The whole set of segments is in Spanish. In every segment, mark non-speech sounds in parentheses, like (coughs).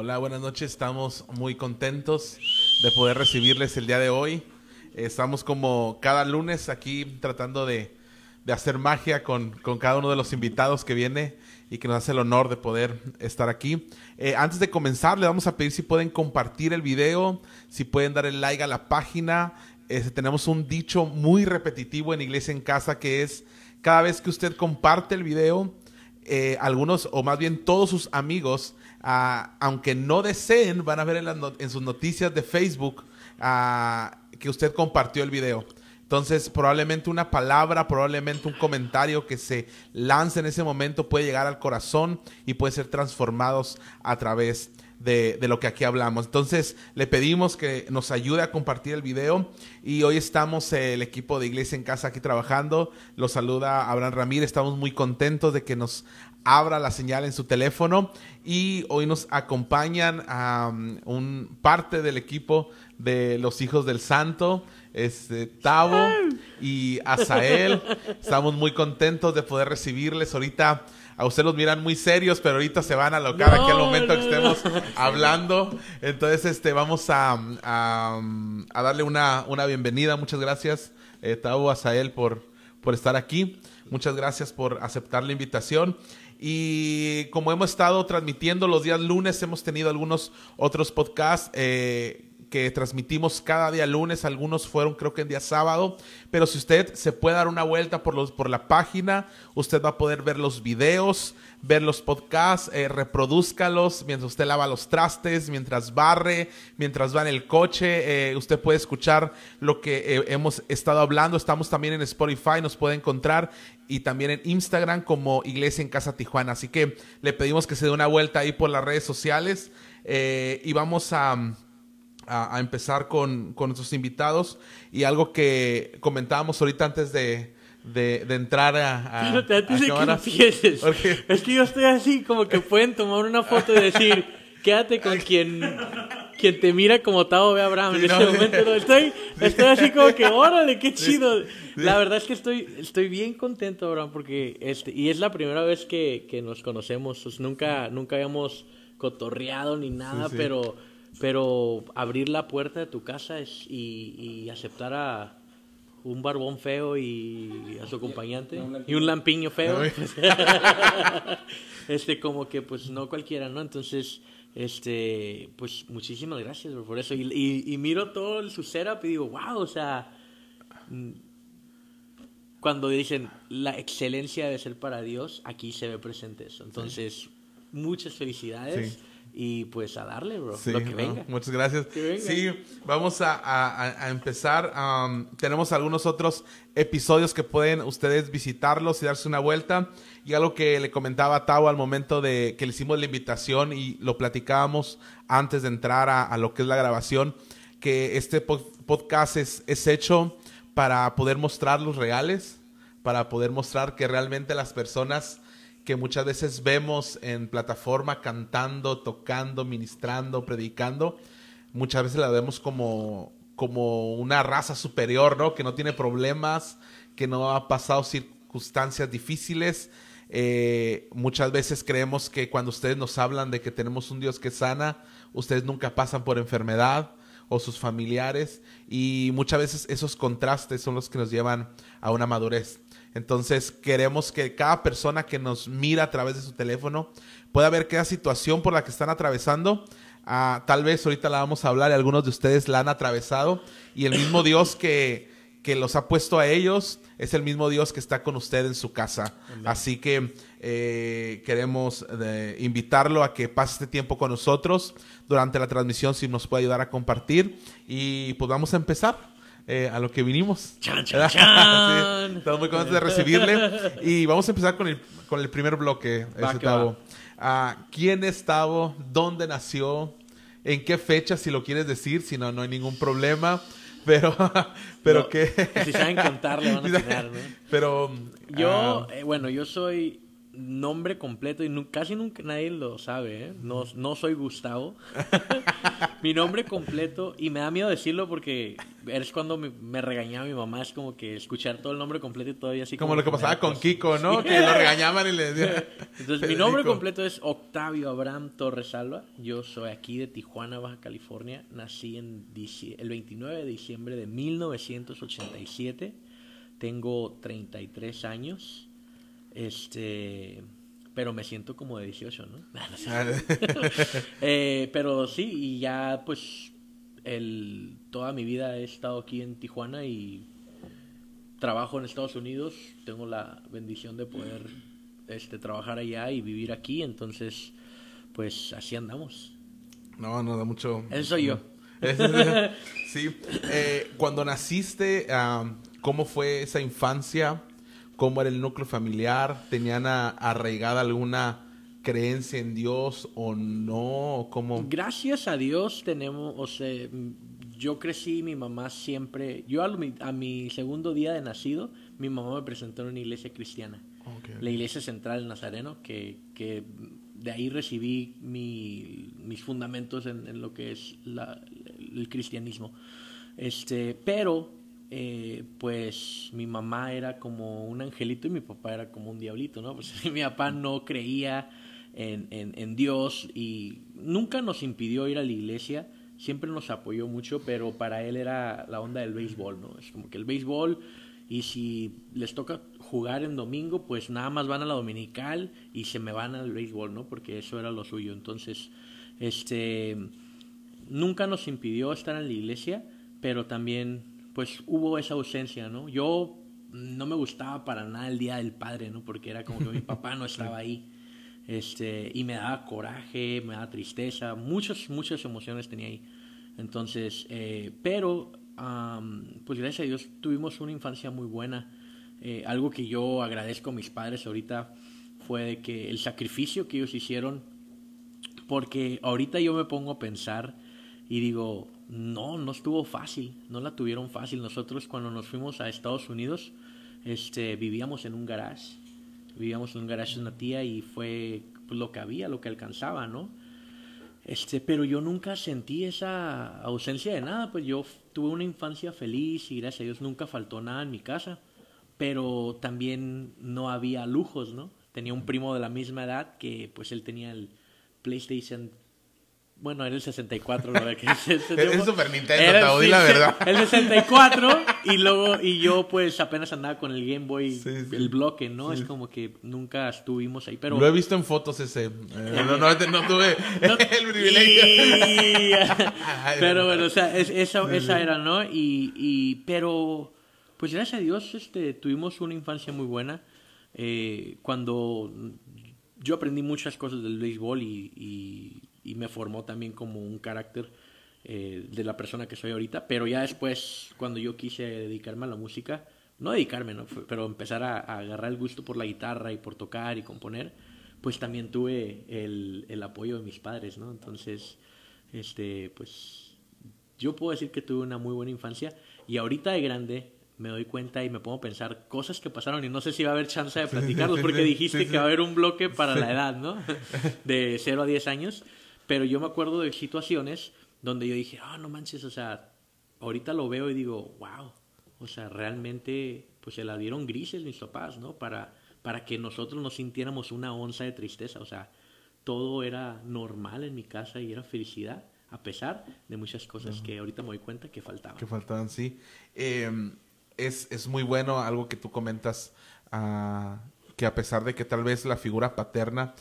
Hola, buenas noches. Estamos muy contentos de poder recibirles el día de hoy. Estamos como cada lunes aquí tratando de, de hacer magia con, con, cada uno de los invitados que viene y que nos hace el honor de poder estar aquí. Eh, antes de comenzar, le vamos a pedir si pueden compartir el video, si pueden dar el like a la página. Eh, tenemos un dicho muy repetitivo en Iglesia en Casa que es, cada vez que usted comparte el video, eh, algunos o más bien todos sus amigos, ah, aunque no deseen, van a ver en, sus noticias de Facebook ah, que usted compartió el video. Entonces, probablemente una palabra, probablemente un comentario que se lance en ese momento puede llegar al corazón y puede ser transformados a través de, lo que aquí hablamos. Entonces, le pedimos que nos ayude a compartir el video y hoy estamos el equipo de Iglesia en Casa aquí trabajando. Los saluda Abraham Ramírez. Estamos muy contentos de que nos abra la señal en su teléfono y hoy nos acompañan a um, un parte del equipo de los hijos del santo, este Tavo y Asael. Estamos muy contentos de poder recibirles ahorita. A ustedes los miran muy serios, pero ahorita se van a alocar No, aquí al momento no, que no. estemos hablando. Entonces, este, vamos a, a, a darle una, una bienvenida. Muchas gracias, eh, Tavo, Asael, por, por estar aquí. Muchas gracias por aceptar la invitación. Y como hemos estado transmitiendo los días lunes, hemos tenido algunos otros podcasts eh, que transmitimos cada día lunes. Algunos fueron creo que en día sábado. Pero si usted se puede dar una vuelta por, los, por la página, usted va a poder ver los videos, ver los podcasts, eh, reproduzcalos mientras usted lava los trastes, mientras barre, mientras va en el coche. eh, usted puede escuchar lo que eh, hemos estado hablando. Estamos también en Spotify, nos puede encontrar y también en Instagram como Iglesia en Casa Tijuana. Así que le pedimos que se dé una vuelta ahí por las redes sociales eh, y vamos a, a- a empezar con, con nuestros invitados y algo que comentábamos ahorita antes de, de- de entrar a, a, Fíjate, antes de que empieces. Es que yo estoy así, como que pueden tomar una foto y decir, quédate con quien, quien te mira como Tavo ve a Abraham en este momento. ¿no? (laughs) Estoy, estoy así como que, órale, qué chido. La verdad es que estoy, estoy bien contento, Abraham, porque este, y es la primera vez que, que nos conocemos. Pues nunca, nunca habíamos cotorreado ni nada, Sí, sí. pero, pero abrir la puerta de tu casa es, y, y aceptar a un barbón feo y a su acompañante. Y un lampiño. Feo. (laughs) Este como que pues no cualquiera no entonces este pues muchísimas gracias bro, por eso. Y, y, y miro todo el- su setup y digo wow o sea cuando dicen la excelencia debe ser para Dios aquí se ve presente eso entonces muchas felicidades Sí. y pues a darle bro Sí, lo que no, venga Muchas gracias. Que venga. Sí, vamos a, a- a empezar. am, tenemos algunos otros episodios que pueden ustedes visitarlos y darse una vuelta. Y algo que le comentaba a Tao al momento de que le hicimos la invitación y lo platicábamos antes de entrar a, a lo que es la grabación, que este pod- podcast es, es hecho para poder mostrar los reales, para poder mostrar que realmente las personas que muchas veces vemos en plataforma cantando, tocando, ministrando, predicando, muchas veces la vemos como, como una raza superior, ¿no? Que no tiene problemas, que no ha pasado circunstancias difíciles. Eh, muchas veces creemos que cuando ustedes nos hablan de que tenemos un Dios que sana, ustedes nunca pasan por enfermedad o sus familiares y muchas veces esos contrastes son los que nos llevan a una madurez. Entonces queremos que cada persona que nos mira a través de su teléfono pueda ver cada situación por la que están atravesando. Ah, tal vez ahorita la vamos a hablar y algunos de ustedes la han atravesado y el mismo Dios que, que los ha puesto a ellos es el mismo Dios que está con usted en su casa. Así que eh, queremos eh, invitarlo a que pase este tiempo con nosotros durante la transmisión si nos puede ayudar a compartir y pues vamos a empezar eh, a lo que vinimos. Chan, chan, (laughs) chan. Sí, estamos muy contentos de recibirle. Y vamos a empezar con el, con el primer bloque, Va ese que. Tavo. Ah, ¿Quién es Tavo? ¿Dónde nació? ¿En qué fecha? Si lo quieres decir, si no, no hay ningún problema. (laughs) Pero, (laughs) pero No, qué. si saben contar, le van a atinar, ¿no? Pero. Yo, ah, eh, bueno, yo soy nombre completo y nu- casi nunca nadie lo sabe, ¿eh? No, no soy Gustavo. (laughs) Mi nombre completo, y me da miedo decirlo porque eres cuando me, me regañaba mi mamá, es como que escuchar todo el nombre completo y todavía así Como lo que pasaba con. Kiko, ¿no? Que lo regañaban y le decían... Entonces, mi nombre completo es Octavio Abraham Torres Alba. Yo soy aquí de Tijuana, Baja California. Nací en el 29 de diciembre de 1987. Tengo 33 años. Este, pero me siento como de 18, ¿no? (laughs) No sé. (laughs) Eh, pero sí, y ya pues el, toda mi vida he estado aquí en Tijuana y trabajo en Estados Unidos. Tengo la bendición de poder este, trabajar allá y vivir aquí, entonces pues así andamos. No, no, da mucho... Eso (laughs) soy yo. sí. Eh, cuando naciste, am, ¿cómo fue esa infancia? ¿Cómo era el núcleo familiar? ¿Tenían a- arraigada alguna creencia en Dios o no? ¿Cómo? Gracias a Dios tenemos, o sea, yo crecí, mi mamá siempre, yo a mi, a mi segundo día de nacido, mi mamá me presentó en una iglesia cristiana. La iglesia central Nazareno, que, que de ahí recibí mi- mis fundamentos en, en lo que es la- el cristianismo. Este, pero, eh, pues mi mamá era como un angelito y mi papá era como un diablito, ¿no? (laughs) Pues mi papá no creía en, en- en Dios y nunca nos impidió ir a la iglesia, siempre nos apoyó mucho, pero para él era la onda del béisbol, ¿no? Es como que el béisbol y si les toca jugar en domingo, pues nada más van a la dominical y se me van al béisbol, ¿no? Porque eso era lo suyo. Entonces, este, nunca nos impidió estar en la iglesia, pero también, pues hubo esa ausencia, ¿no? Yo no me gustaba para nada el Día del Padre, ¿no? Porque era como que mi (laughs) papá no estaba ahí. Este, y me daba coraje, me daba tristeza, muchas, muchas emociones tenía ahí. Entonces, eh, pero, am, pues gracias a Dios tuvimos una infancia muy buena. Eh, algo que yo agradezco a mis padres ahorita fue de que el sacrificio que ellos hicieron, porque ahorita yo me pongo a pensar y digo, no, no estuvo fácil, no la tuvieron fácil. Nosotros cuando nos fuimos a Estados Unidos, este, vivíamos en un garage, vivíamos en un garage de una tía y fue pues, lo que había, lo que alcanzaba, ¿no? Este, pero yo nunca sentí esa ausencia de nada, pues yo tuve una infancia feliz y gracias a Dios nunca faltó nada en mi casa, pero también no había lujos, ¿no? Tenía un primo de la misma edad que pues él tenía el PlayStation, bueno, era el 64, la verdad que (laughs) es- el Super Nintendo, Era- te voy sí, la verdad. (laughs) El 64 y luego y yo pues apenas andaba con el Game Boy, Sí, sí. el bloque, ¿no? Es como que nunca estuvimos ahí, pero Lo he visto en fotos ese. Eh, no, no, no tuve No- (laughs) el privilegio. Y- pero no. bueno, o sea, es- esa, esa era, ¿no? Y, y, pero, pues gracias a Dios, este, tuvimos una infancia muy buena. Eh, cuando yo aprendí muchas cosas del béisbol y, y- y me formó también como un carácter eh, de la persona que soy ahorita, pero ya después, cuando yo quise dedicarme a la música, no dedicarme, ¿no? Pero empezar a, a agarrar el gusto por la guitarra y por tocar y componer, pues también tuve el, el apoyo de mis padres, ¿no? Entonces, este, pues yo puedo decir que tuve una muy buena infancia y ahorita de grande me doy cuenta y me pongo a pensar cosas que pasaron y no sé si va a haber chance de platicarlos porque dijiste que va a haber un bloque para la edad, ¿no? De 0 a 10 años, pero yo me acuerdo de situaciones donde yo dije, ah, no manches, o sea, ahorita lo veo y digo, wow, o sea, realmente pues se la dieron grises mis papás, ¿no? Para, para que nosotros no sintiéramos una onza de tristeza, o sea, todo era normal en mi casa y era felicidad, a pesar de muchas cosas que ahorita me doy cuenta que faltaban. Que faltaban, sí. Eh, es, es muy bueno algo que tú comentas, ah, que a pesar de que tal vez la figura paterna,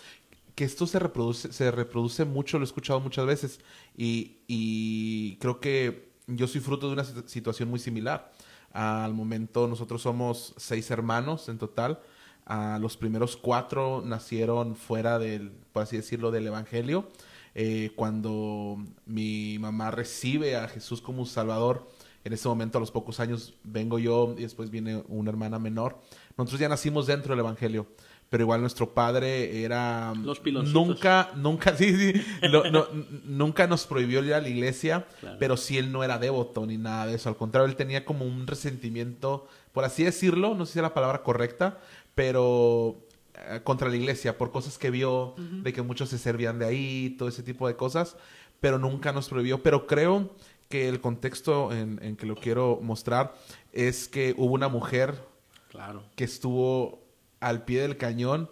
que esto se reproduce, se reproduce mucho, lo he escuchado muchas veces, y, y creo que yo soy fruto de una situ- situación muy similar. al momento nosotros somos seis hermanos en total. Ah, los primeros cuatro nacieron fuera del, por así decirlo, del Evangelio. Eh, cuando mi mamá recibe a Jesús como Salvador, en ese momento a los pocos años vengo yo y después viene una hermana menor. Nosotros ya nacimos dentro del Evangelio, pero igual nuestro padre era... Los piloncitos. Nunca, nunca, (laughs) sí, sí, lo- no, n- nunca nos prohibió ir a la iglesia, Claro. pero sí él no era devoto ni nada de eso. Al contrario, él tenía como un resentimiento, por así decirlo, no sé si es la palabra correcta, pero eh, contra la iglesia, por cosas que vio, de que muchos se servían de ahí, todo ese tipo de cosas, pero nunca nos prohibió. Pero creo que el contexto en, en que lo quiero mostrar es que hubo una mujer Claro. que estuvo al pie del cañón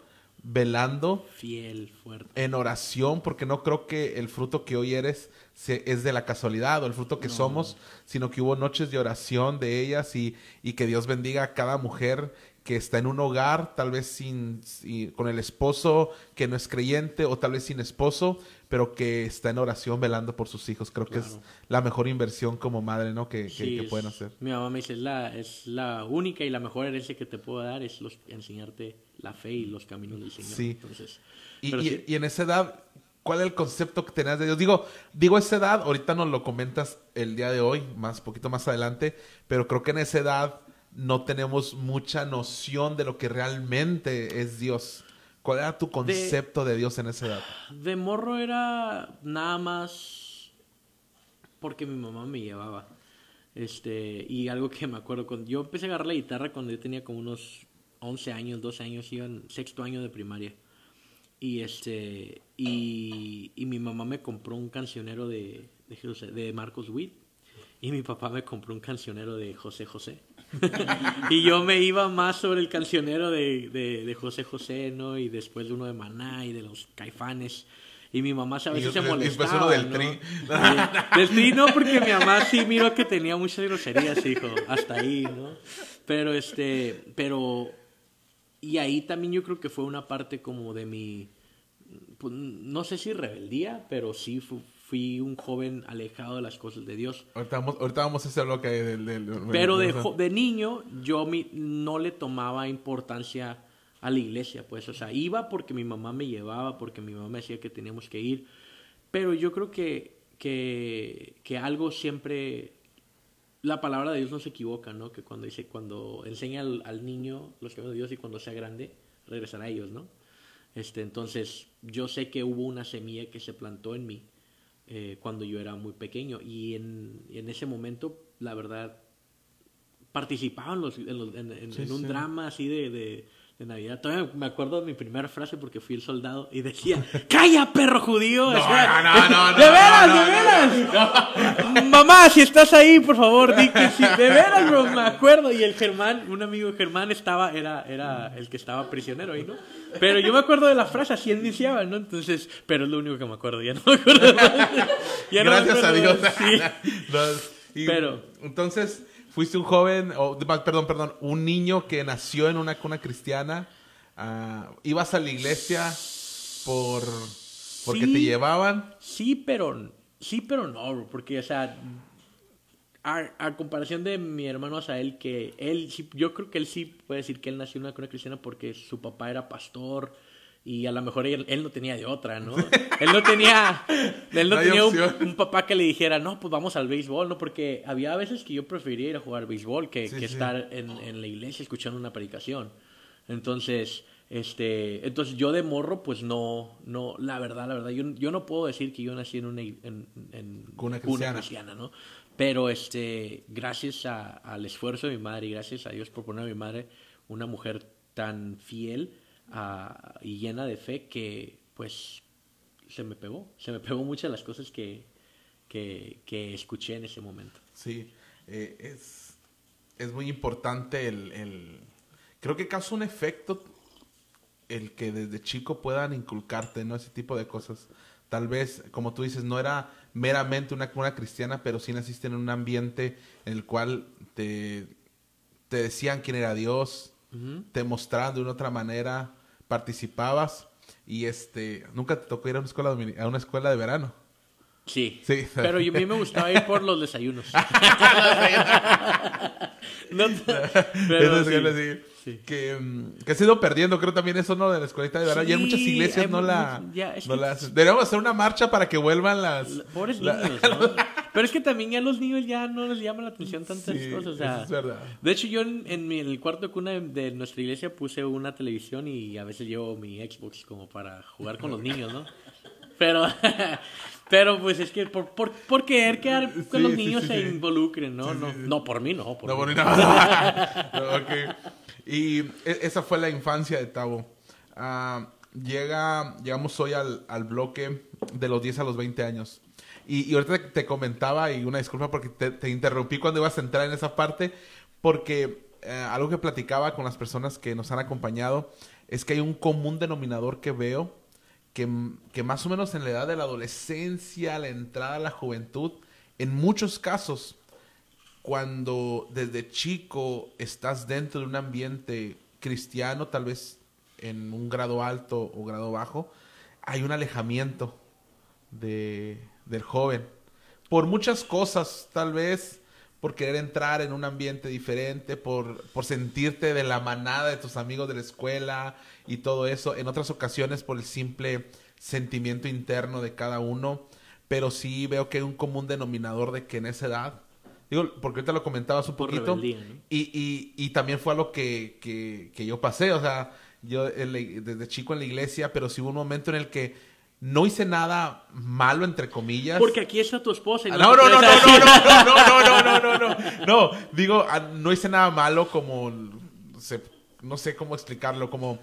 velando Fiel, fuerte. en oración, porque no creo que el fruto que hoy eres se- es de la casualidad o el fruto que No. somos, sino que hubo noches de oración de ellas y, y que Dios bendiga a cada mujer que está en un hogar, tal vez sin, si- con el esposo que no es creyente o tal vez sin esposo, pero que está en oración velando por sus hijos. Creo que es la mejor inversión como madre, ¿no? Que, que- Sí, que es- pueden hacer. Mi mamá me dice, es la, es la única y la mejor herencia que te puedo dar es los, enseñarte la fe y los caminos del Señor. Sí. Entonces, Y, y- sí. y en esa edad, ¿cuál es el concepto que tenías de Dios? Digo, digo esa edad, ahorita nos lo comentas el día de hoy, más poquito más adelante, pero creo que en esa edad no tenemos mucha noción de lo que realmente es Dios. ¿Cuál era tu concepto de, Dios en esa edad? De morro era nada más porque mi mamá me llevaba. Este, y algo que me acuerdo, cuando yo empecé a agarrar la guitarra cuando yo tenía como unos 11 años, 12 años, iba en sexto año de primaria. Y este, y, y mi mamá me compró un cancionero de, de, José- de Marcos Witt. Y mi papá me compró un cancionero de José José. (laughs) y yo me iba más sobre el cancionero de, de, de José José, ¿no? Y después de uno de Maná y de los caifanes. Y mi mamá a veces se molestaba, uno del ¿no? Tri. Del Tri no, porque mi mamá sí miró que tenía muchas groserías, hijo. Hasta ahí, ¿no? Pero este, pero... Y ahí también yo creo que fue una parte como de mi... pues, no sé si rebeldía, pero sí fu- fui un joven alejado de las cosas de Dios. Ahorita vamos, ahorita vamos a ese bloque del... del- del- Pero de, de niño yo mi- no le tomaba importancia a la iglesia, pues, o sea, iba porque mi mamá me llevaba, porque mi mamá me decía que teníamos que ir, pero yo creo que, que, que algo siempre, la palabra de Dios no se equivoca, ¿no? Que cuando dice, cuando enseña al, al niño los caminos de Dios y cuando sea grande, regresará a ellos, ¿no? Este, entonces, yo sé que hubo una semilla que se plantó en mí eh, cuando yo era muy pequeño y en, en ese momento, la verdad, participaba en, los- en los- en- en- Sí, un sí. drama así de, de, de Navidad. Todavía me acuerdo de mi primera frase porque fui el soldado y decía, ¡Calla, perro judío! No, O sea, no, no, no, ¡De veras, no, de veras! (laughs) Mamá, si estás ahí, por favor, di que sí. De veras, bro, me acuerdo. Y el Germán, un amigo Germán estaba, era, era el que estaba prisionero ahí, ¿no? Pero yo me acuerdo de la frase, así iniciaba, ¿no? Entonces, pero es lo único que me acuerdo, ya no me acuerdo más. (laughs) Ya no me Gracias a acuerdo Dios. sí. (laughs) Y Pero- entonces fuiste un joven, o perdón, perdón, un niño que nació en una cuna cristiana. ah, ibas a la iglesia por porque Sí. te llevaban. Sí, pero sí, pero no, bro, porque o sea, a, a comparación de mi hermano Asael, que él sí, yo creo que él sí puede decir que él nació en una cuna cristiana porque su papá era pastor y a lo mejor él, él no tenía de otra, ¿no? él no tenía, él no tenía un, papá que le dijera, no, pues vamos al béisbol, ¿no? Porque había veces que yo prefería ir a jugar béisbol que, Sí, que sí. estar en, en la iglesia escuchando una predicación. Entonces, este, entonces yo de morro, pues no, no, la verdad, la verdad, yo, yo no puedo decir que yo nací en una en, en Cuna cuna cristiana. ¿no? Pero este, gracias a- al esfuerzo de mi madre y gracias a Dios por poner a mi madre una mujer tan fiel y llena de fe que, pues, se me pegó, se me pegó muchas de las cosas que, que, que escuché en ese momento. Sí, eh, es, es muy importante el, el- Creo que causa un efecto el que desde chico puedan inculcarte, ¿no? Ese tipo de cosas. Tal vez, como tú dices, no era meramente una cuna cristiana, pero sí naciste en un ambiente en el cual te, te decían quién era Dios, te mostraban de una otra manera, participabas y este nunca te tocó ir a una escuela a una escuela de verano. Sí, Sí. pero yo- a mí me gustaba ir por los desayunos. (laughs) (laughs) No, pero sí, sí. sí. Que, mm, que se ha ido perdiendo, creo también eso, ¿no? De la escuelita de verano. ya en muchas Sí, iglesias hay no la, ya, no que- la hacen. Deberíamos hacer una marcha para que vuelvan las... La- Pobres la- niños, ¿no? (laughs) Pero es que también ya los niños ya no les llama la atención tantas Sí, cosas. O sea, eso es verdad. De hecho, yo en, en mi- en el cuarto de cuna de, de nuestra iglesia puse una televisión y a veces llevo mi Xbox como para jugar con los niños, ¿no? Pero, (laughs) pero pues es que por, por, por querer que Sí, los sí, niños sí, se sí. involucren, ¿no? no, no por mí, no. Por No, mí. bueno, no. (laughs) No, ok. Y e- esa fue la infancia de Tavo. Ah, llega, llegamos hoy al, al bloque de los 10 a los 20 años. Y, y ahorita te comentaba, y una disculpa porque te, te interrumpí cuando ibas a entrar en esa parte, porque eh, algo que platicaba con las personas que nos han acompañado es que hay un común denominador que veo, que, que más o menos en la edad de la adolescencia, la entrada a la juventud, en muchos casos, cuando desde chico estás dentro de un ambiente cristiano, tal vez en un grado alto o grado bajo, hay un alejamiento de, del joven. Por muchas cosas, tal vez por querer entrar en un ambiente diferente, por, por sentirte de la manada de tus amigos de la escuela y todo eso. En otras ocasiones por el simple sentimiento interno de cada uno. Pero sí veo que hay un común denominador de que en esa edad Digo, porque ahorita lo comentabas un Por poquito. rebeldía, ¿no? y, y, y también fue algo que, que, que yo pasé. O sea, yo desde chico en la iglesia, pero sí hubo un momento en el que no hice nada malo, entre comillas. Porque aquí está tu esposa. y Ah, No, no, no, no, no, no, no, no, no, no, no, no. No, digo, ah, no hice nada malo como, se- no sé cómo explicarlo, como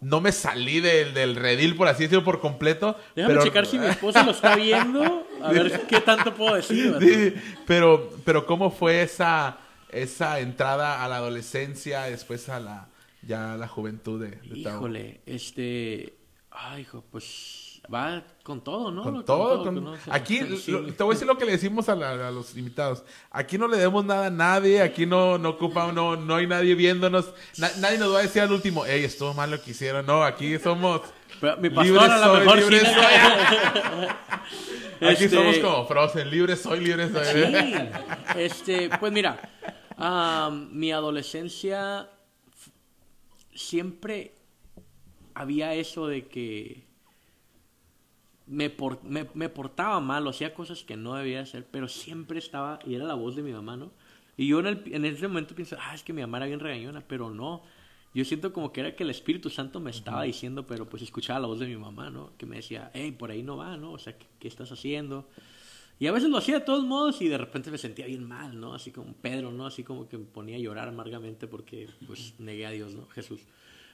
no me salí del, del redil, por así decirlo, por completo. Déjame pero, checar si mi esposa lo está viendo. A ver qué tanto puedo decir. Sí, pero, pero cómo fue esa, esa entrada a la adolescencia, después a la, ya a la juventud de, de? Híjole, este. Ay, hijo, pues. Va con todo, ¿no? Con todo. Aquí, lo- te voy a decir lo que le decimos a, la- a los invitados. Aquí no le demos nada a nadie, aquí no, no ocupa, no, no hay nadie viéndonos. Na- nadie nos va a decir al último, hey, estuvo mal lo que hicieron. No, aquí somos... Pero mi Libre pastor a lo soy, mejor libre sí. (laughs) Aquí Este, somos como Frozen, libre soy, libre soy. Sí. Este, pues mira, mi adolescencia siempre había eso de que me, por- me, me portaba mal, o hacía cosas que no debía hacer, pero siempre estaba, y era la voz de mi mamá, ¿no? Y yo en, el, en ese momento pienso, ah, es que mi mamá era bien regañona, pero no. Yo siento como que era que el Espíritu Santo me estaba diciendo, pero pues escuchaba la voz de mi mamá, ¿no? Que me decía, hey, por ahí no va, ¿no? O sea, ¿qué, qué estás haciendo? Y a veces lo hacía de todos modos y de repente me sentía bien mal, ¿no? Así como Pedro, ¿no? Así como que me ponía a llorar amargamente porque pues negué a Dios, ¿no? Jesús.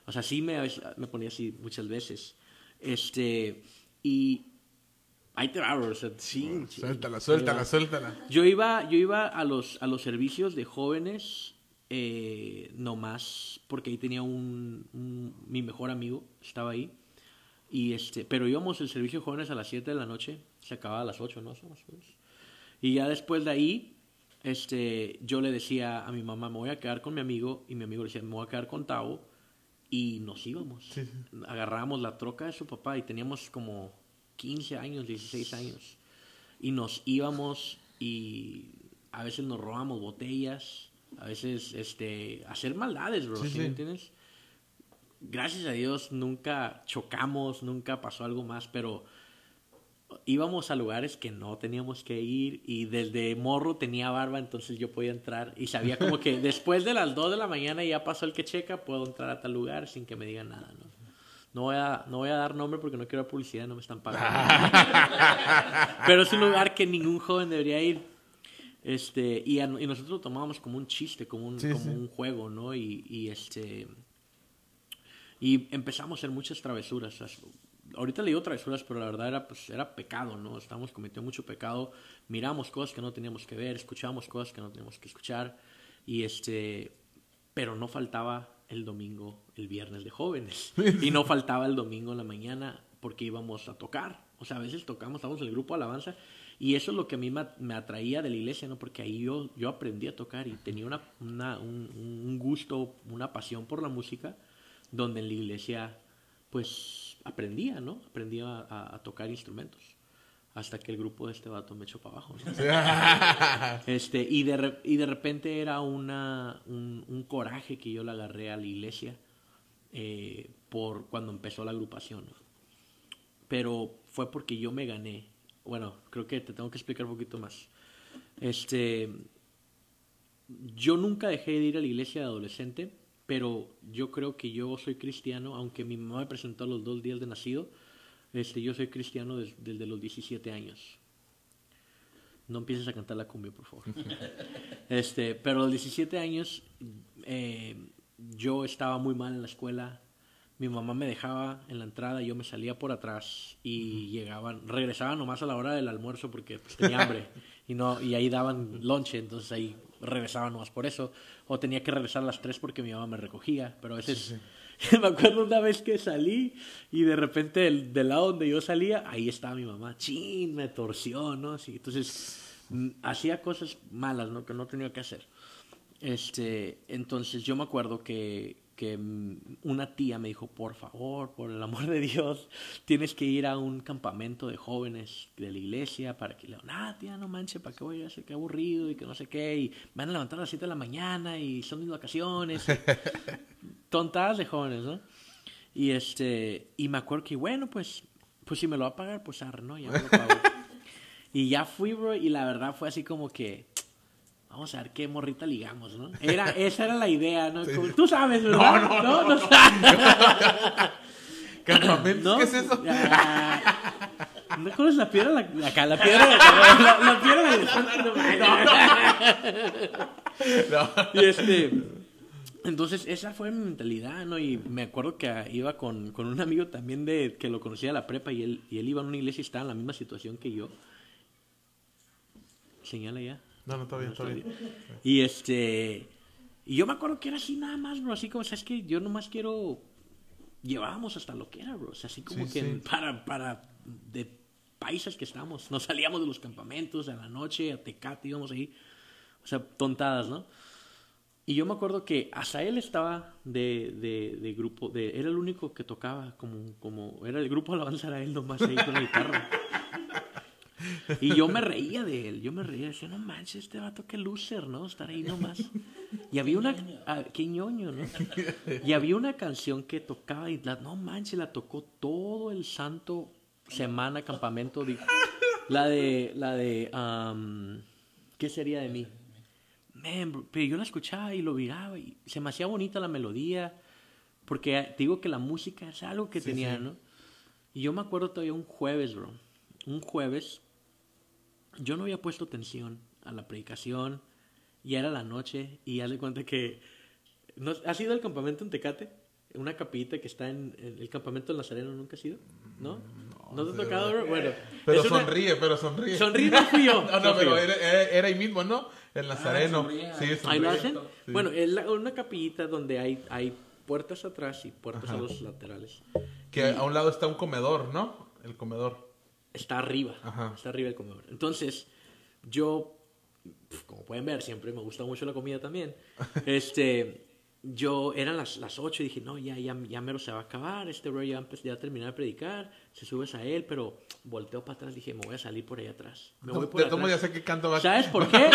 O sea, sí me, me ponía así muchas veces. Este, y ahí te va, bro, o sea, sí. Suéltala, suéltala, suéltala. Yo iba, yo iba a los, a los servicios de jóvenes, eh, nomás, porque ahí tenía un, un- mi mejor amigo, estaba ahí. Y este, pero íbamos el servicio de jóvenes a las 7 de la noche, se acababa a las 8, ¿no? Y ya después de ahí, este, yo le decía a mi mamá, me voy a quedar con mi amigo, y mi amigo le decía, me voy a quedar con Tavo, y nos íbamos. Sí, sí. Agarrábamos la troca de su papá y teníamos como 15 años, 16 años. Y nos íbamos y a veces nos robamos botellas, a veces este, hacer maldades, bro, Sí, ¿sí sí. me entiendes? Gracias a Dios nunca chocamos, nunca pasó algo más, pero íbamos a lugares que no teníamos que ir y desde morro tenía barba, entonces yo podía entrar y sabía como que (laughs) después de las 2 de la mañana ya pasó el que checa, puedo entrar a tal lugar sin que me digan nada, ¿no? No voy, a, no voy a dar nombre porque no quiero publicidad, no me están pagando. (laughs) Pero es un lugar que ningún joven debería ir. Este, y, a- y nosotros lo tomábamos como un chiste, como un, Sí, como sí. un juego, ¿no? Y, y este. Y empezamos a hacer muchas travesuras. o sea, Ahorita le digo travesuras, pero la verdad era, pues, era pecado, ¿no? Estábamos cometiendo mucho pecado. Miramos cosas que no teníamos que ver, escuchamos cosas que no teníamos que escuchar. Y este. Pero no faltaba el domingo, el viernes de jóvenes. Y no faltaba el domingo en la mañana porque íbamos a tocar. O sea, a veces tocamos, estábamos en el grupo de alabanza. Y eso es lo que a mí me, atraía de la iglesia, ¿no? Porque ahí yo, yo aprendí a tocar y tenía una, una- un, un gusto, una pasión por la música, donde en la iglesia, pues, aprendía, ¿no? Aprendía a, tocar instrumentos. Hasta que el grupo de este vato me echó para abajo. ¿no? (laughs) Este, y, de, re- y de repente era una, un, un coraje que yo le agarré a la iglesia eh, por cuando empezó la agrupación. ¿no? Pero fue porque yo me gané. Bueno, creo que te tengo que explicar un poquito más. Este, yo nunca dejé de ir a la iglesia de adolescente, pero yo creo que yo soy cristiano, aunque mi mamá me presentó a los dos días de nacido, este, yo soy cristiano des- desde los 17 años. No empieces a cantar la cumbia, por favor. (laughs) este, pero a los 17 años eh, yo estaba muy mal en la escuela, mi mamá me dejaba en la entrada, yo me salía por atrás y llegaban, regresaban nomás a la hora del almuerzo porque pues, tenía hambre (laughs) y no y ahí daban lonche, entonces ahí regresaba nomás por eso o tenía que regresar a las 3 porque mi mamá me recogía, pero a veces (laughs) me acuerdo una vez que salí y de repente del, del, lado donde yo salía, ahí estaba mi mamá, chin, me torció, ¿no? Así, entonces mm, hacía cosas malas, ¿no? Que no tenía que hacer. Este, entonces yo me acuerdo que, que una tía me dijo, por favor, por el amor de Dios, tienes que ir a un campamento de jóvenes de la iglesia para que le digan, ah, tía, no manches, ¿para qué voy a hacer? Qué aburrido y que no sé qué, y me van a levantar a las 7 de la mañana y son mis vacaciones. (laughs) Tontadas de jóvenes, ¿no? Y este, y me acuerdo que, bueno, pues, pues si me lo va a pagar, pues arre, ¿no? Ya me lo pago. (laughs) y ya fui, bro, y la verdad fue así como que, Vamos a ver qué morrita ligamos, ¿no? Era, (laughs) esa era la idea, ¿no? tú sabes, ¿verdad? No, no, no. no, (laughs) ¿Campamento? ¿Qué es eso? ¿No conoces la piedra? La, acá, (laughs) la piedra. La, la, piedra del no, no. Y este. Entonces, esa fue mi mentalidad, ¿no? Y me acuerdo que iba con, con un amigo también de que lo conocía de la prepa y él, y él iba a una iglesia y estaba en la misma situación que yo. Señala ya. No, no, está bien, está bien. Y este. Y yo me acuerdo que era así nada más, bro. Así como, ¿sabes que Yo nomás quiero. Llevábamos hasta lo que era, bro. O sea, así como que para. para de paisas que estábamos. Nos salíamos de los campamentos a la noche, a Tecate, íbamos ahí. O sea, tontadas, ¿no? Y yo me acuerdo que hasta él estaba de, de, de grupo, de, era el único que tocaba como, como, era el grupo alabanza era él nomás ahí con la guitarra. (laughs) (laughs) Y yo me reía de él, yo me reía, decía, no manches, este vato qué loser, ¿no? Estar ahí nomás. Y había una, ah, qué ñoño, ¿no? (laughs) Y había una canción que tocaba y la, no manches, la tocó todo el santo semana, campamento, la de, la de, ¿qué sería de mí? pero yo la escuchaba y lo miraba y se me hacía bonita la melodía, porque te digo que la música es algo que tenía, ¿no? Y yo me acuerdo todavía un jueves, bro, un jueves yo no había puesto atención a la predicación, y era la noche, y ya le cuenta que... ¿no, ¿Has ido al campamento en Tecate? Una capillita que está en, el campamento del Nazareno, ¿nunca has ido? ¿No? ¿No, te ha tocado? Bueno. Pero sonríe, pero sonríe. Sonríe no fui yo. no, no, pero era, ahí mismo, ¿no? El Nazareno. Ah, sí, ¿Ahí lo hacen? Bueno, es una capillita donde hay, hay puertas atrás y puertas a los laterales. Que a un lado está un comedor, ¿no? El comedor está arriba. Está arriba el comedor. Entonces, yo, como pueden ver, siempre me gusta mucho la comida también. (laughs) este, yo, eran las, las 8 y dije, no, ya, ya, ya mero se va a acabar, este bro ya, empezó a terminar de predicar, se subes a él, pero volteo para atrás, dije, me voy a salir por ahí atrás. Me voy por atrás. ya sé qué canto va ¿Sabes por (laughs) qué?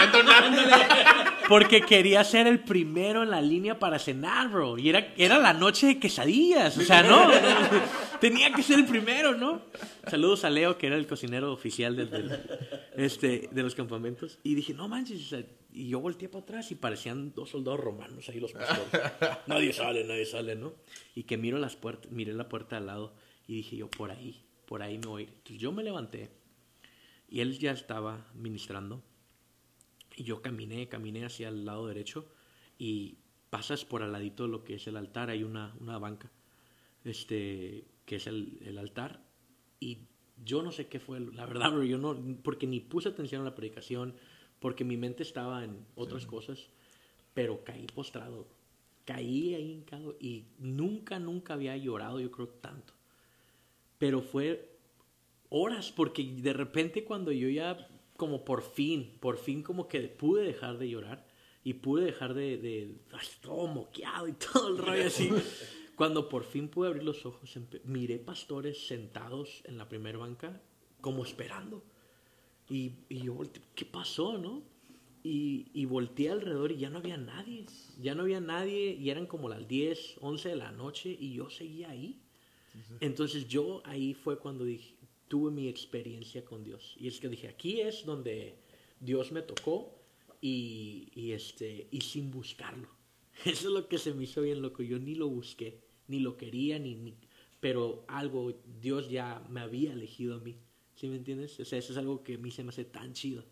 Porque quería ser el primero en la línea para cenar, bro. Y era, era la noche de quesadillas, o sea, no, (laughs) tenía que ser el primero, ¿no? Saludos a Leo, que era el cocinero oficial de, este, de los campamentos. Y dije, no manches, y yo volteé para atrás y parecían dos soldados romanos ahí los pastores. nadie sale, nadie sale, ¿no? Y que miro las puertas, miré la puerta al lado y dije yo, por ahí, por ahí me voy. Entonces yo me levanté y él ya estaba ministrando. Y yo caminé, caminé hacia el lado derecho y pasas por al ladito de lo que es el altar, hay una, una banca, este, que es el, el altar. Y yo no sé qué fue, la verdad, pero yo no, porque ni puse atención a la predicación, porque mi mente estaba en otras cosas, pero caí postrado, caí ahí hincado y nunca, nunca había llorado, yo creo, tanto. Pero fue horas, porque de repente cuando yo ya, como por fin, por fin como que pude dejar de llorar y pude dejar de, de todo moqueado y todo el rollo así. (laughs) Cuando por fin pude abrir los ojos, miré pastores sentados en la primera banca, como esperando y, y yo ¿qué pasó, no? Y, y volteé alrededor y ya no había nadie. Ya no había nadie y eran como las 10, 11 de la noche y yo seguía ahí. Entonces yo ahí fue cuando dije, tuve mi experiencia con Dios. Y es que dije, aquí es donde Dios me tocó y, y, este, y sin buscarlo. (laughs) Eso es lo que se me hizo bien loco. Yo ni lo busqué, ni lo quería, ni, ni pero algo, Dios ya me había elegido a mí. ¿Sí me entiendes? O sea, eso es algo que a mí se me hace tan chido.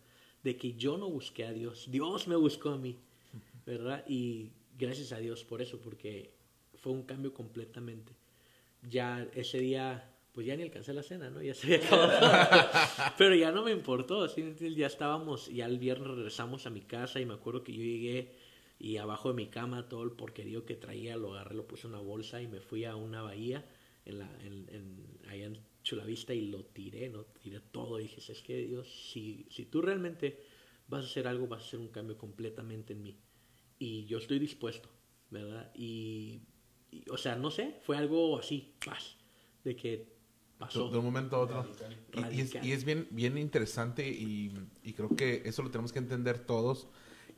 De que yo no busqué a Dios, Dios me buscó a mí, ¿verdad? Y gracias a Dios por eso, porque fue un cambio completamente. ya ese día, pues ya ni alcancé la cena, ¿no? Ya se había acabado. (laughs) Pero ya no me importó, ¿sí? ya estábamos, ya el viernes regresamos a mi casa y me acuerdo que yo llegué y abajo de mi cama todo el porquerío que traía lo agarré, lo puse en una bolsa y me fui a una bahía en la, en, en, allá en Chulavista y lo tiré, ¿no? Tiré todo y dije, es que Dios, si, si tú realmente vas a hacer algo, vas a hacer un cambio completamente en mí. Y yo estoy dispuesto, ¿verdad? Y, o sea, no sé, fue algo así, paz, de que pasó. De un momento a otro. Y, es, y, es, bien, bien interesante y, y creo que eso lo tenemos que entender todos,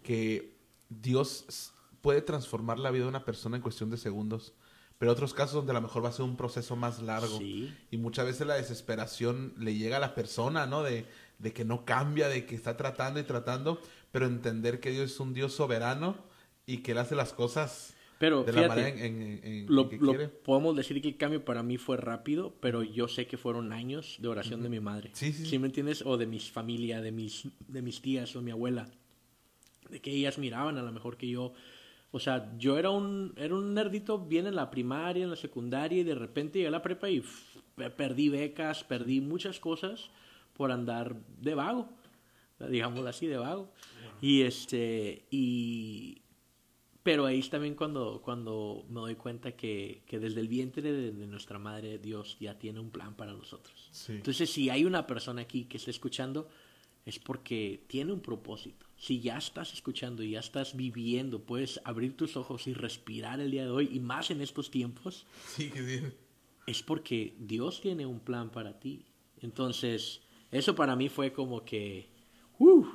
que Dios puede transformar la vida de una persona en cuestión de segundos. Pero otros casos donde a lo mejor va a ser un proceso más largo. Y muchas veces la desesperación le llega a la persona, ¿no? De, de que no cambia, de que está tratando y tratando, pero entender que Dios es un Dios soberano y que Él hace las cosas pero, de la manera en, lo, que quiere. Podemos decir que el cambio para mí fue rápido, pero yo sé que fueron años de oración de mi madre. Sí, sí, sí. me entiendes? O de mi familia, de mis, de mis tías o mi abuela. De que ellas miraban a lo mejor que yo... O sea, yo era un, era un nerdito bien en la primaria, en la secundaria, y de repente llegué a la prepa y perdí becas, perdí muchas cosas por andar de vago, digámoslo así, de vago. Y este, y, pero ahí es también cuando, cuando me doy cuenta que, que desde el vientre de, nuestra madre Dios ya tiene un plan para nosotros. Entonces, si hay una persona aquí que está escuchando, es porque tiene un propósito. Si ya estás escuchando y ya estás viviendo, puedes abrir tus ojos y respirar el día de hoy, y más en estos tiempos, sí, es porque Dios tiene un plan para ti. Entonces, eso para mí fue como que, uh,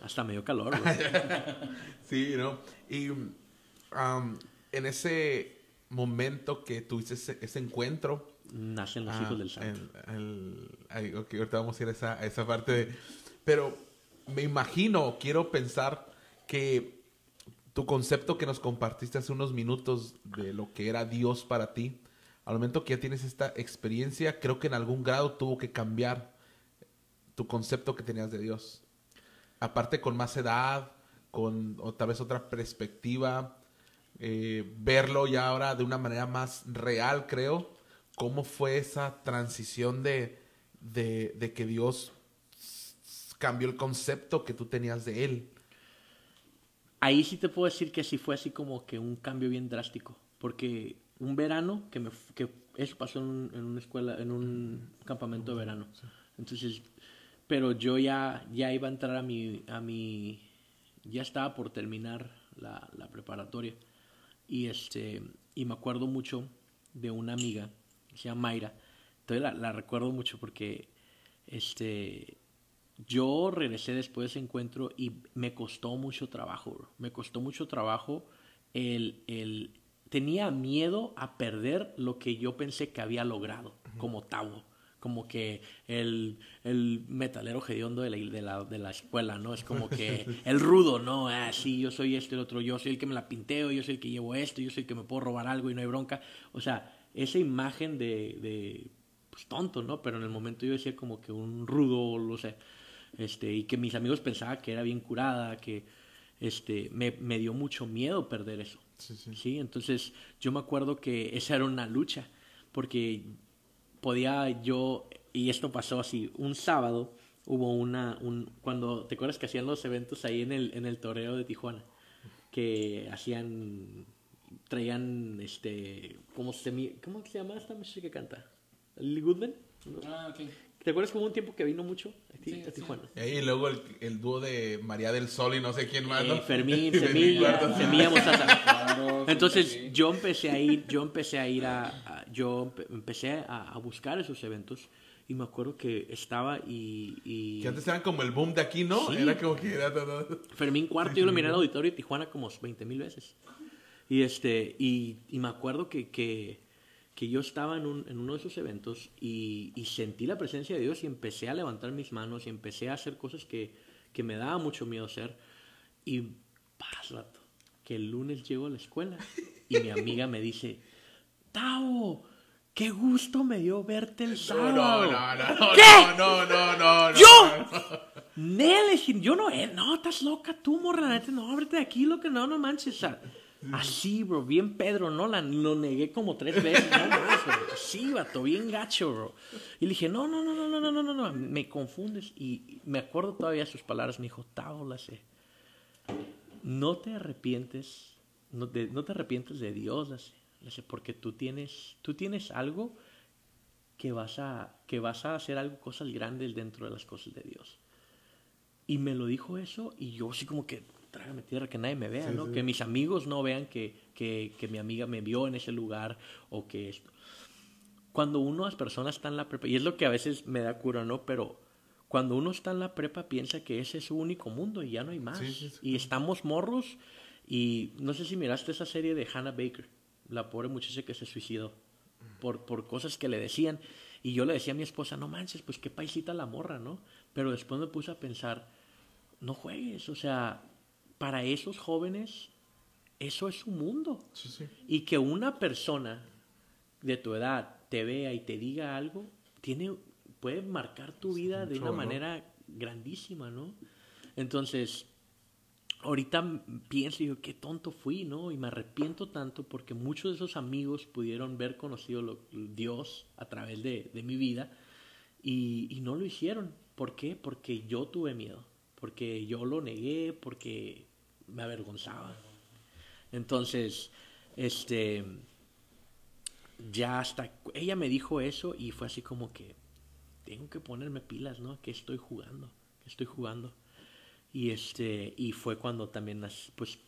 hasta medio calor. (laughs) sí, ¿no? Y um, en ese momento que tuviste ese, encuentro... Nacen los hijos del santo. ok, ahorita vamos a ir a esa, a esa parte de... Pero me imagino, quiero pensar que tu concepto que nos compartiste hace unos minutos de lo que era Dios para ti, al momento que ya tienes esta experiencia, creo que en algún grado tuvo que cambiar tu concepto que tenías de Dios. Aparte con más edad, con otra vez otra perspectiva, eh, verlo ya ahora de una manera más real, creo. ¿Cómo fue esa transición de, de que Dios cambió el concepto que tú tenías de Él? Ahí sí te puedo decir que sí fue así como que un cambio bien drástico, porque un verano que me que eso pasó en, en una escuela, en un campamento de verano. Entonces pero yo ya, ya iba a entrar a mi, a mi, ya estaba por terminar la, la preparatoria. Y, este, y me acuerdo mucho de una amiga, que se llama Mayra. Entonces la, la recuerdo mucho porque este, yo regresé después de ese encuentro y me costó mucho trabajo, Me costó mucho trabajo el, el... Tenía miedo a perder lo que yo pensé que había logrado como Tavo como que el, el metalero hediondo de la, de, la, de la escuela, ¿no? Es como que (laughs) el rudo, ¿no? Ah, sí, yo soy este, el otro, yo soy el que me la pinteo, yo soy el que llevo esto, yo soy el que me puedo robar algo y no hay bronca. O sea, esa imagen de, de pues tonto, ¿no? Pero en el momento yo decía como que un rudo, lo sé, este, y que mis amigos pensaban que era bien curada, que este, me, me dio mucho miedo perder eso. Sí, sí. ¿sí? Entonces yo me acuerdo que esa era una lucha, porque podía yo, y esto pasó así, un sábado hubo una, un, cuando, ¿te acuerdas que hacían los eventos ahí en el, en el toreo de Tijuana? Que hacían, traían, este, ¿cómo se, ¿cómo se llama esta música que canta? ¿Lily Goodman? Ah, ok. ¿Te acuerdas como un tiempo que vino mucho a, Tijuana? Y luego el, el, dúo de María del Sol y no sé quién más, ¿no? Eh, Fermín, Semilla, Semilla Mostaza. Entonces yo empecé a ir, yo empecé a ir a, yo empecé a, buscar esos eventos y me acuerdo que estaba y, y... Que antes eran como el boom de aquí, ¿no? Sí. Era como que era todo... Fermín Cuarto, yo lo miré en el auditorio de Tijuana como 20 mil veces. Y este, y, y me acuerdo que, que que yo estaba en, un, en uno de esos eventos y, y, sentí la presencia de Dios y empecé a levantar mis manos y empecé a hacer cosas que, que me daba mucho miedo hacer. Y pasa que el lunes llego a la escuela y mi amiga me dice, Tao, qué gusto me dio verte el sábado. No, no, no, no, ¿Qué? no, no, no, no. ¿Yo? Nele, yo no, eh, no, estás loca tú, morra, no, ábrete de aquí, lo que no, no manches. Así, bro, bien Pedro Nolan. Lo negué como tres veces. No más, bro. Sí, vato, bien gacho, bro. Y le dije, no, no, no, no, no, no, no, no. Me confundes. Y me acuerdo todavía sus palabras. Me dijo, Tao, la. No te arrepientes. No te, no te arrepientes de Dios. La sé, porque tú tienes, tú tienes algo que vas a, que vas a hacer algo, cosas grandes dentro de las cosas de Dios. Y me lo dijo eso y yo así como que, trágame tierra, que nadie me vea, Sí, ¿no? sí. Que mis amigos no vean que, que, que mi amiga me vio en ese lugar o que esto. Cuando uno, las personas está en la prepa, y es lo que a veces me da cura, ¿no? Pero cuando uno está en la prepa piensa que ese es su único mundo y ya no hay más. Sí. Y estamos morros y no sé si miraste esa serie de Hannah Baker, la pobre muchacha que se suicidó por, por cosas que le decían. Y yo le decía a mi esposa, no manches, pues qué paisita la morra, ¿no? Pero después me puse a pensar, no juegues, o sea, para esos jóvenes, eso es su mundo. Sí, sí. Y que una persona de tu edad te vea y te diga algo, tiene, puede marcar tu vida de una manera grandísima, ¿no? Entonces, ahorita pienso y digo, qué tonto fui, ¿no? Y me arrepiento tanto porque muchos de esos amigos pudieron ver conocido lo- Dios a través de, de mi vida y, y no lo hicieron. ¿Por qué? Porque yo tuve miedo, porque yo lo negué, porque me avergonzaba. Entonces, este, ya hasta, ella me dijo eso y fue así como que, tengo que ponerme pilas, ¿no? ¿Qué estoy jugando? ¿Qué estoy jugando? Y este, y fue cuando también pues,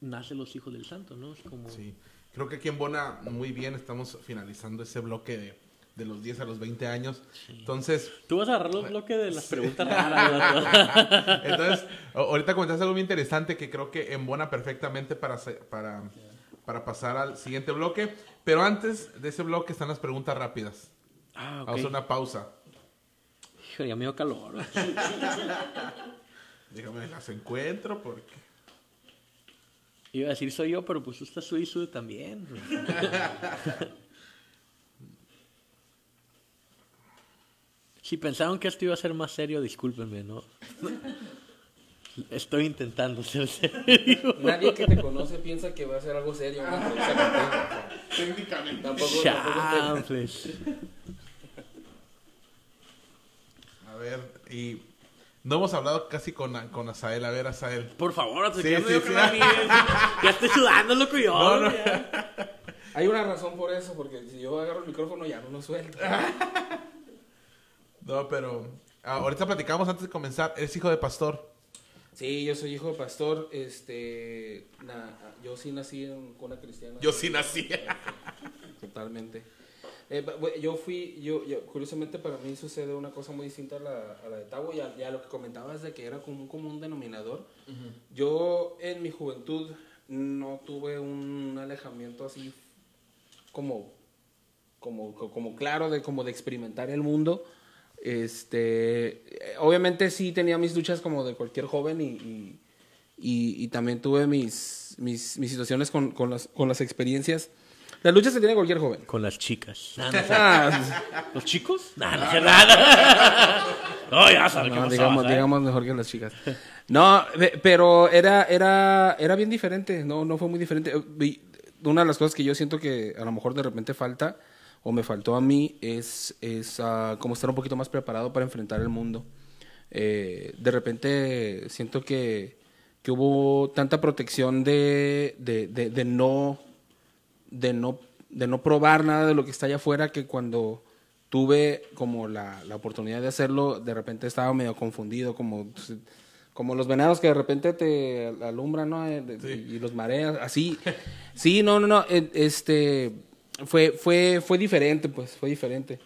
los hijos del santo, ¿no? Es como, Sí. Creo que aquí en Bona, muy bien, estamos finalizando ese bloque de, de los 10 a los 20 años. Entonces, Tú vas a agarrar los bloques de las preguntas (laughs) raras, entonces ahorita comentaste algo muy interesante que creo que embona perfectamente para, para, para pasar al siguiente bloque. Pero antes de ese bloque están las preguntas rápidas. ah, ok. Vamos a hacer una pausa. Hijo, ya me dio calor. (laughs) Déjame las encuentro porque... Iba a decir soy yo, pero pues tú estás suizo también. (laughs) si pensaron que esto iba a ser más serio, discúlpenme, ¿no? Estoy intentando ser serio. Nadie que te conoce piensa que va a ser algo serio. o sea, Técnicamente. Tampoco. A ver, y no hemos hablado casi con, con Asael. A ver, Asael. Por favor, Sí, te sí, sí. Ya estoy sudando, loco, yo. No, no. Hay una razón por eso, porque si yo agarro el micrófono ya no lo suelto. (laughs) No, pero ah, ahorita platicamos antes de comenzar. Eres hijo de pastor. Sí, yo soy hijo de pastor. Este, na- yo sí nací en cuna cristiana. Yo sí nací. (laughs) Totalmente. Eh, yo fui, yo, yo- curiosamente para mí sucede una cosa muy distinta a la, a la de Tavo y a, y a lo que comentabas de que era como un común denominador. Yo en mi juventud no tuve un alejamiento así como, como, co- como claro de, como de experimentar el mundo. Este, eh, obviamente sí tenía mis luchas como de cualquier joven y, y, y- y también tuve mis, mis, mis situaciones con, con, las, con las experiencias. Las luchas que tiene cualquier joven. Con las chicas. No, no sé. Ah, ¿Los chicos? No, no sé nada. (laughs) No, ya sabes qué digamos, ¿sabes? digamos mejor que las chicas. No, pe- pero era, era, era bien diferente, no, no fue muy diferente. Eh, Una de las cosas que yo siento que a lo mejor de repente falta, o me faltó a mí, es, es ah, como estar un poquito más preparado para enfrentar el mundo. Eh, de repente siento que, que hubo tanta protección de, de, de, de no de no, de no probar nada de lo que está allá afuera, que cuando tuve como la, la oportunidad de hacerlo, de repente estaba medio confundido, como, como los venados que de repente te alumbran, ¿no? Eh, Sí. Y los mareas, así. Sí, no, no, no, eh, este, fue, fue, fue diferente, pues, fue diferente.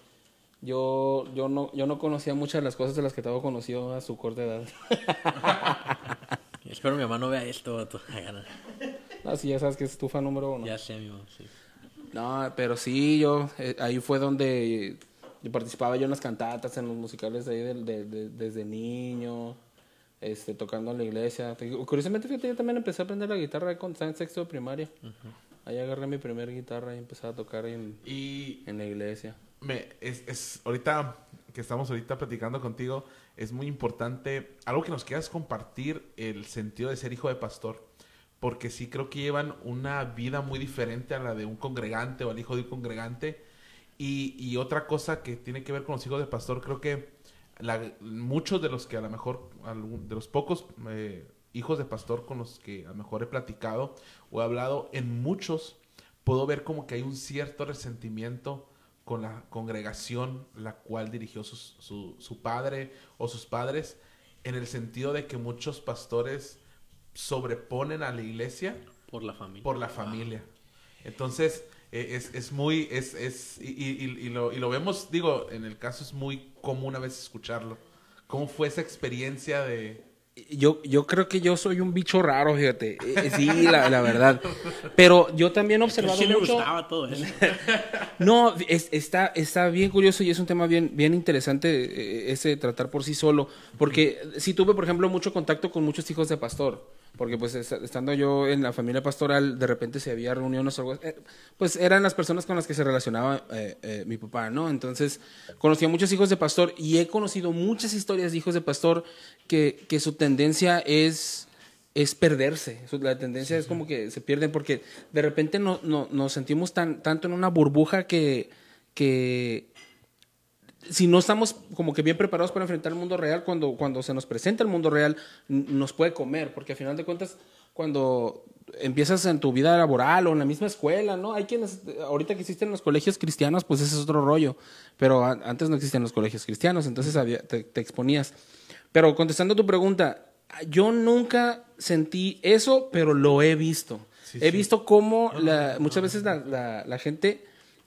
Yo, yo, no, yo no conocía muchas de las cosas de las que Tavo conoció a su corta edad. (laughs) Espero mi mamá no vea esto. vato. (laughs) No. no, sí, ya sabes que es tu fan número uno. Ya sé, mi mamá, sí. No, pero sí, yo, eh, ahí fue donde yo participaba yo en las cantatas, en los musicales de ahí del- de- de- desde niño, este, tocando en la iglesia. Curiosamente, fíjate, yo también empecé a aprender la guitarra cuando estaba en sexto de primaria. Ahí agarré mi primera guitarra y empecé a tocar en, Y en la iglesia. me, es, es ahorita que estamos ahorita platicando contigo, es muy importante algo que nos quieras compartir el sentido de ser hijo de pastor. porque sí creo que llevan una vida muy diferente a la de un congregante o al hijo de un congregante. Y, y otra cosa que tiene que ver con los hijos de pastor, creo que la- muchos de los que a lo mejor, de los pocos eh, hijos de pastor con los que a lo mejor he platicado o he hablado, en muchos puedo ver como que hay un cierto resentimiento con la congregación la cual dirigió su, su padre o sus padres, en el sentido de que muchos pastores sobreponen a la iglesia Por la familia. por la familia. Entonces, eh, es, es muy, es, es, y, y- y lo, y lo vemos, digo, en el caso es muy común a veces escucharlo. ¿Cómo fue esa experiencia de... Yo, yo creo que yo soy un bicho raro, fíjate. Eh, Sí, la, la verdad. Pero yo también he observado sí le mucho. gustaba todo eso. (laughs) No, es- está, está bien curioso y es un tema bien, bien interesante eh, ese tratar por sí solo. Porque sí tuve, por ejemplo, mucho contacto con muchos hijos de pastor. Porque pues est- estando yo en la familia pastoral, de repente se había reuniones o algo, eh, pues eran las personas con las que se relacionaba eh, eh, mi papá, ¿no? Entonces conocí a muchos hijos de pastor y he conocido muchas historias de hijos de pastor que, que su tendencia es es perderse. La tendencia es como que se pierden porque de repente no, no- nos sentimos tan, tanto en una burbuja que, que si no estamos como que bien preparados para enfrentar el mundo real, cuando, cuando se nos presenta el mundo real, nos puede comer, porque al final de cuentas, cuando empiezas en tu vida laboral o en la misma escuela, ¿no? Hay quienes, ahorita que existen los colegios cristianos, pues ese es otro rollo, pero antes no existían los colegios cristianos, entonces había- te, te exponías. Pero contestando a tu pregunta, yo nunca sentí eso, pero lo he visto. Sí, he sí. visto cómo la- muchas veces la, la- la gente,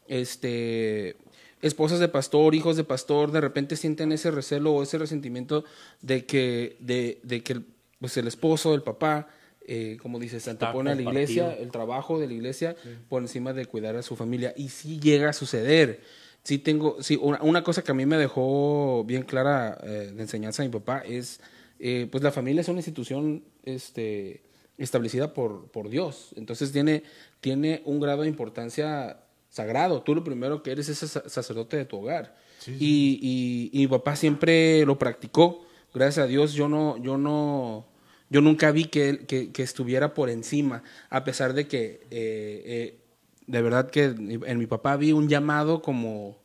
este, esposas de pastor, hijos de pastor, de repente sienten ese recelo o ese resentimiento de que, de, de que pues el esposo, el papá, eh, como dices, antepone a la iglesia, el trabajo de la iglesia por encima de cuidar a su familia. Y sí llega a suceder. Sí tengo, sí, una, una cosa que a mí me dejó bien clara eh, de enseñanza a mi papá es, eh, pues la familia es una institución este, establecida por, por Dios. Entonces tiene, tiene un grado de importancia sagrado. Tú lo primero que eres es sa- sacerdote de tu hogar. Sí, Y, y- y mi papá siempre lo practicó. Gracias a Dios yo no, yo no, yo nunca vi que, que, que estuviera por encima, a pesar de que eh, eh, de verdad que en mi papá vi un llamado como,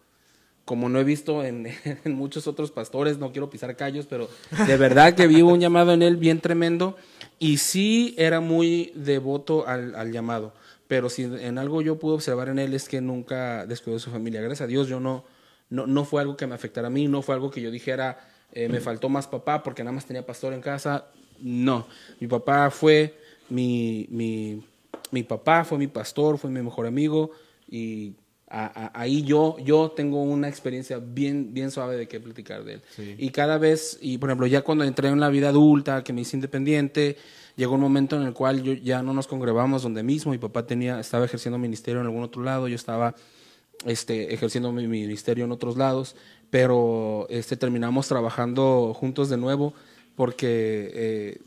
como no he visto en, (laughs) en muchos otros pastores, no quiero pisar callos, pero de verdad que vi un llamado en él bien tremendo y sí era muy devoto al, al llamado, pero si en algo yo pude observar en él es que nunca descuidó de su familia. Gracias a Dios yo no, no, no fue algo que me afectara a mí, no fue algo que yo dijera, eh, me faltó más papá porque nada más tenía pastor en casa. No, mi papá fue mi, mi, mi papá, fue mi pastor, fue mi mejor amigo y a- a- ahí yo, yo tengo una experiencia bien, bien suave de qué platicar de él. Sí. Y cada vez, y por ejemplo, ya cuando entré en la vida adulta, que me hice independiente, llegó un momento en el cual yo ya no nos congregábamos donde mismo, mi papá tenía, estaba ejerciendo ministerio en algún otro lado, yo estaba este, ejerciendo mi ministerio en otros lados, pero este, terminamos trabajando juntos de nuevo porque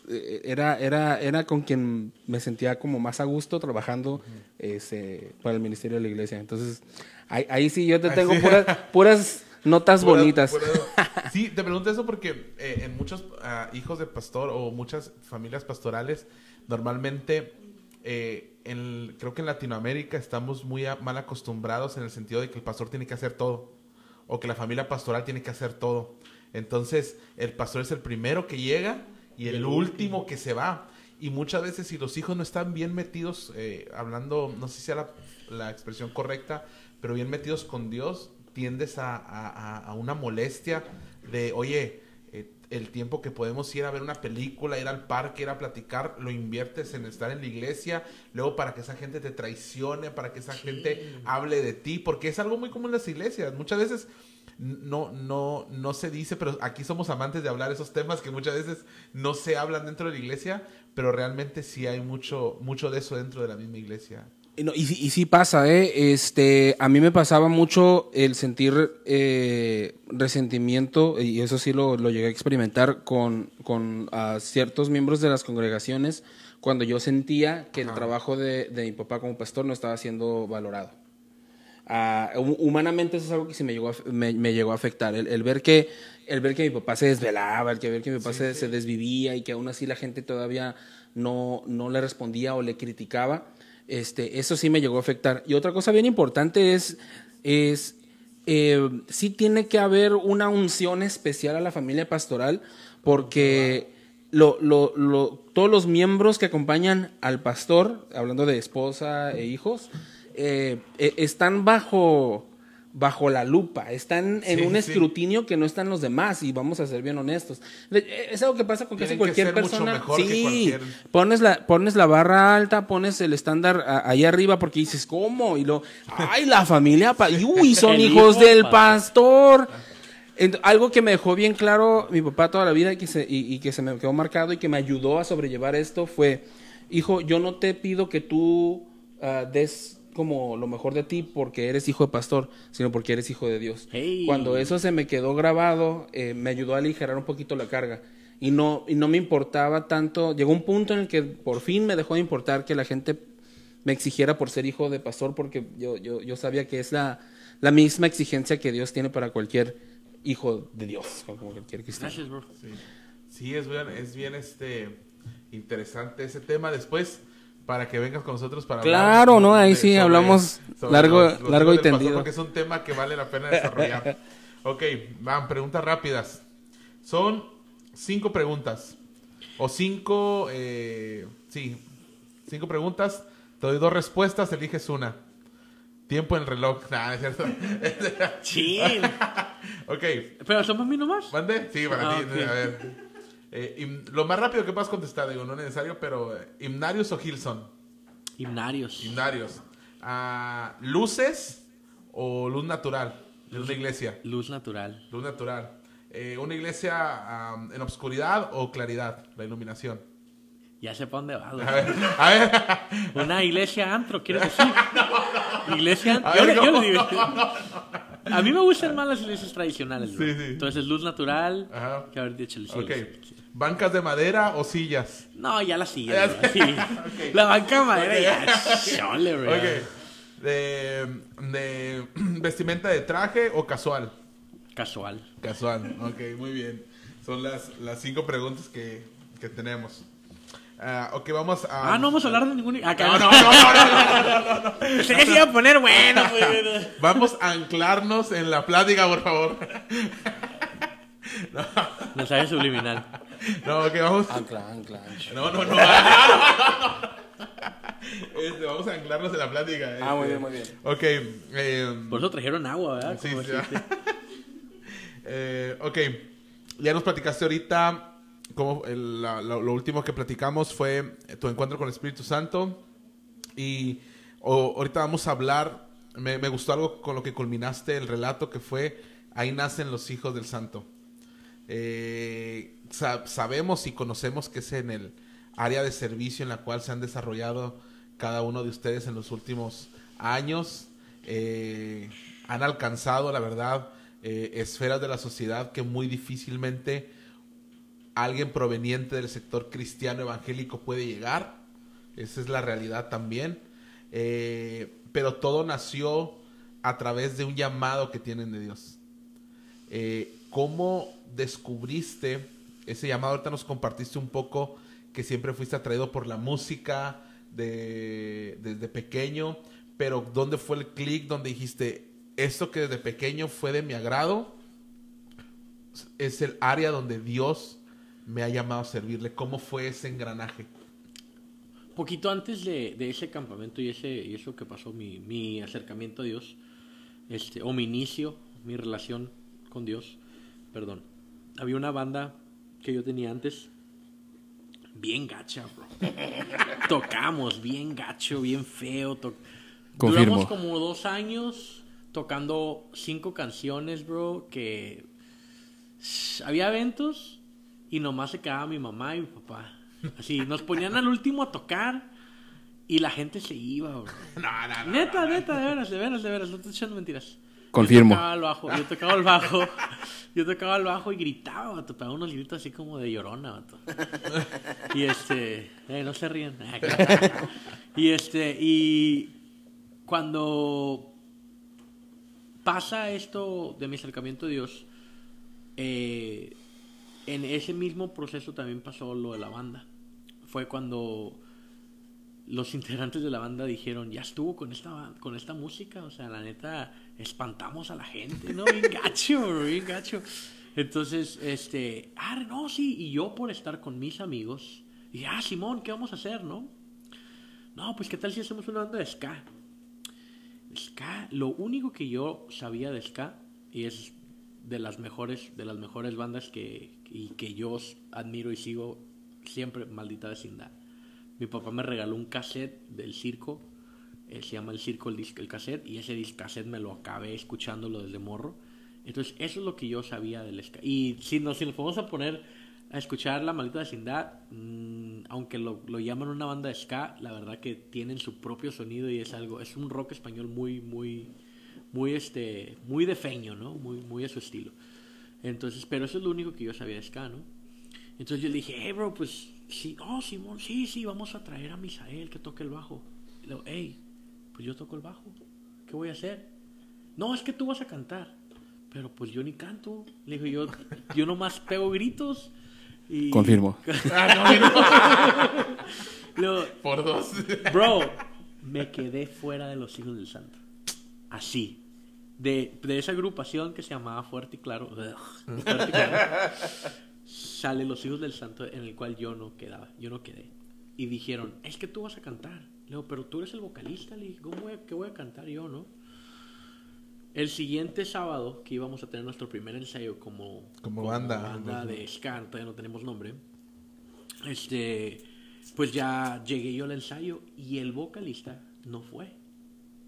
eh, era, era, era con quien me sentía como más a gusto trabajando este, para el ministerio de la iglesia. Entonces, ahí, ahí sí yo te tengo puras, puras notas bonitas. (laughs) Sí, te pregunto eso porque eh, en muchos ah, hijos de pastor o muchas familias pastorales, normalmente, eh, en- creo que en Latinoamérica estamos muy a- mal acostumbrados en el sentido de que el pastor tiene que hacer todo o que la familia pastoral tiene que hacer todo. Entonces, el pastor es el primero que llega y el, último que se va. Y muchas veces si los hijos no están bien metidos, eh, hablando, no sé si sea la, la expresión correcta, pero bien metidos con Dios, tiendes a, a- a- una molestia de, oye, eh, el tiempo que podemos ir a ver una película, ir al parque, ir a platicar, lo inviertes en estar en la iglesia, luego para que esa gente te traicione, para que esa gente hable de ti, porque es algo muy común en las iglesias. Muchas veces no, no, no se dice, pero aquí somos amantes de hablar esos temas que muchas veces no se hablan dentro de la iglesia, pero realmente sí hay mucho, mucho de eso dentro de la misma iglesia. Y, no, y, sí- y sí pasa, ¿eh? Este, a mí me pasaba mucho el sentir eh, resentimiento, y eso sí lo, lo llegué a experimentar con, con ah, ciertos miembros de las congregaciones, cuando yo sentía que el trabajo de, de mi papá como pastor no estaba siendo valorado. a- hu- humanamente eso es algo que sí me llegó a, me, me llegó a afectar. El, el ver que, el ver que mi papá se desvelaba, el que ver que mi papá se, se desvivía y que aún así la gente todavía no, no le respondía o le criticaba, este, eso sí me llegó a afectar. Y otra cosa bien importante es, eh, sí tiene que haber una unción especial a la familia pastoral porque todos los miembros que acompañan al pastor, hablando de esposa e hijos, eh, eh, están bajo, bajo la lupa, están en Sí, un sí. escrutinio que no están los demás y vamos a ser bien honestos. Es algo que pasa con casi que cualquier mucho persona. que sí, cualquier- pones la, pones la barra alta, pones el estándar a- ahí arriba porque dices, ¿cómo? Y lo, ay, la familia, pa- y uy, son (laughs) hijos hijo, del pa- pastor. Algo que me dejó bien claro mi papá toda la vida y que, se, y, y que se me quedó marcado y que me ayudó a sobrellevar esto fue, hijo, yo no te pido que tú ah, des como lo mejor de ti porque eres hijo de pastor, sino porque eres hijo de Dios. Hey. Cuando eso se me quedó grabado, eh, me ayudó a aligerar un poquito la carga. Y no, y no me importaba tanto, llegó un punto en el que por fin me dejó de importar que la gente me exigiera por ser hijo de pastor, porque yo, yo, yo sabía que es la, la misma exigencia que Dios tiene para cualquier hijo de Dios, como cualquier cristiano. Gracias, bro. Sí, Sí, es bien, es bien este, interesante ese tema. Después, para que vengas con nosotros para Claro, ¿no? Ahí sí hablamos largo- los- los largo y tendido. Porque es un tema que vale la pena desarrollar. (laughs) ok, van, preguntas rápidas. Son cinco preguntas. O cinco, eh, sí, cinco preguntas. Te doy dos respuestas, eliges una. Tiempo en el reloj. (laughs) No es cierto. Chill. (laughs) ok, Pero somos mí nomás. ¿Mande? Sí, para Ah, ti. ok. A ver. Eh, him- lo más rápido que puedas contestar, digo, no es necesario, pero eh, ¿Himnarios o Gilson? Himnarios. Himnarios. Ah, ¿Luces o luz natural? De una iglesia. Luz natural. Luz natural. Eh, ¿Una iglesia en obscuridad o claridad? La iluminación. Ya sé para dónde va. güey. A ver, a ver. (laughs) Una iglesia antro, ¿quieres (laughs) decir? Iglesia antro. A Yo, ver, le- yo no, le digo. (laughs) A mí me gustan más las iglesias tradicionales. bro. Sí, sí. Entonces, luz natural. Ajá. Que haber dicho el Ok. sí. ¿Bancas de madera o sillas? No, ya la sigue. Ya bro, sé. sí. Ok. La banca de madera Ok. ya. Chole, (laughs) bro. Ok. De, de (clears throat) vestimenta de traje o casual? Casual. Casual, ok, muy bien. Son las, las cinco preguntas que, que tenemos. Ah, ok, vamos a... Ah, no vamos a hablar de ningún. Acá No, no, no, no, no, no. (laughs) Pensé que se iba a poner bueno, (laughs) pues. Vamos a anclarnos en la plática, por favor. Mensaje subliminal. (laughs) No, ok, vamos... Ancla, ancla. No, no, (laughs) no. no, no. Este, vamos a anclarnos en la plática. Ah, muy este. bien, muy bien. Ok, eh, Por eso trajeron agua, ¿verdad? Sí, Como sí. dijiste. (laughs) Eh, ok, ya nos platicaste ahorita, como el- la- lo, lo último que platicamos fue tu encuentro con el Espíritu Santo. Y o- ahorita vamos a hablar, me, me gustó algo con lo que culminaste el relato que fue, ahí nacen los hijos del Santo. Eh, sa- sabemos y conocemos que es en el área de servicio en la cual se han desarrollado cada uno de ustedes en los últimos años. Eh, han alcanzado, la verdad, eh, esferas de la sociedad que muy difícilmente alguien proveniente del sector cristiano evangélico puede llegar. Esa es la realidad también. Eh, pero todo nació a través de un llamado que tienen de Dios. ¿Cómo descubriste ese llamado? Ahorita nos compartiste un poco que siempre fuiste atraído por la música de, desde pequeño, pero ¿dónde fue el clic donde dijiste, esto que desde pequeño fue de mi agrado, es el área donde Dios me ha llamado a servirle? ¿Cómo fue ese engranaje? Poquito antes de, de ese campamento y, ese, y eso que pasó, mi, mi acercamiento a Dios, este, o mi inicio, mi relación con Dios, perdón, había una banda que yo tenía antes, bien gacha, bro. (laughs) Tocamos bien gacho, bien feo. to- Confirmo. Duramos como dos años tocando cinco canciones, bro, que había eventos y nomás se quedaba mi mamá y mi papá. Así, nos ponían al último a tocar y la gente se iba, bro. (laughs) No, no, no. Neta, neta, de veras, de veras, de veras, no te estoy echando mentiras. Confirmo. Yo tocaba el bajo, yo tocaba el bajo, yo tocaba el bajo y gritaba, pegaba unos gritos así como de llorona, vato. Y este, eh, no se ríen. (laughs) Y este, y cuando pasa esto de mi acercamiento a Dios, eh, en ese mismo proceso también pasó lo de la banda. Fue cuando los integrantes de la banda dijeron, ya estuvo con esta, con esta música, o sea, la neta, espantamos a la gente, ¿no? Bien gacho, bien gacho. Entonces, este, ah, no, sí, y yo por estar con mis amigos, y ah, Simón, ¿qué vamos a hacer, no? No, pues, ¿qué tal si hacemos una banda de ska? Ska, lo único que yo sabía de ska, y es de las mejores, de las mejores bandas que, y que yo admiro y sigo siempre, maldita vecindad. Mi papá me regaló un cassette del circo, eh, se llama El Circo el, disco, el cassette, y ese disc cassette me lo acabé escuchándolo desde morro. Entonces, eso es lo que yo sabía del ska. Y si nos, si nos vamos a poner a escuchar La Maldita Vecindad, mmm, aunque lo, lo, llaman una banda de ska, la verdad que tienen su propio sonido y es algo, es un rock español muy, muy, muy, este, muy de feño, ¿no? Muy, muy a su estilo. Entonces, pero eso es lo único que yo sabía de ska, ¿no? Entonces yo le dije, hey, bro, pues, sí, oh, Simón, sí, sí, vamos a traer a Misael que toque el bajo. Y le digo, hey, pues yo toco el bajo, ¿qué voy a hacer? No, es que tú vas a cantar. Pero pues yo ni canto. Le digo, yo, yo nomás pego gritos. Y... (laughs) Confirmo. (laughs) ah, no, Luego, (laughs) Por dos. Bro, me quedé fuera de los hijos del santo. Así. De, de esa agrupación que se llamaba Fuerte y Claro. ugh, Fuerte y Claro, sale los hijos del santo en el cual yo no quedaba. Yo no quedé. Y dijeron, es que tú vas a cantar. Le digo, pero tú eres el vocalista. Le digo, ¿cómo voy a, ¿qué voy a cantar yo, no? El siguiente sábado, que íbamos a tener nuestro primer ensayo como, Como banda. banda de ska, todavía no tenemos nombre. Este, pues ya llegué yo al ensayo y el vocalista no fue.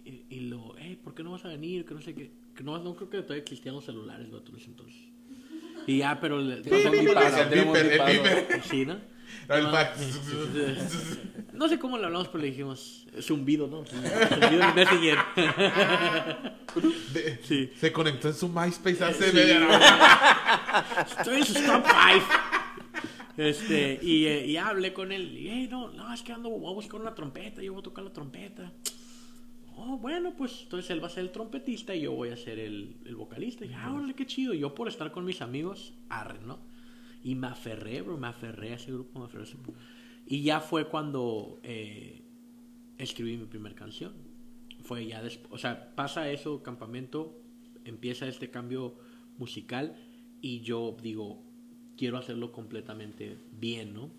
Y, y lo, hey, ¿por qué no vas a venir? Que no sé qué. Que no, no creo que todavía existían los celulares ¿no? Entonces. Y ya, pero... El el. Sí, ¿no? El No, fax. No sé cómo le hablamos, pero le dijimos zumbido, ¿no? Zumbido en Messenger. De- Sí. Se conectó en su MySpace hace Sí. media hora. Estoy en su top 5. Este, y, eh, y hablé con él. Y, "Hey, no, no, es que ando, voy a buscar una trompeta. Yo voy a tocar la trompeta. Oh, bueno, pues entonces él va a ser el trompetista y yo voy a ser el, el vocalista. Y dije, ah, qué chido. Yo por estar con mis amigos, arre, ¿no? Y me aferré, bro, me aferré a ese grupo, me aferré a ese grupo. Y ya fue cuando eh, escribí mi primera canción. Fue ya después, o sea, pasa eso, campamento, empieza este cambio musical y yo digo, quiero hacerlo completamente bien, ¿no?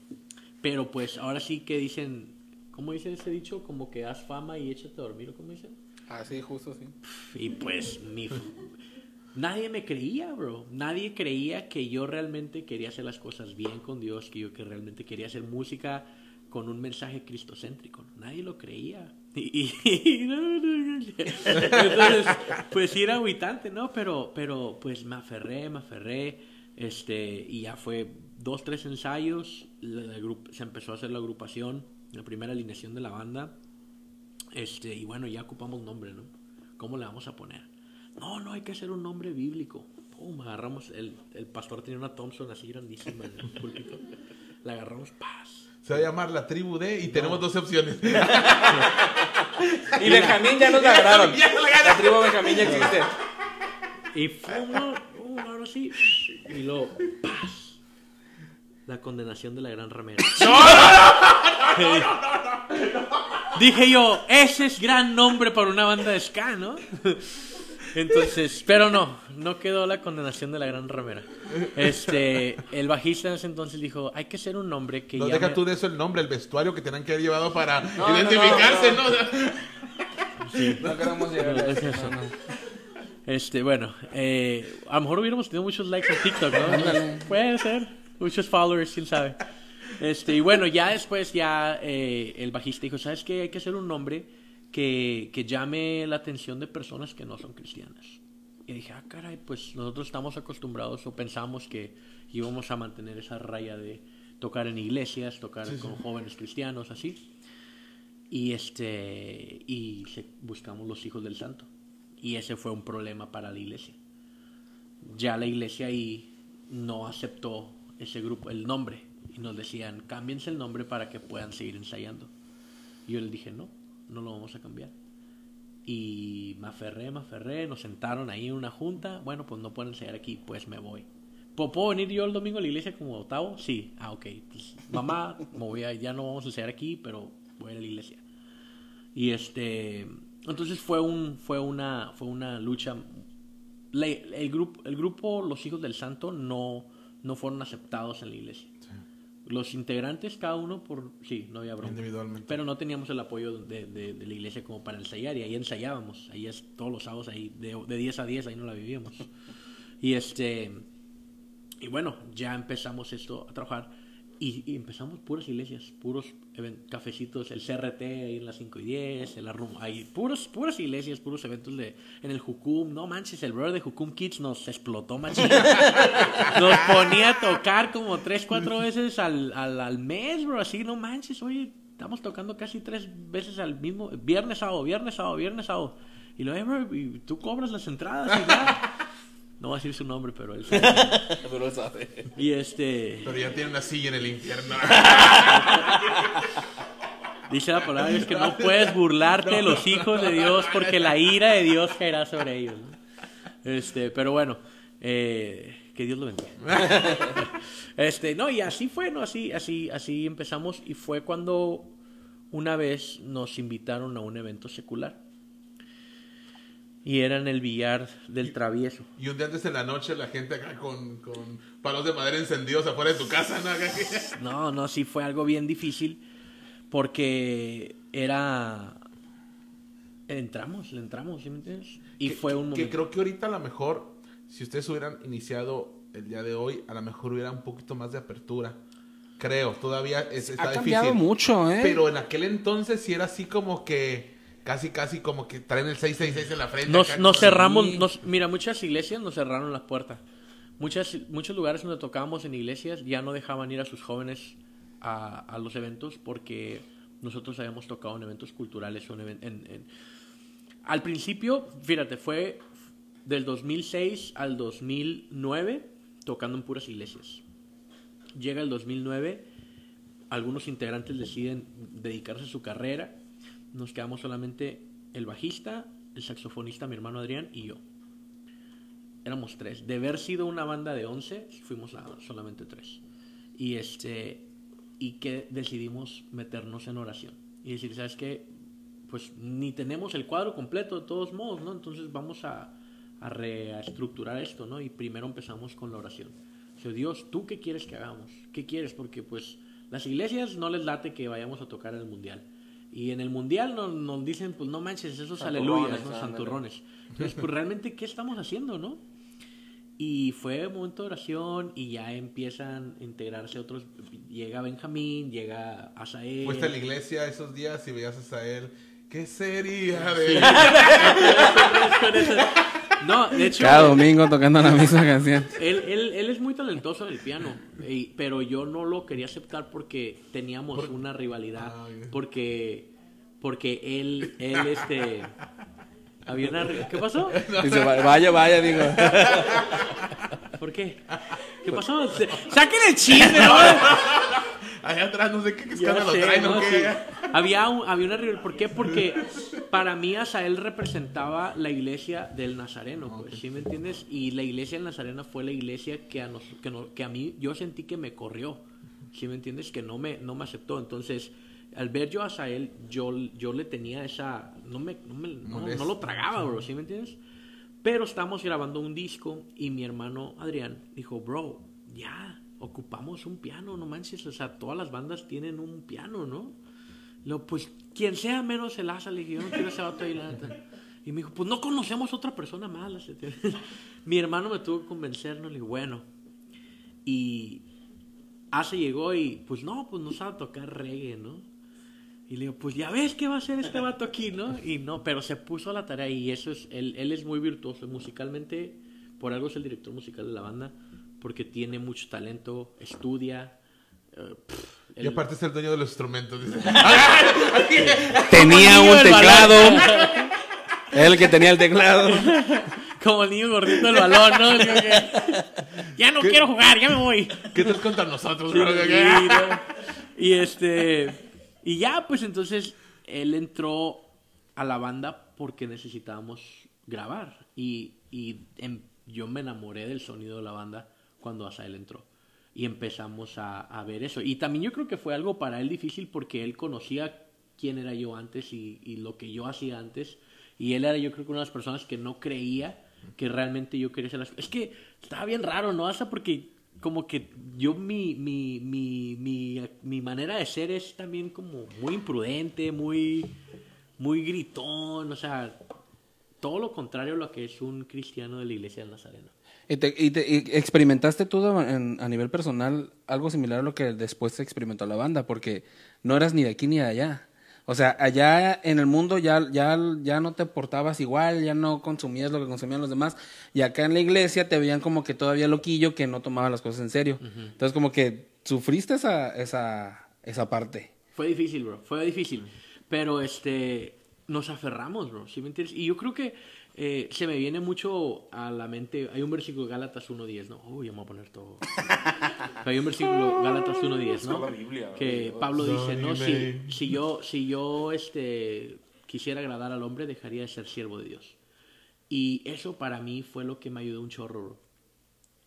Pero pues ahora sí que dicen, ¿cómo dice ese dicho? Como que haz fama y échate a dormir, ¿o cómo dicen? Ah, sí, justo, sí. Y pues mi... Nadie me creía, bro. Nadie creía que yo realmente quería hacer las cosas bien con Dios, que yo que realmente quería hacer música con un mensaje cristocéntrico. Nadie lo creía. Y, y- entonces, pues sí era aguitante, ¿no? Pero, pero pues me aferré, me aferré. Este, y ya fue dos, tres ensayos. la- la se empezó a hacer la agrupación, la primera alineación de la banda. Este, y bueno, ya ocupamos nombre, ¿no? ¿Cómo le vamos a poner? No, no, hay que hacer un nombre bíblico. Pum, agarramos, el, el pastor tenía una Thompson así grandísima en el púlpito. La agarramos, paz. Se va a llamar la tribu de y tenemos dos opciones. (laughs) Y Benjamín ya nos la agarraron. La tribu Benjamín ya existe. Y fue uno, uno, ahora sí. Y luego, paz. La condenación de la gran ramera. (laughs) Dije yo, ese es gran nombre para una banda de ska, ¿no? Entonces, pero no, no quedó la condenación de la gran ramera. Este, el bajista en ese entonces dijo, hay que ser un nombre que No llame- deja tú de eso el nombre, el vestuario que tenían que haber llevado para no, identificarse, no, ¿no? No queremos llegar a No, eso. no, no. Este, bueno, eh, a lo mejor hubiéramos tenido muchos likes en TikTok, ¿no? Puede ser, muchos followers, quién sabe. Este, y bueno, ya después ya eh, el bajista dijo, ¿sabes qué? Hay que hacer un nombre que, que llame la atención de personas que no son cristianas. Y dije, ah, caray, pues nosotros estamos acostumbrados o pensamos que íbamos a mantener esa raya de tocar en iglesias, tocar con jóvenes cristianos, así. Y este y buscamos los hijos del santo. Y ese fue un problema para la iglesia. Ya la iglesia ahí no aceptó ese grupo, el nombre. Y nos decían, cámbiense el nombre para que puedan seguir ensayando. Y yo les dije, no, no lo vamos a cambiar. Y me aferré, me aferré, nos sentaron ahí en una junta. Bueno, pues no pueden ensayar aquí, pues me voy. ¿Puedo venir yo el domingo a la iglesia como octavo? Sí. Ah, ok. Pues, mamá, me voy a- ya no vamos a ensayar aquí, pero voy a la iglesia. Y este, entonces fue un, fue una, fue una lucha. El grupo, el grupo Los Hijos del Santo no, no fueron aceptados en la iglesia. Los integrantes, cada uno por, sí, no había bronca. Individualmente. Pero no teníamos el apoyo de, de- de la iglesia como para ensayar y ahí ensayábamos. Ahí es todos los sábados, ahí de, de 10 a 10, ahí no la vivíamos. (laughs) Y este, y bueno, ya empezamos esto a trabajar y, y empezamos puras iglesias, puros cafecitos, el CRT ahí en las 5 y 10, el Arrum, ahí puros, puras iglesias, puros eventos de, en el Jucum, no manches, el brother de Jucum Kids nos explotó machín. (laughs) Nos ponía a tocar como 3, 4 veces al, al, al mes, bro, así, no manches, oye, estamos tocando casi tres veces al mismo, viernes, sábado, viernes, sábado, viernes, sábado. Y lo, eh, bro, y tú cobras las entradas y nada. No voy a decir su nombre, pero él sabe. (laughs) Pero sabe. Y este. Pero ya tiene una silla en el infierno. (laughs) Dice la palabra es que no puedes burlarte de los hijos de Dios porque la ira de Dios caerá sobre ellos. ¿no? Este, pero bueno, eh, que Dios lo bendiga. (laughs) Este, no, y así fue, ¿no? Así, así, así empezamos y fue cuando una vez nos invitaron a un evento secular. Y era en el billar del travieso. Y un día antes en la noche la gente acá con, con palos de madera encendidos afuera de tu casa, ¿no? (laughs) No, no, sí fue algo bien difícil porque era... Entramos, le entramos, ¿sí me entiendes? Y Que- fue un Que momento... creo que ahorita a lo mejor, si ustedes hubieran iniciado el día de hoy, a lo mejor hubiera un poquito más de apertura. Creo, todavía es, está Ha difícil. cambiado mucho, ¿eh? Pero en aquel entonces sí era así como que, casi, casi como que traen el 666 en la frente. Nos, acá, nos como- cerramos, Sí. nos- mira, muchas iglesias nos cerraron las puertas. Muchas, muchos lugares donde tocábamos en iglesias ya no dejaban ir a sus jóvenes a, a los eventos porque nosotros habíamos tocado en eventos culturales. en- Al principio, fíjate, fue del 2006 al 2009 tocando en puras iglesias. Llega el 2009, algunos integrantes deciden dedicarse a su carrera. Nos quedamos solamente el bajista, el saxofonista, mi hermano Adrián y yo. Éramos tres. De haber sido una banda de 11, fuimos a solamente tres. Y este y que decidimos meternos en oración y decir, ¿sabes qué? Pues ni tenemos el cuadro completo de todos modos, ¿no? Entonces vamos a, a reestructurar esto, ¿no? Y primero empezamos con la oración. O Dios, ¿tú qué quieres que hagamos? ¿Qué quieres? Porque pues las iglesias no les late que vayamos a tocar el mundial. Y en el mundial nos, nos dicen, pues no manches, esos Santurrones, aleluyas, ¿no? ándale. Santurrones. Entonces, pues realmente, ¿qué estamos haciendo, no? Y fue un momento de oración y ya empiezan a integrarse otros. Llega Benjamín, llega Asael. Fuiste a la iglesia esos días y veías a él. ¿Qué sería de (laughs) No, de hecho, Cada domingo tocando la misma canción. él, él, él es muy talentoso en el piano, y- pero yo no lo quería aceptar porque teníamos Por- una rivalidad. Ah. Porque, porque él, él, este. Había una. ¿Qué pasó? (laughs) Dice, "Va- vaya, vaya, digo. ¿Por qué? ¿Qué pasó? ¡Saquen el chisme, no! Allá atrás no sé qué, qué escándalo sé, traen, ¿no? ¿Qué? Sí. Había, un- había una rivalidad. ¿Por qué? Porque para mí Asael representaba la iglesia del Nazareno, pues, ¿sí me entiendes? Y la iglesia del Nazareno fue la iglesia que a, nos- que, no- que a mí yo sentí que me corrió, ¿sí me entiendes? Que no me, no me aceptó. Entonces, al ver yo a Asael, yo, yo le tenía esa... No, me, no, me- no- no lo tragaba, bro, ¿sí me entiendes? Pero estábamos grabando un disco y mi hermano Adrián dijo, bro, ya, ocupamos un piano, no manches, o sea, todas las bandas tienen un piano, ¿no? Lo, pues, quien sea menos el asa, le dije, yo no quiero ese vato ahí, la. Y me dijo, pues no conocemos otra persona mala. (laughs) mi hermano me tuvo que convencer, ¿no? Le dije, bueno. Y Asa llegó y, pues no, pues no sabe tocar reggae, ¿no? Y le digo, pues ya ves qué va a hacer este vato aquí, ¿no? Y no, pero se puso a la tarea y eso es, él, él es muy virtuoso musicalmente, por algo es el director musical de la banda, porque tiene mucho talento, estudia. eh, pff, Y aparte es el dueño de los instrumentos. dice. (laughs) Tenía un teclado. Él que tenía el teclado. (laughs) Como el niño gordito del balón, ¿no? Que, ya no quiero jugar, ya me voy. ¿Qué tal contra nosotros? Sí, bro? y, no, y este y ya pues entonces él entró a la banda porque necesitábamos grabar. Y, y em- yo me enamoré del sonido de la banda cuando Asael entró. Y empezamos a, a ver eso. Y también yo creo que fue algo para él difícil porque él conocía quién era yo antes y, y lo que yo hacía antes. Y él era yo creo que una de las personas que no creía que realmente yo quería hacer las Es que estaba bien raro, ¿no? Hasta porque como que yo mi, mi, mi, mi, mi manera de ser es también como muy imprudente, muy, muy gritón, o sea, todo lo contrario a lo que es un cristiano de la iglesia del Nazareno. ¿Y, te- y te- y experimentaste tú en- a nivel personal algo similar a lo que después experimentó la banda? Porque no eras ni de aquí ni de allá. O sea, allá en el mundo ya, ya, ya no te portabas igual, ya no consumías lo que consumían los demás. Y acá en la iglesia te veían como que todavía loquillo, que no tomaba las cosas en serio. Entonces como que sufriste esa, esa, esa parte. Fue difícil, bro, fue difícil. Pero este, nos aferramos, bro, ¿sí me entiendes? Y yo creo que eh, se me viene mucho a la mente, hay un versículo de Gálatas 1.10, ¿no? Uy, ya me voy a poner todo. (laughs) Hay un versículo Gálatas 1.10, ¿no? la Biblia, que. Pablo dice, ¿no? Si, si yo, si yo este, quisiera agradar al hombre, dejaría de ser siervo de Dios. Y eso para mí fue lo que me ayudó un chorro, bro.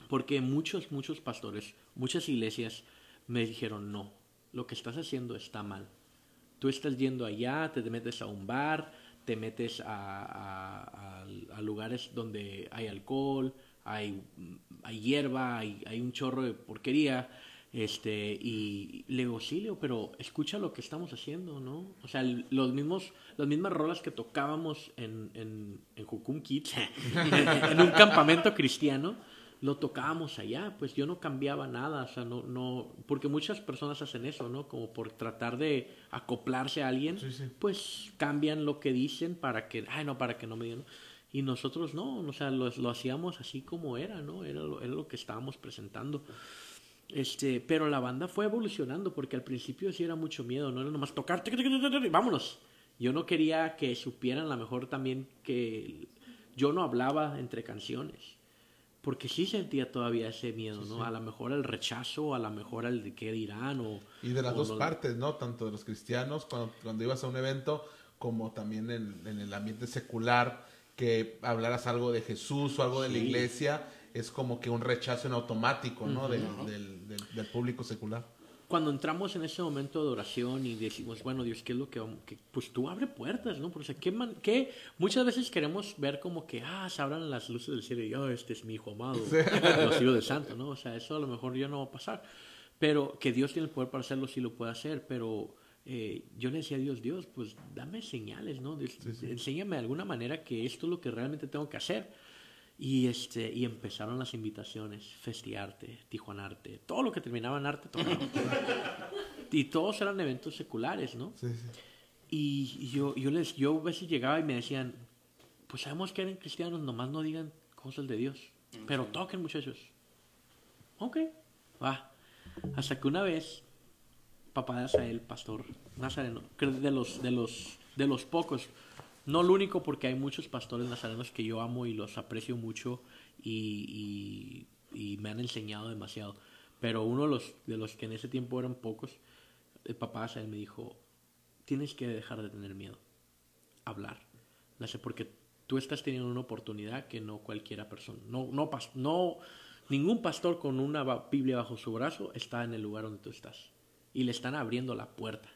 Porque muchos, muchos pastores, muchas iglesias me dijeron, no, lo que estás haciendo está mal. Tú estás yendo allá, te metes a un bar, te metes a, a- lugares donde hay alcohol, hay, hierba, hay, un chorro de porquería. Este, y le digo, sí, pero escucha lo que estamos haciendo, ¿no? O sea, los mismos, las mismas rolas que tocábamos en, en, en Jucum Kids, (laughs) en un campamento cristiano, lo tocábamos allá, pues yo no cambiaba nada, o sea, no, no, porque muchas personas hacen eso, ¿no? Como por tratar de acoplarse a alguien, Sí, sí. pues cambian lo que dicen para que, ay, no, para que no me digan. Y nosotros no, o sea, lo, lo hacíamos así como era, ¿no? Era lo, era lo que estábamos presentando. Este, pero la banda fue evolucionando porque al principio sí era mucho miedo, no era nomás tocar, vámonos. Yo no quería que supieran a lo mejor también que yo no hablaba entre canciones. Porque sí sentía todavía ese miedo, ¿no? A lo mejor el rechazo, a lo mejor el de qué dirán o... Y de las dos no- partes, ¿no? Tanto de los cristianos cuando, cuando ibas a un evento, como también en, en el ambiente secular, que hablaras algo de Jesús o algo de la iglesia, es como que un rechazo en automático, ¿no? Del- del, del- del público secular. Cuando entramos en ese momento de oración y decimos, bueno, Dios, ¿qué es lo que vamos? que- pues tú abre puertas, ¿no? Porque, o sea, ¿qué, man- qué? Muchas veces queremos ver como que, ah, se abran las luces del cielo y, oh, este es mi hijo amado, los hijos del santo, ¿no? O sea, eso a lo mejor ya no va a pasar. Pero que Dios tiene el poder para hacerlo, sí lo puede hacer, pero eh, yo le decía a Dios, Dios, pues dame señales, ¿no? Dios, Enséñame de alguna manera que esto es lo que realmente tengo que hacer. Y, este, y empezaron las invitaciones, Festiarte, Tijuanarte, todo lo que terminaba en arte tocábamos. (laughs) y todos eran eventos seculares, ¿no? Sí, sí. Y, yo, yo, les, yo a veces llegaba y me decían, pues sabemos que eran cristianos, nomás no digan cosas de Dios, pero toquen muchachos. Ok, va. Hasta que una vez, papá de Asael, pastor nazareno, de los, de los, de los pocos, no el único porque hay muchos pastores nazarenos que yo amo y los aprecio mucho y, me han enseñado demasiado, pero uno de los, que en ese tiempo eran pocos, el papá Asael me dijo, tienes que dejar de tener miedo, hablar. No sé, porque tú estás teniendo una oportunidad que no cualquiera persona, no, no, no, ningún pastor con una Biblia bajo su brazo está en el lugar donde tú estás. Y le están abriendo la puerta.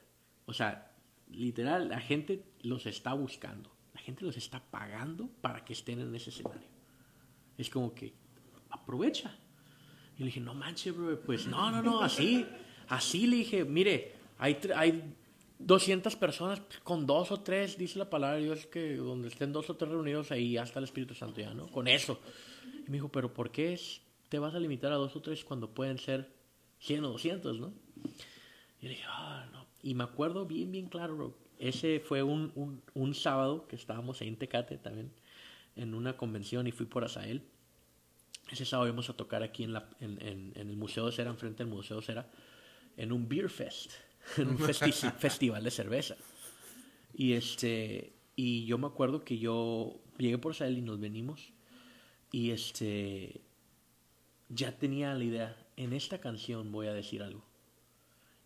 O sea, literal, la gente los está buscando. La gente los está pagando para que estén en ese escenario. Es como que aprovecha. Y le dije, no manches, bro. Pues no, no, no, así. Así le dije, mire, hay, hay 200 personas con dos o tres, dice la palabra de Dios, que donde estén dos o tres reunidos ahí ya está el Espíritu Santo ya, ¿no? Con eso. Y me dijo, pero ¿por qué te vas a limitar a dos o tres cuando pueden ser 100 o 200, no? Y le dije, ah, no. Y me acuerdo bien, bien claro, bro. Ese fue un, un, un sábado que estábamos ahí en Tecate también, en una convención y fui por Asael. Ese sábado íbamos a tocar aquí en, la, en, en- en el Museo de Cera, enfrente del Museo de Cera, en un beer fest, (laughs) en un festi- (laughs) festival de cerveza. Y, este, y yo me acuerdo que yo llegué por Asael y nos venimos. Y este, ya tenía la idea, en esta canción voy a decir algo.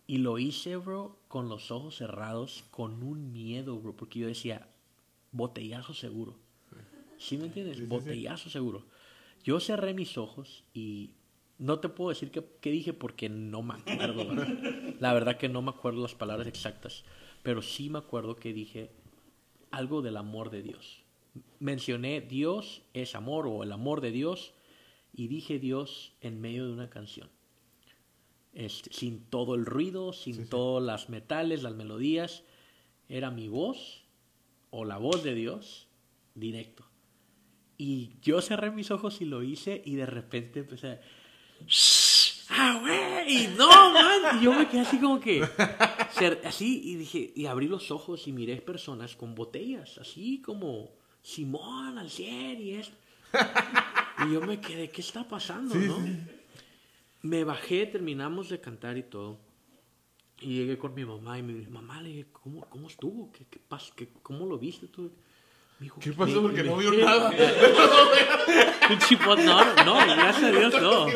Y lo hice, bro, con los ojos cerrados, con un miedo, bro, porque yo decía, botellazo seguro. ¿Sí me entiendes? botellazo seguro. Yo cerré mis ojos y no te puedo decir qué, dije porque no me acuerdo. (laughs) La verdad que no me acuerdo las palabras exactas, pero sí me acuerdo que dije algo del amor de Dios. Mencioné Dios es amor o el amor de Dios y dije Dios en medio de una canción. Sin todo el ruido, sin todas las metales, las melodías. Era mi voz o la voz de Dios directo. Y yo cerré mis ojos y lo hice y de repente empecé ¡Ah, güey! No, man. Y yo me quedé así como que. Así, y dije, y abrí los ojos y miré personas con botellas, así como Simón al cielo y esto. Y yo me quedé, ¿qué está pasando, no? Me bajé, terminamos de cantar y todo. Y llegué con mi mamá y me dije, mamá, le dije, ¿cómo, cómo estuvo? ¿Qué, qué pasó? ¿Qué, ¿Cómo lo viste tú? ¿Qué pasó? Porque no vio nada. (laughs) no, no, gracias a Dios, no.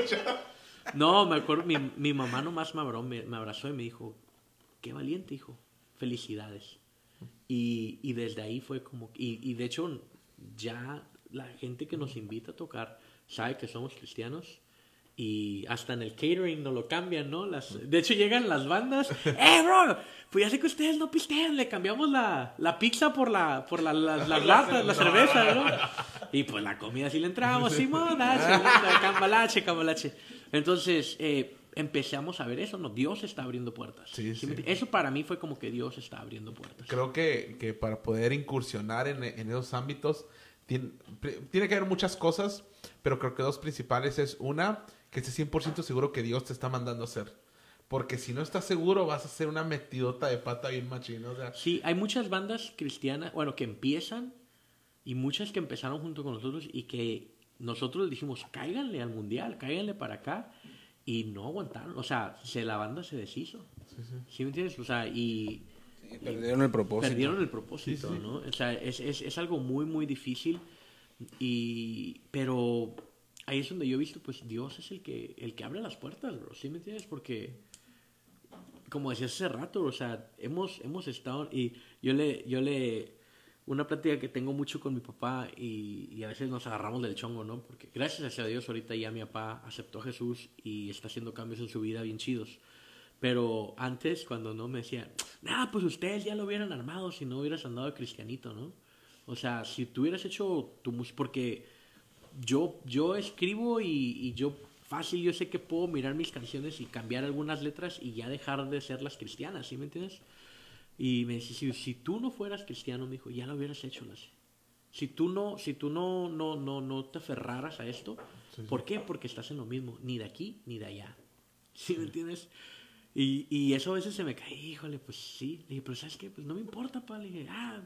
No, me acuerdo, mi, mi mamá nomás me abrazó, me, abrazó y me dijo, qué valiente, hijo, felicidades. Y, y desde ahí fue como, y, y de hecho ya la gente que nos invita a tocar sabe que somos cristianos y hasta en el catering no lo cambian, ¿no? Las, de hecho llegan las bandas, (laughs) ¡eh, bro! Pues ya sé que ustedes no pistean, le cambiamos la, la pizza por la, por la, las (laughs) latas, la cerveza, ¿no? Y pues la comida sí le entramos, Simón, (laughs) cambalache, cambalache. Entonces, eh, empezamos a ver eso, ¿no? Dios está abriendo puertas. Sí, sí. Eso para mí fue como que Dios está abriendo puertas. Creo que, que para poder incursionar en, en esos ámbitos, tiene, tiene que haber muchas cosas, pero creo que dos principales es una, que estés 100% seguro que Dios te está mandando a hacer. Porque si no estás seguro, vas a hacer una metidota de pata bien machina. O sea. Sí, hay muchas bandas cristianas, bueno, que empiezan y muchas que empezaron junto con nosotros y que nosotros les dijimos, cáiganle al mundial, cáiganle para acá. Y no aguantaron. O sea, se, la banda se deshizo. Sí, sí. ¿Sí me entiendes? O sea, y. perdieron el propósito. Perdieron el propósito, ¿no? O sea, es, es, es algo muy, muy difícil. Y. Pero ahí es donde yo he visto, pues Dios es el que, el que abre las puertas, bro. ¿Sí me entiendes? Porque, como decías hace rato, o sea, hemos, hemos estado, y yo le, yo le, una plática que tengo mucho con mi papá y, y, a veces nos agarramos del chongo, ¿no? Porque gracias a Dios ahorita ya mi papá aceptó a Jesús y está haciendo cambios en su vida bien chidos. Pero antes, cuando no me decía, nada, pues ustedes ya lo hubieran armado si no hubieras andado cristianito, ¿no? O sea, si tú hubieras hecho tu música, porque yo, yo escribo y, yo fácil, yo sé que puedo mirar mis canciones y cambiar algunas letras y ya dejar de ser las cristianas, ¿sí me entiendes? Y me dice, si, si tú no fueras cristiano, me dijo, ya lo hubieras hecho, las Si tú no, si tú no, no, no, no te aferraras a esto, ¿por qué? Porque estás en lo mismo, ni de aquí ni de allá. ¿Sí me entiendes? Y, y eso a veces se me cae, híjole, pues sí. Le dije, pero ¿sabes qué? Pues no me importa, pa. Le dije, ah,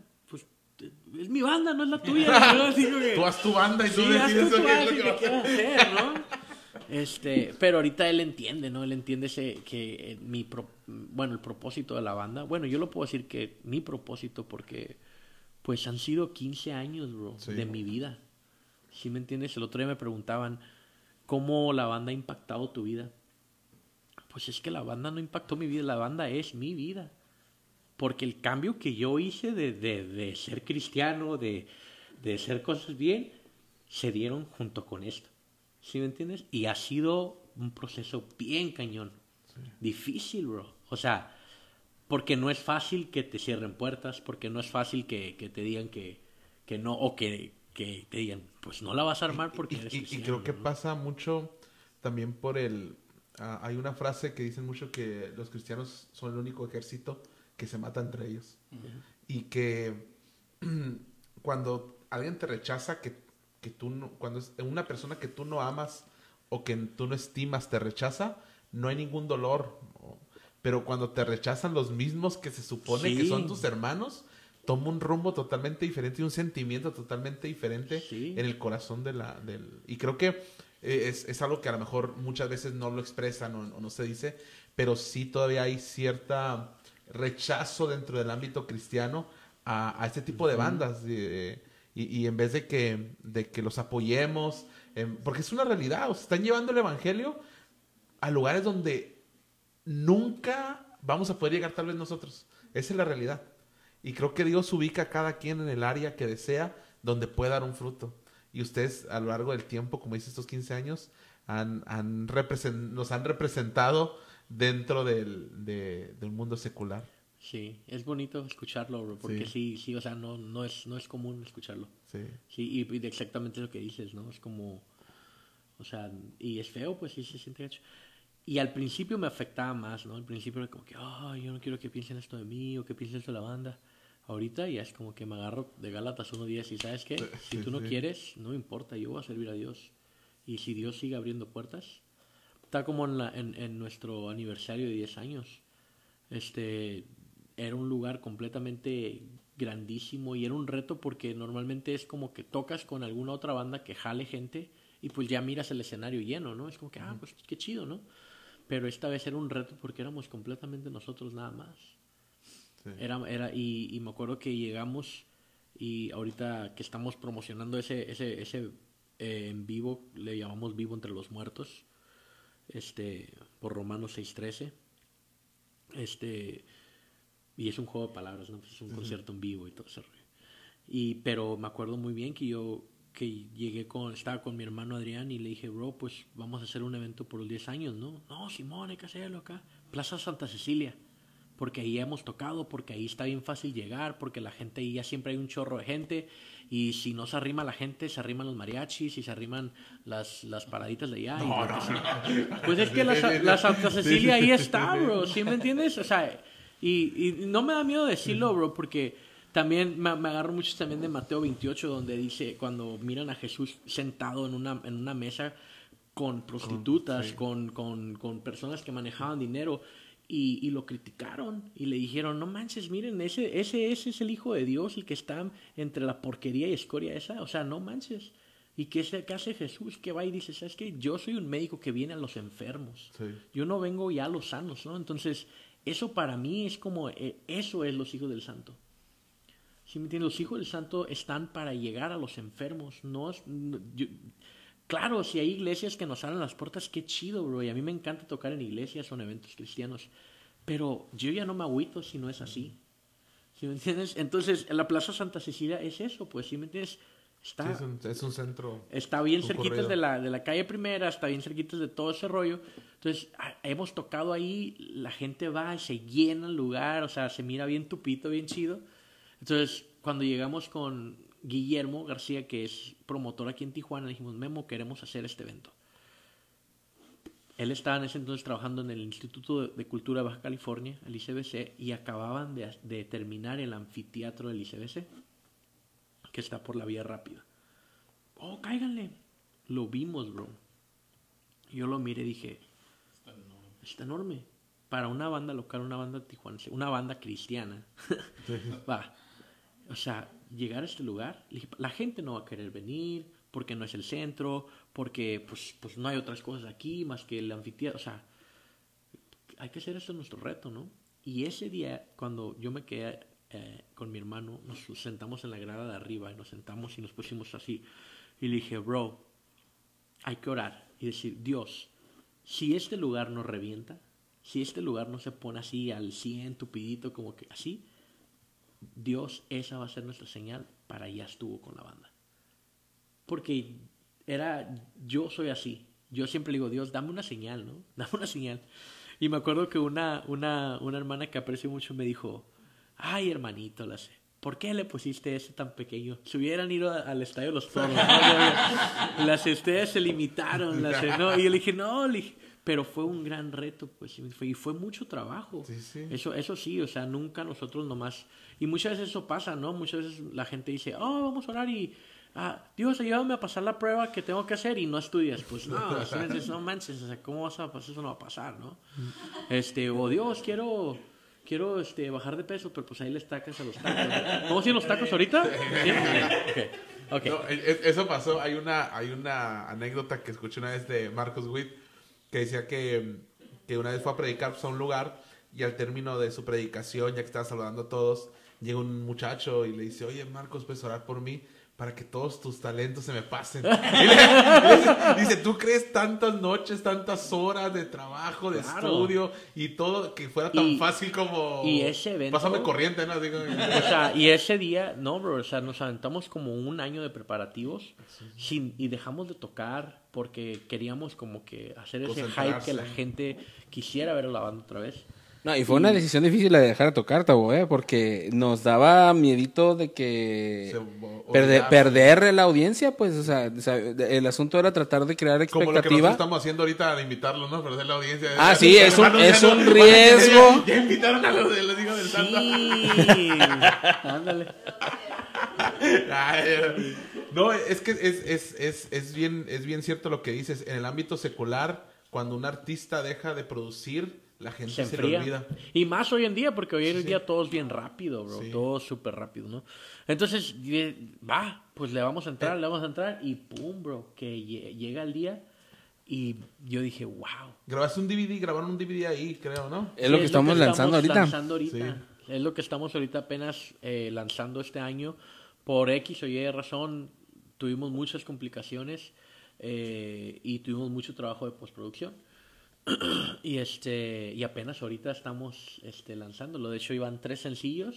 es mi banda, no es la tuya. (laughs) ¿no? tú haz tu banda y tú decides lo que, quieras hacer, ¿no? (laughs) Este, pero ahorita él entiende, ¿no? Él entiende ese, que mi bueno, el propósito de la banda, bueno, yo lo puedo decir que mi propósito porque pues han sido 15 años, bro, de mi vida. ¿Sí me entiendes? El otro día me preguntaban cómo la banda ha impactado tu vida. Pues es que la banda no impactó mi vida, la banda es mi vida. Porque el cambio que yo hice de, de, ser cristiano, de, de hacer cosas bien, se dieron junto con esto. ¿Sí me entiendes? Y ha sido un proceso bien cañón. Difícil, bro. O sea, porque no es fácil que te cierren puertas, porque no es fácil que, que te digan que, que no, o que, que, te digan, pues no la vas a armar porque y, y, creo que pasa mucho también por el... Ah, hay una frase que dicen mucho que los cristianos son el único ejército que se mata entre ellos. Y que (clears throat) cuando alguien te rechaza, que, que tú no, cuando es una persona que tú no amas o que tú no estimas te rechaza, no hay ningún dolor. Pero cuando te rechazan los mismos que se supone que son tus hermanos, toma un rumbo totalmente diferente y un sentimiento totalmente diferente en el corazón de la... Del... Y creo que eh, es, es, algo que a lo mejor muchas veces no lo expresan o, o no se dice, pero sí todavía hay cierta rechazo dentro del ámbito cristiano a, a este tipo de bandas. y, y, en vez de que, de que los apoyemos, em, porque es una realidad, o están llevando el Evangelio a lugares donde nunca vamos a poder llegar tal vez nosotros. Esa es la realidad. Y creo que Dios ubica a cada quien en el área que desea donde pueda dar un fruto. Y ustedes a lo largo del tiempo, como dice estos 15 años, han, han nos han representado dentro del, del mundo secular. Sí, es bonito escucharlo, bro, porque sí. sí, o sea, no, no, es, no es común escucharlo. Sí. Sí, y, exactamente lo que dices, ¿no? Es como, o sea, y es feo, pues sí se siente hecho. Y al principio me afectaba más, ¿no? Al principio era como que, ay, yo no quiero que piensen esto de mí o que piensen esto de la banda. Ahorita ya es como que me agarro de Gálatas uno días y ¿sabes qué? Si tú no quieres, no importa, yo voy a servir a Dios. Y si Dios sigue abriendo puertas, está como en, la, en, en nuestro aniversario de 10 años. Este, era un lugar completamente grandísimo y era un reto porque normalmente es como que tocas con alguna otra banda que jale gente y pues ya miras el escenario lleno, ¿no? Es como que, ah, pues qué chido, ¿no? Pero esta vez era un reto porque éramos completamente nosotros nada más. Era, era, y, y, me acuerdo que llegamos y ahorita que estamos promocionando ese, ese, ese eh, en vivo, le llamamos Vivo entre los Muertos, este, por Romanos 6.13. Este, y es un juego de palabras, ¿no? Es un concierto en vivo y todo eso. Y, pero me acuerdo muy bien que yo que llegué con, estaba con mi hermano Adrián y le dije, bro, pues vamos a hacer un evento por los 10 años, ¿no? No, Simón, hay que hacerlo acá. Plaza Santa Cecilia. Porque ahí hemos tocado, porque ahí está bien fácil llegar, porque la gente ahí ya siempre hay un chorro de gente. Y si no se arrima la gente, se arriman los mariachis y se arriman las, las paraditas de allá. Pues es que la, la Santa Cecilia ahí está, bro. ¿Sí me entiendes? O sea, y, y no me da miedo decirlo, bro, porque también me, agarro mucho también de Mateo 28, donde dice, cuando miran a Jesús sentado en una, en una mesa con prostitutas, con, con, con, personas que manejaban dinero, y, y, lo criticaron y le dijeron, no manches, miren, ese, ese, ese es el Hijo de Dios, el que está entre la porquería y escoria esa, o sea, no manches. ¿Y qué, qué hace Jesús? Que va y dice, ¿sabes qué? Yo soy un médico que viene a los enfermos. Yo no vengo ya a los sanos, ¿no? Entonces, eso para mí es como, eh, eso es los hijos del santo. ¿Sí me entiendes? Los hijos del santo están para llegar a los enfermos. No, claro, si hay iglesias que nos abren las puertas, qué chido, bro. Y a mí me encanta tocar en iglesias o en eventos cristianos. Pero yo ya no me agüito si no es así. ¿Sí me entiendes? Entonces, la Plaza Santa Cecilia es eso, pues, ¿sí me entiendes? Está, es, un, centro. Está bien cerquita de la, de la calle primera, está bien cerquita de todo ese rollo. Entonces, hemos tocado ahí, la gente va, se llena el lugar, o sea, se mira bien tupito, bien chido. Entonces, cuando llegamos con Guillermo García, que es promotor aquí en Tijuana, dijimos, Memo, queremos hacer este evento. Él estaba en ese entonces trabajando en el Instituto de Cultura de Baja California, el ICBC, y acababan de, de terminar el anfiteatro del ICBC que está por la vía rápida. Oh, cáiganle. Lo vimos, bro. Yo lo miré y dije, está enorme. Para una banda local, una banda tijuanense, una banda cristiana. (laughs) va. O sea, llegar a este lugar, la gente no va a querer venir porque no es el centro, porque pues, pues no hay otras cosas aquí más que el anfiteatro. O sea, hay que hacer esto nuestro reto, ¿no? Y ese día, cuando yo me quedé eh, con mi hermano, nos sentamos en la grada de arriba y nos sentamos y nos pusimos así. Y le dije, bro, hay que orar y decir, Dios, si este lugar nos revienta, si este lugar no se pone así al 100, tupidito, como que así, Dios, esa va a ser nuestra señal para ya estuvo con la banda. Porque era, yo soy así. Yo siempre digo, Dios, dame una señal, ¿no? (laughs) Dame una señal. Y me acuerdo que una, una, una hermana que aprecio mucho me dijo, Ay, hermanito, la sé. ¿Por qué le pusiste ese tan pequeño? Si hubieran ido al estadio los toros, (laughs) las ustedes se limitaron, las, ¿no? Y yo le dije, no, pero fue un gran reto, pues, y fue mucho trabajo. Eso, eso sí, o sea, nunca nosotros nomás, y muchas veces eso pasa, ¿no? Muchas veces la gente dice, oh, vamos a orar y, ah, Dios, ayúdame a pasar la prueba que tengo que hacer y no estudias. Pues no, no manches, o sea, ¿cómo vas a pasar? Eso no va a pasar, ¿no? Este, o Dios, quiero quiero este, bajar de peso, pero pues ahí les tacas a los tacos. ¿Cómo siguen los tacos ahorita? ¿Sí? Okay. No, e, e, eso pasó. Hay una, hay una anécdota que escuché una vez de Marcos Witt que decía que, que una vez fue a predicar pues, a un lugar y al término de su predicación, ya que estaba saludando a todos, llega un muchacho y le dice, oye Marcos, puedes orar por mí para que todos tus talentos se me pasen. (laughs) Y le- y dice, tú crees tantas noches, tantas horas de trabajo, de Claro. estudio y todo que fuera tan Y- fácil como... y ese evento- Pásame corriente, ¿no? Digo, O sea, y ese día, no, bro, o sea, nos aventamos como un año de preparativos sin, y dejamos de tocar porque queríamos como que hacer ese hype que la gente quisiera ver a la banda otra vez. No, y fue una decisión difícil la de dejar de tocar, Tabo, ¿eh? Porque nos daba miedito de que... O- Perder, la audiencia, pues, o sea, o sea, el asunto era tratar de crear Como lo que nosotros expectativa. estamos haciendo ahorita al invitarlos, ¿no? Perder la audiencia. Ah, sí, es un- es un no- riesgo. Ya, ya invitaron a los de los hijos del santo. Sí, (laughs) ándale. Ay, no, es que es, es, es, es, bien, es bien cierto lo que dices. En el ámbito secular, cuando un artista deja de producir, la gente Se se, le enfría. olvida. Y más hoy en día, porque hoy en día todo es bien rápido, bro. Sí. Todo súper rápido, ¿no? Entonces, va, pues le vamos a entrar, le vamos a entrar y pum, bro, que lle- llega el día y yo dije, wow. Grabaste un DVD, grabaron un DVD ahí, creo, ¿no? Es lo Sí, que estamos lanzando ahorita. lanzando ahorita. Es lo que estamos ahorita apenas eh, lanzando este año. Por X o Y razón tuvimos muchas complicaciones eh, y tuvimos mucho trabajo de postproducción. Y este y apenas ahorita estamos este, lanzándolo. De hecho, iban tres sencillos.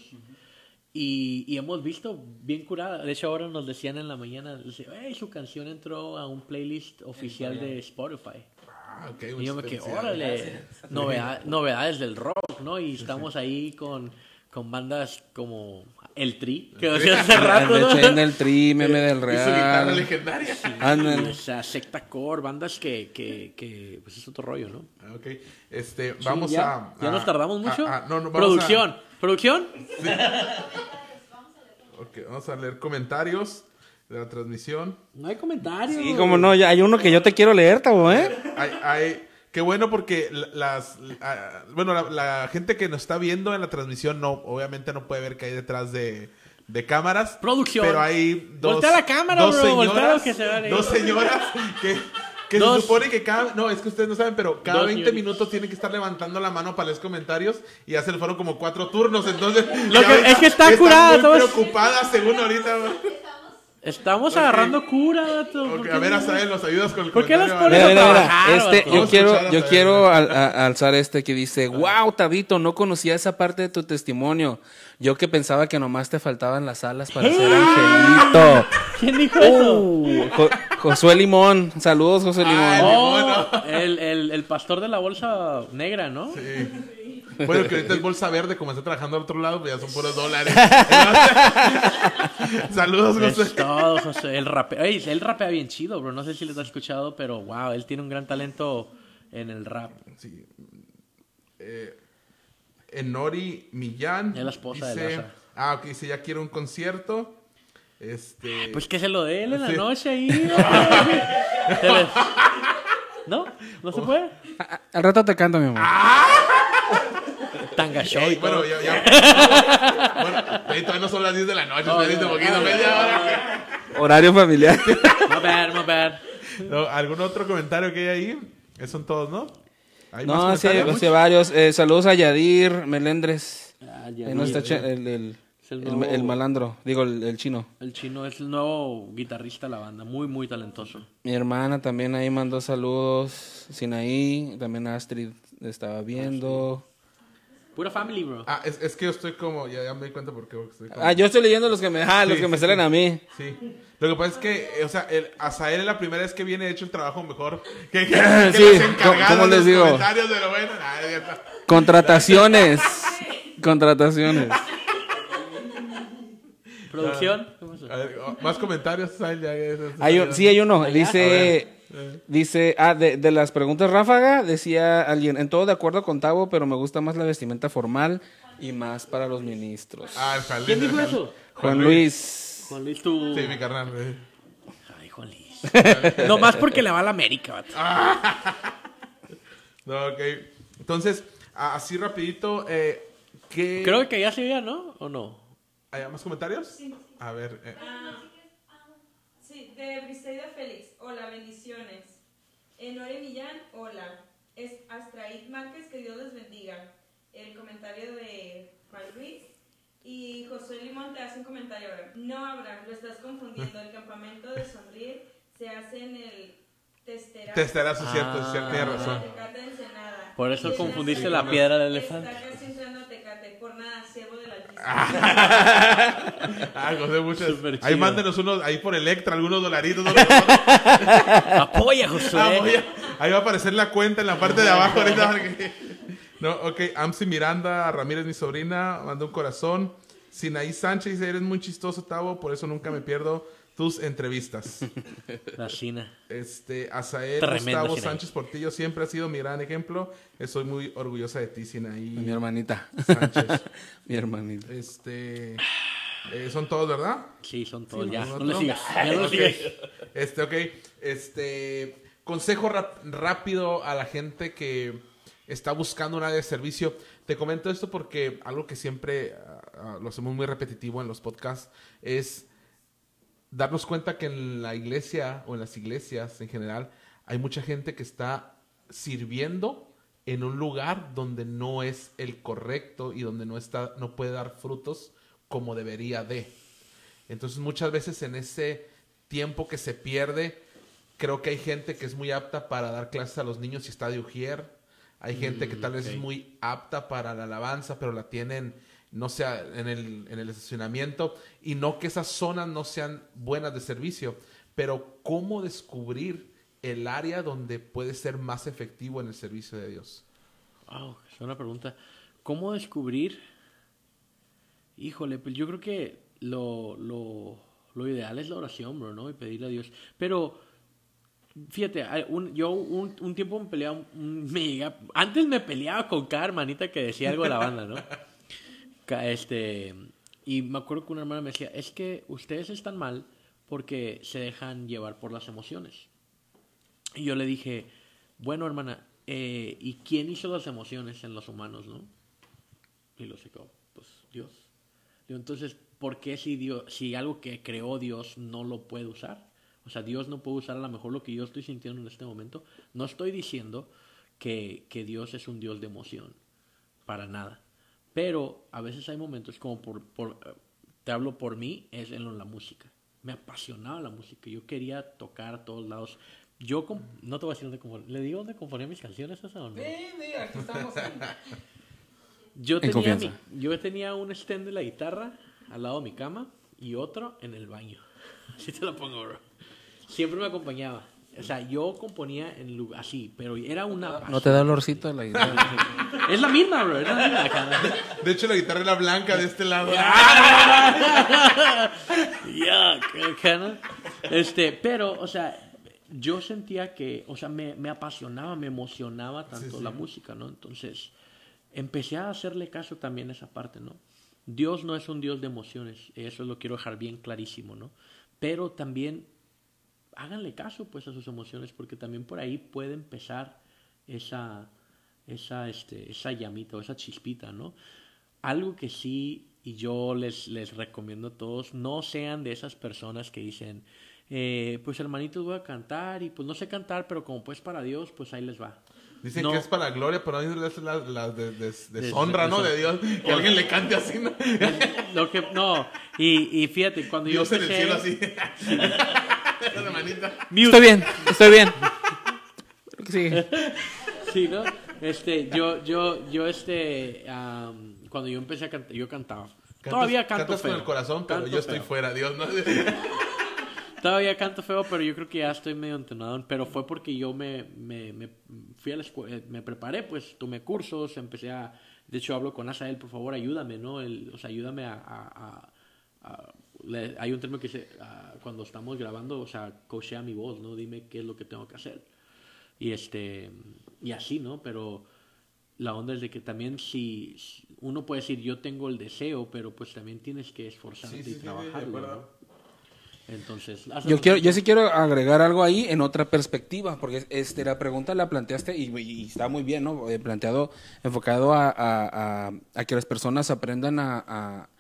Y, y hemos visto bien curada. De hecho, ahora nos decían en la mañana, dice, "Ey, su canción entró a un playlist oficial de Spotify. Ah. Y yo me muchas quedé, órale, novedad- novedades del rock, ¿no? Y estamos (laughs) ahí con, con bandas como El Tri, que decía hace rato, El Tri, Meme del Y su guitarra Real. legendaria. Ándale. O sea, Secta Core, bandas que, que, que pues es otro rollo, ¿no? Ah, Ok, este, Sí, vamos ya, a... ¿Ya a- nos tardamos mucho? a- no, no, vamos Producción, ¿producción? Ok, vamos a leer comentarios de la transmisión. No hay comentarios. Sí, como no, ya hay uno que yo te quiero leer, Tabo, ¿eh? Hay, hay, qué bueno porque la- las, ah, bueno, la, la gente que nos está viendo en la transmisión no, obviamente no puede ver qué hay detrás de, de cámaras. Producción. Pero hay dos, Voltea la cámara, dos bro, señoras, que se dos señoras que, que Dos. se supone que cada, no, es que ustedes no saben, pero cada Dos 20 señoritas. minutos tienen que estar levantando la mano para leer comentarios y ya se le fueron como cuatro turnos, entonces Lo que- es que está están curada, muy todos- preocupadas según ahorita. Estamos Ok. agarrando cura, vato. Ok, ¿por qué a ver, no? Asael, nos ayudas con el ¿Por qué los pones Mira, mira, mira. trabajar, Este, yo quiero, yo quiero al- a- alzar este que dice, wow, Tabito, no conocía esa parte de tu testimonio. Yo que pensaba que nomás te faltaban las alas para ser angelito. ¿Quién dijo eso? Uh, Jo- Josué Limón, saludos Josué Limón. Ay, Oh, bueno. el, el, el pastor de la bolsa negra, ¿no? Sí. Bueno, que ahorita es bolsa verde, como está trabajando al otro lado, pues ya son puros dólares. (laughs) Saludos, Es José. todo, José. Él rapea, Ey, él rapea bien chido, bro. No sé si les has escuchado, pero wow, él tiene un gran talento en el rap. Sí. Eh, Enori Millán. Es la esposa de dice, Laza. Ah, ok, dice, ya quiero un concierto. Este. Pues que se lo dé él en la noche ahí. (laughs) ¿No? ¿No se puede? A- Al rato te canto, mi amor. Tanga show y bueno, ya, ya. bueno, todavía no son las 10 de la noche, Oh, son las 10 de ya. poquito, media hora. Horario familiar. No bad, no bad. No, ¿Algún otro comentario que hay ahí? Esos son todos, ¿no? ¿Hay más No, sí, comentarios? sí, varios. Eh, saludos a Yadir Melendres. Ah, ya Ahí no vi, está che- el, el, el el- nuevo- el malandro, digo, el, el chino. El chino es el nuevo guitarrista de la banda. Muy, muy talentoso. Mi hermana también ahí mandó saludos. Sinaí, también Astrid estaba viendo. Pura family, bro. Ah, es, es que yo estoy como, ya, ya me di cuenta por qué estoy como... Ah, yo estoy leyendo los que me, ah, los Sí, que me salen sí. a mí. Sí. Lo que pasa es que, eh, o sea, el Azael es la primera vez que viene hecho el trabajo mejor que, que, (laughs) que Sí, los encargados ¿cómo de les los digo? comentarios, pero bueno, nada, ya está. Contrataciones. (laughs) Contrataciones. ¿Producción? Más comentarios, Hay un- sí, hay uno. Dice, dice, ah, de, de las preguntas ráfaga, decía alguien, en todo de acuerdo con Tavo, pero me gusta más la vestimenta formal y más para los ministros. Ah, el Jalín, ¿Quién dijo Jalín. eso? Juan Luis. Juan Luis, tú. Sí, mi carnal. eh. Ay, Juan Luis. (laughs) no más porque le va a la América, vato. (laughs) No, ok. Entonces, así rapidito, eh, ¿qué... Creo que ya se veía, ¿no? ¿O no? ¿Hay más comentarios? A ver, eh, Ah, sí, de Briseida Félix. Hola, bendiciones. Enore Millán, hola. Es Astraid Márquez, que Dios les bendiga. El comentario de Juan Luis. Y Josué Limón te hace un comentario ahora. No, Abraham, lo estás confundiendo. El (laughs) campamento de sonreír se hace en el testerazo. Testerazo, cierto, es cierto, tiene Ah. razón. Tecate Ensenada. Por eso confundiste la piedra del elefante. Está casi entrando a Tecate. Por nada, siervo del Altísimo. Ah, (laughs) José, muchas. Súper Ahí mándenos unos, ahí por Electra, algunos dolaritos. ¿no? (laughs) Apoya, Josué. Ah, voy a- ahí va a aparecer la cuenta en la parte de abajo ahorita. No, ok. Amsi Miranda Ramírez, mi sobrina, mandó un corazón. Sinaí Sánchez dice, eres muy chistoso, Tavo, por eso nunca me pierdo tus entrevistas. La China. Este, Azael Tremendo, Gustavo Sinaí. Sánchez Portillo siempre ha sido mi gran ejemplo. Estoy muy orgullosa de ti, Sinaí Mi hermanita. Sánchez. (laughs) Mi hermanita. Este, eh, son todos, ¿verdad? Sí, son todos. Sí, ya, ¿no? no le ¿No? sigas. Ya no le Ok. sigas. Este, ok. Este, consejo rápido a la gente que está buscando un área de servicio. Te comento esto porque algo que siempre ah, ah, lo hacemos muy repetitivo en los podcasts es darnos cuenta que en la iglesia o en las iglesias en general hay mucha gente que está sirviendo en un lugar donde no es el correcto y donde no está no puede dar frutos como debería de. Entonces muchas veces en ese tiempo que se pierde, creo que hay gente que es muy apta para dar clases a los niños y está de ujier. Hay gente que tal vez es muy apta para la alabanza, pero la tienen, no sé, en el, en el estacionamiento. Y no que esas zonas no sean buenas de servicio, pero cómo descubrir el área donde puede ser más efectivo en el servicio de Dios. Wow, es una pregunta. ¿Cómo descubrir? Híjole, pues yo creo que lo, lo, lo ideal es la oración, bro, ¿no? Y pedirle a Dios. Pero, fíjate, un- yo un, un tiempo me peleaba, me antes me peleaba con cada hermanita que decía algo de la banda, ¿no? (laughs) Este, y me acuerdo que una hermana me decía, es que ustedes están mal porque se dejan llevar por las emociones. Y yo le dije, bueno, hermana, eh, ¿y quién hizo las emociones en los humanos, no? Y lo secó, pues Dios. Entonces, ¿por qué si, Dios, si algo que creó Dios no lo puede usar? O sea, Dios no puede usar a lo mejor lo que yo estoy sintiendo en este momento. No estoy diciendo que, que Dios es un Dios de emoción, para nada. Pero a veces hay momentos como por, por eh, te hablo por mí, es en la música. Me apasionaba la música. Yo quería tocar a todos lados. Yo, no te voy a decir dónde componía. ¿Le digo dónde componía mis canciones esa o no? aquí estamos. (laughs) Yo En tenía, confianza. mi- yo tenía un stand de la guitarra al lado de mi cama y otro en el baño. (laughs) Así te lo pongo, bro. Siempre me acompañaba. O sea, yo componía en así, pero era una... ¿No te da olorcito la guitarra? (laughs) Es la misma, bro. Es la misma, cara. De hecho, la guitarra era blanca de este lado. Ya, cara. Este, pero, o sea, yo sentía que, o sea, me, me apasionaba, me emocionaba tanto Sí, sí. la música, ¿no? Entonces, empecé a hacerle caso también a esa parte, ¿no? Dios no es un Dios de emociones, eso lo quiero dejar bien clarísimo, ¿no? Pero también háganle caso, pues, a sus emociones, porque también por ahí puede empezar esa, esa, este, esa llamita o esa chispita, ¿no? Algo que sí, y yo les, les recomiendo a todos, no sean de esas personas que dicen, eh, pues hermanitos voy a cantar y pues no sé cantar, pero como pues para Dios, pues ahí les va. Dicen No. que es para la gloria, pero no es la, la de, de, de De- honra, de- ¿no? de- Dios. Que alguien le cante así, ¿no? Lo que, no, y, y fíjate, cuando Dios yo en el cielo así. (laughs) (laughs) Mute. Estoy bien, estoy bien. Sí. Sí, ¿no? Este, yo, yo, yo, este, am, cuando yo empecé a cantar, yo cantaba. Cantas- Todavía canto Cantas feo. con el corazón, pero Canto yo estoy feo. fuera, Dios, ¿no? (laughs) (laughs) Todavía canto feo, pero yo creo que ya estoy medio entonado. Pero fue porque yo me, me, me fui a la escuela, me preparé, pues tomé cursos, empecé a... De hecho, hablo con Asael, por favor, ayúdame, ¿no? El, o sea, ayúdame a... a- a- a- le- hay un término que dice, ah, cuando estamos grabando, o sea, coachea mi voz, ¿no? Dime qué es lo que tengo que hacer. Y este... Y así, ¿no? Pero la onda es de que también si uno puede decir yo tengo el deseo, pero pues también tienes que esforzarte Sí, sí, y sí, trabajarlo. Entonces, Yo quiero, yo sí quiero agregar algo ahí en otra perspectiva, porque este la pregunta la planteaste y, y está muy bien, ¿no? Eh, Planteado, enfocado a, a- a- a que las personas aprendan a, a,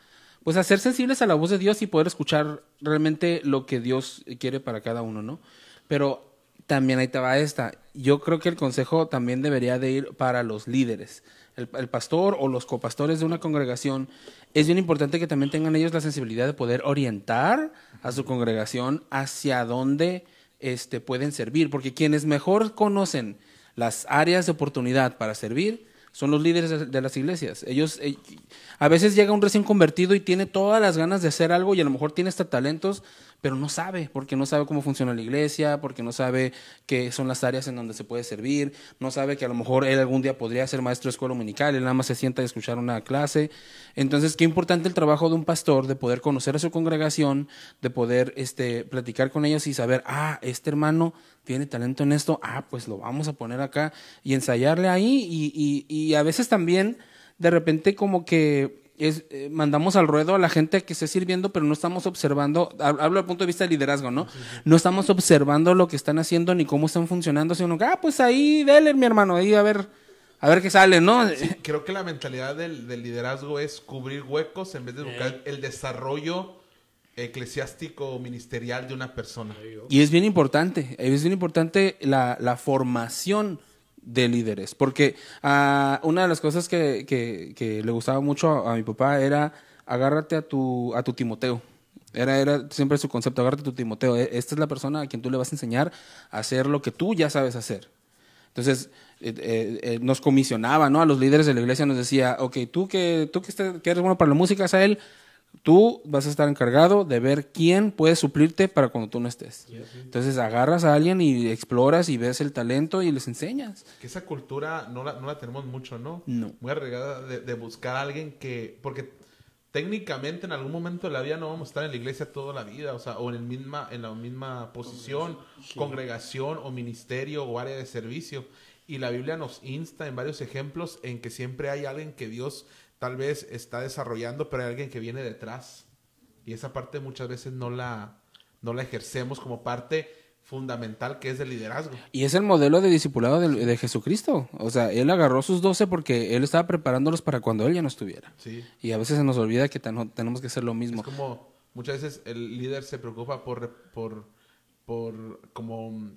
pues a ser sensibles a la voz de Dios y poder escuchar realmente lo que Dios quiere para cada uno, ¿no? Pero también ahí te esta. Yo creo que el consejo también debería de ir para los líderes. El, el pastor o los copastores de una congregación, es bien importante que también tengan ellos la sensibilidad de poder orientar a su congregación hacia dónde este, pueden servir, porque quienes mejor conocen las áreas de oportunidad para servir son los líderes de, las iglesias. Ellos, eh, a veces llega un recién convertido y tiene todas las ganas de hacer algo y a lo mejor tiene hasta talentos, pero no sabe, porque no sabe cómo funciona la iglesia, porque no sabe qué son las áreas en donde se puede servir, no sabe que a lo mejor él algún día podría ser maestro de escuela dominical, él nada más se sienta a escuchar una clase. Entonces, qué importante el trabajo de un pastor, de poder conocer a su congregación, de poder este, platicar con ellos y saber, ah, este hermano tiene talento en esto, ah, pues lo vamos a poner acá y ensayarle ahí y, y, y a veces también de repente como que es, eh, mandamos al ruedo a la gente que esté sirviendo, pero no estamos observando, hab- hablo desde el punto de vista de liderazgo, ¿no? No estamos observando lo que están haciendo ni cómo están funcionando, sino que, ah, pues ahí, dele, mi hermano, ahí a ver, a ver qué sale, ¿no? Sí, creo que la mentalidad del, del liderazgo es cubrir huecos en vez de buscar el desarrollo eclesiástico o ministerial de una persona. Y es bien importante, es bien importante la, la formación de líderes, porque ah, una de las cosas que, que- que le gustaba mucho a, mi papá era agárrate a tu, a tu Timoteo. Era, era siempre su concepto, agárrate a tu Timoteo. E- Esta es la persona a quien tú le vas a enseñar a hacer lo que tú ya sabes hacer. Entonces, eh, eh, eh, nos comisionaba, ¿no? A los líderes de la iglesia nos decía, ok, tú que, tú que, estés- que eres bueno para la música, Sael, tú vas a estar encargado de ver quién puede suplirte para cuando tú no estés. Entonces, agarras a alguien y exploras y ves el talento y les enseñas. Que esa cultura no la, no la tenemos mucho, ¿no? No. Muy arraigada de, de buscar a alguien que... Porque técnicamente en algún momento de la vida no vamos a estar en la iglesia toda la vida, o sea, o en, el misma, en la misma posición, congregación o ministerio o área de servicio. Y la Biblia nos insta en varios ejemplos en que siempre hay alguien que Dios tal vez está desarrollando, pero hay alguien que viene detrás. Y esa parte muchas veces no la, no la ejercemos como parte fundamental que es del liderazgo. Y es el modelo de discipulado de, de Jesucristo. O sea, él agarró sus doce porque él estaba preparándolos para cuando él ya no estuviera. Sí. Y a veces se nos olvida que ten- tenemos que hacer lo mismo. Es como muchas veces el líder se preocupa por, por, por como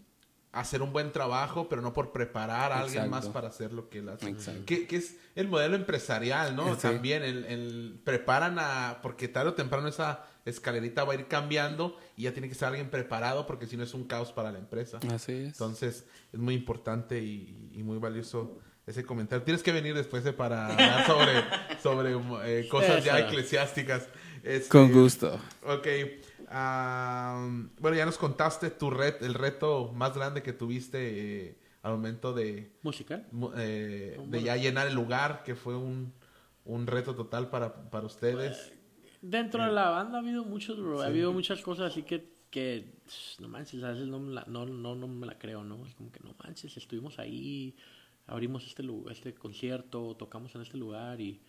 hacer un buen trabajo, pero no por preparar a alguien más para hacer lo que él hace. Que, que es el modelo empresarial, ¿no? Sí. También el, el- preparan a, porque tarde o temprano esa escalerita va a ir cambiando y ya tiene que ser alguien preparado porque si no es un caos para la empresa. Así es. Entonces es muy importante y, y muy valioso ese comentario. Tienes que venir después de para (laughs) hablar sobre, sobre eh, cosas ya eclesiásticas. Este, Con gusto. Ok. Am, bueno, ya nos contaste tu red, el reto más grande que tuviste eh, al momento de, ¿Musical? mu- eh, de ya llenar el lugar, que fue un, un reto total para, para ustedes. Dentro de la banda ha habido muchos, bro. Ha habido muchas cosas así que, que no manches, a veces no me la, no, no, no me la creo, ¿no? Es como que no manches, estuvimos ahí, abrimos este, este concierto, tocamos en este lugar y...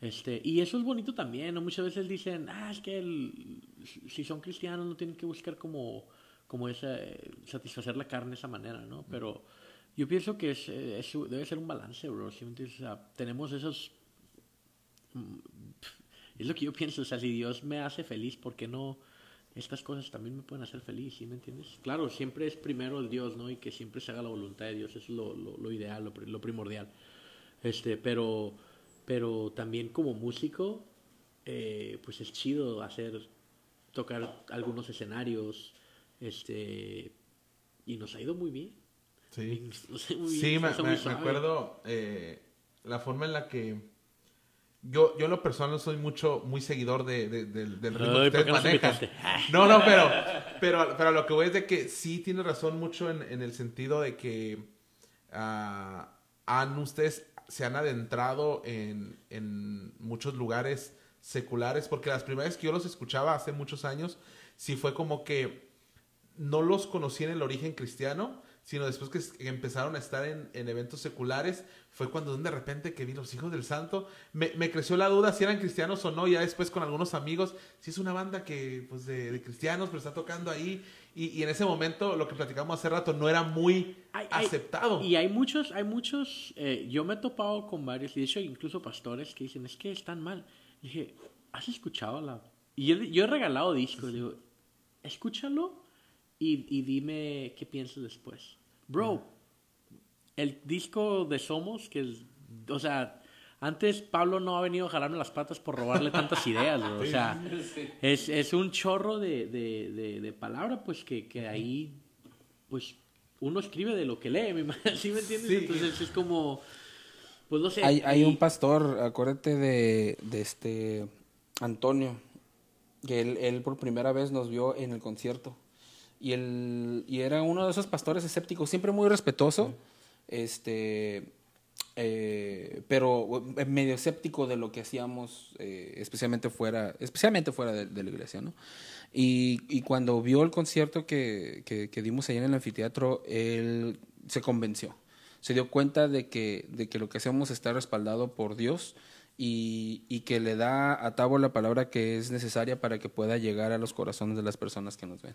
Este, y eso es bonito también, ¿no? Muchas veces dicen, ah, es que el- si son cristianos no tienen que buscar como, como esa, eh, satisfacer la carne de esa manera, ¿no? Pero yo pienso que es, eh, es- debe ser un balance, bro. ¿sí me entiendes? O sea, tenemos esos es lo que yo pienso, o sea, si Dios me hace feliz, ¿por qué no estas cosas también me pueden hacer feliz, ¿sí me entiendes? Claro, siempre es primero el Dios, ¿no? Y que siempre se haga la voluntad de Dios, eso es lo, lo, lo ideal, lo, lo primordial. Este, pero, pero también como músico, eh, pues es chido hacer, tocar algunos escenarios, este, y nos ha ido muy bien. Sí. (laughs) Muy bien, Sí, me, acuerdo eh, la forma en la que yo, yo en lo personal soy mucho, muy seguidor de, de- del- del ritmo Ay, que ¿por ustedes manejan. invitaste? No, no, pero, (laughs) pero, pero lo que voy es de que sí tiene razón mucho en, en el sentido de que ah, han ustedes se han adentrado en, en muchos lugares seculares, porque las primeras que yo los escuchaba hace muchos años, sí fue como que no los conocí en el origen cristiano, sino después que, que empezaron a estar en, en eventos seculares, fue cuando de repente que vi los hijos del santo, me, me creció la duda si eran cristianos o no, ya después con algunos amigos, si es una banda que, pues, de, de cristianos, pero está tocando ahí, y, y en ese momento, lo que platicamos hace rato, no era muy Hay- hay- aceptado. Y hay muchos, hay muchos, eh, yo me he topado con varios, y de hecho incluso pastores que dicen, es que están mal. Y dije, ¿has escuchado la...? Y yo, yo he regalado discos, digo, escúchalo y, y dime qué piensas después. Bro, el disco de Somos, que es, o sea, antes Pablo no ha venido a jalarme las patas por robarle tantas ideas, bro. O sea, es, es un chorro de, de, de, de palabra, pues que, que ahí, pues uno escribe de lo que lee, ¿sí me entiendes? Sí. Entonces es como, pues no sé. Hay, hay y- un pastor, acuérdate de, de este Antonio, que él, él por primera vez nos vio en el concierto. Y, él, y era uno de esos pastores escépticos, siempre muy respetuoso, este, eh, pero medio escéptico de lo que hacíamos, eh, especialmente fuera, especialmente fuera de, la iglesia, ¿no? Y, cuando vio el concierto que, que, que dimos allá en el anfiteatro, él se convenció. Se dio cuenta de que, de que lo que hacemos está respaldado por Dios y, y que le da a Tabo la palabra que es necesaria para que pueda llegar a los corazones de las personas que nos ven.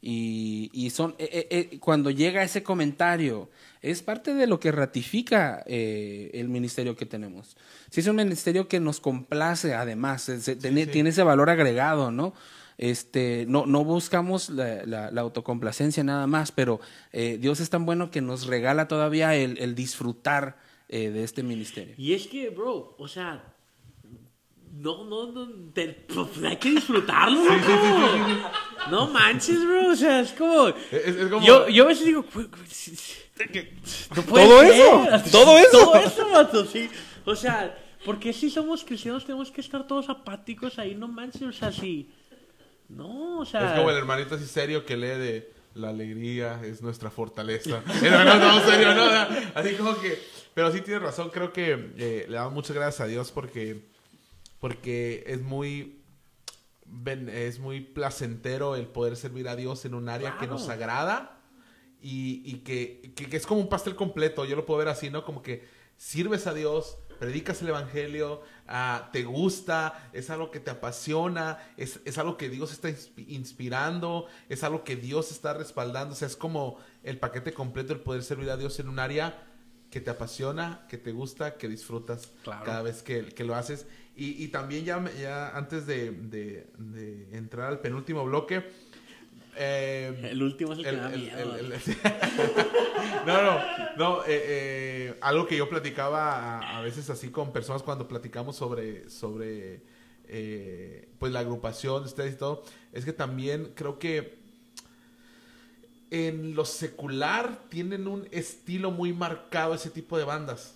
Y, y son eh, eh, eh, cuando llega ese comentario es parte de lo que ratifica eh, el ministerio que tenemos. Si es un ministerio que nos complace, además, es- tiene, tiene ese valor agregado, ¿no? Este, no, no buscamos la, la- la autocomplacencia nada más, pero eh, Dios es tan bueno que nos regala todavía el, el disfrutar eh, de este ministerio. Y es que, bro, o sea, no, no, no, te- pues, hay que disfrutarlo, loco. No manches, bro, o sea, es como... Es, es como... Yo, yo a veces digo, "Güey, güey, sí, sí, no ¿Todo ser". eso? ¿Todo eso? Todo eso, vato, sí. O sea, porque si somos cristianos tenemos que estar todos apáticos ahí, no manches, o sea, sí. No, o sea... Es como el hermanito así serio que lee de la alegría es nuestra fortaleza. (laughs) Pero no, no, serio, no. Así como que. Pero sí tienes razón, creo que eh, le damos muchas gracias a Dios porque. Porque es muy. es muy placentero el poder servir a Dios en un área que nos agrada y, y que, que- que es como un pastel completo. Yo lo puedo ver así, ¿no? Como que sirves a Dios, predicas el Evangelio, ah, te gusta, es algo que te apasiona, es, es algo que Dios está inspi- inspirando, es algo que Dios está respaldando. O sea, es como el paquete completo el poder servir a Dios en un área que te apasiona, que te gusta, que disfrutas Claro. cada vez que, que lo haces. Y, y también ya, ya antes de, de- de entrar al penúltimo bloque, eh, El último es el que el- da el- miedo. el- (laughs) no, no, no. eh, eh, algo que yo platicaba a, a veces así con personas cuando platicamos sobre, sobre pues la agrupación de ustedes y todo, es que también creo que en lo secular tienen un estilo muy marcado ese tipo de bandas.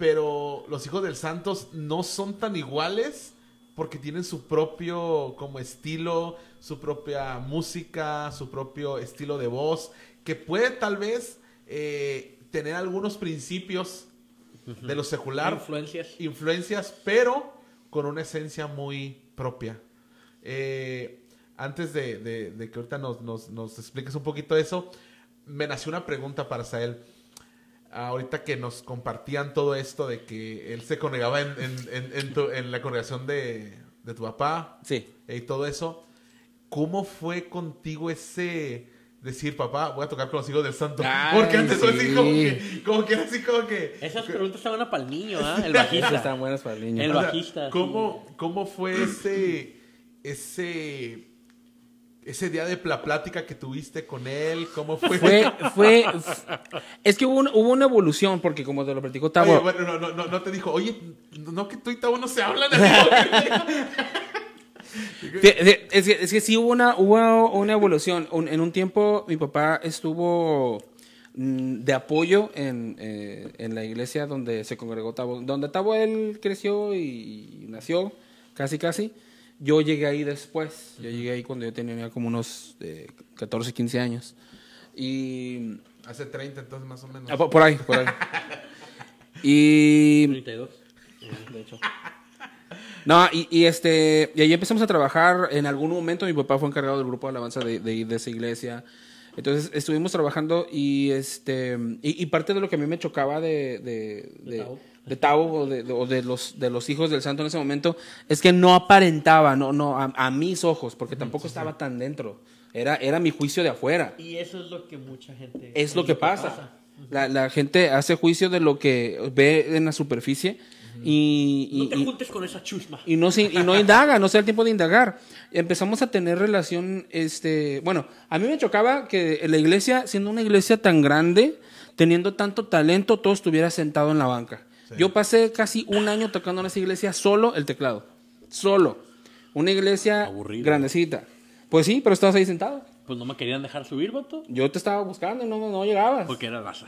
Pero los hijos del Santos no son tan iguales porque tienen su propio como estilo, su propia música, su propio estilo de voz, que puede tal vez eh, tener algunos principios de lo secular, Influencias. influencias, pero con una esencia muy propia. Eh, antes de, de- de que ahorita nos, nos- nos expliques un poquito eso, me nació una pregunta para Sael. Ahorita que nos compartían todo esto de que él se congregaba en, en- en- en tu- en la congregación de, de tu papá Sí. y todo eso, ¿cómo fue contigo ese decir, papá, voy a tocar con los hijos del santo? Ay, Porque antes fue así sí. como que, como que era así como que... Esas preguntas estaban para el niño, ¿ah? El (laughs) bajista. están buenas para el niño. El O sea, bajista, sí. ¿cómo, ¿Cómo fue ese, ese, ese día de la plática que tuviste con él? ¿Cómo fue? Fue, (laughs) fue, es que hubo, un- hubo una evolución, porque como te lo platicó Tabo, Oye, bueno, no, no, no, no te dijo, oye, no que tú y Tabo no se hablan. (laughs) (laughs) Es que, es que sí hubo una, hubo una evolución. En un tiempo mi papá estuvo mm, de apoyo en, eh, en la iglesia donde se congregó Tabo. Donde Tabo él creció y, nació, casi casi. Yo llegué ahí después. Yo llegué ahí cuando yo tenía como unos eh, 14, 15 años. Y... Hace 30 entonces más o menos. ah, por ahí, por ahí. (laughs) Y... 32. de hecho. No, y, y este, y ahí empezamos a trabajar. En algún momento mi papá fue encargado del grupo de alabanza de, de, de esa iglesia. Entonces estuvimos trabajando y este y, y parte de lo que a mí me chocaba de de, de. De Tao o, de, o de los de los hijos del santo en ese momento es que no aparentaba, no no a, a mis ojos, porque tampoco estaba tan dentro. Era era mi juicio de afuera. Y eso es lo que mucha gente... Es lo que pasa. La, la gente hace juicio de lo que ve en la superficie Y, y- No te y- juntes con esa chusma. y no, se- y no (laughs) indaga, no se da el tiempo de indagar. Empezamos a tener relación, este, bueno, a mí me chocaba que la iglesia, siendo una iglesia tan grande, teniendo tanto talento, todo estuviera sentado en la banca. Yo pasé casi un año tocando en esa iglesia solo el teclado, solo. Una iglesia Aburrido. grandecita. Pues sí, pero estabas ahí sentado. Pues no me querían dejar subir, vato. Yo te estaba buscando y no, no llegabas. Porque era raza.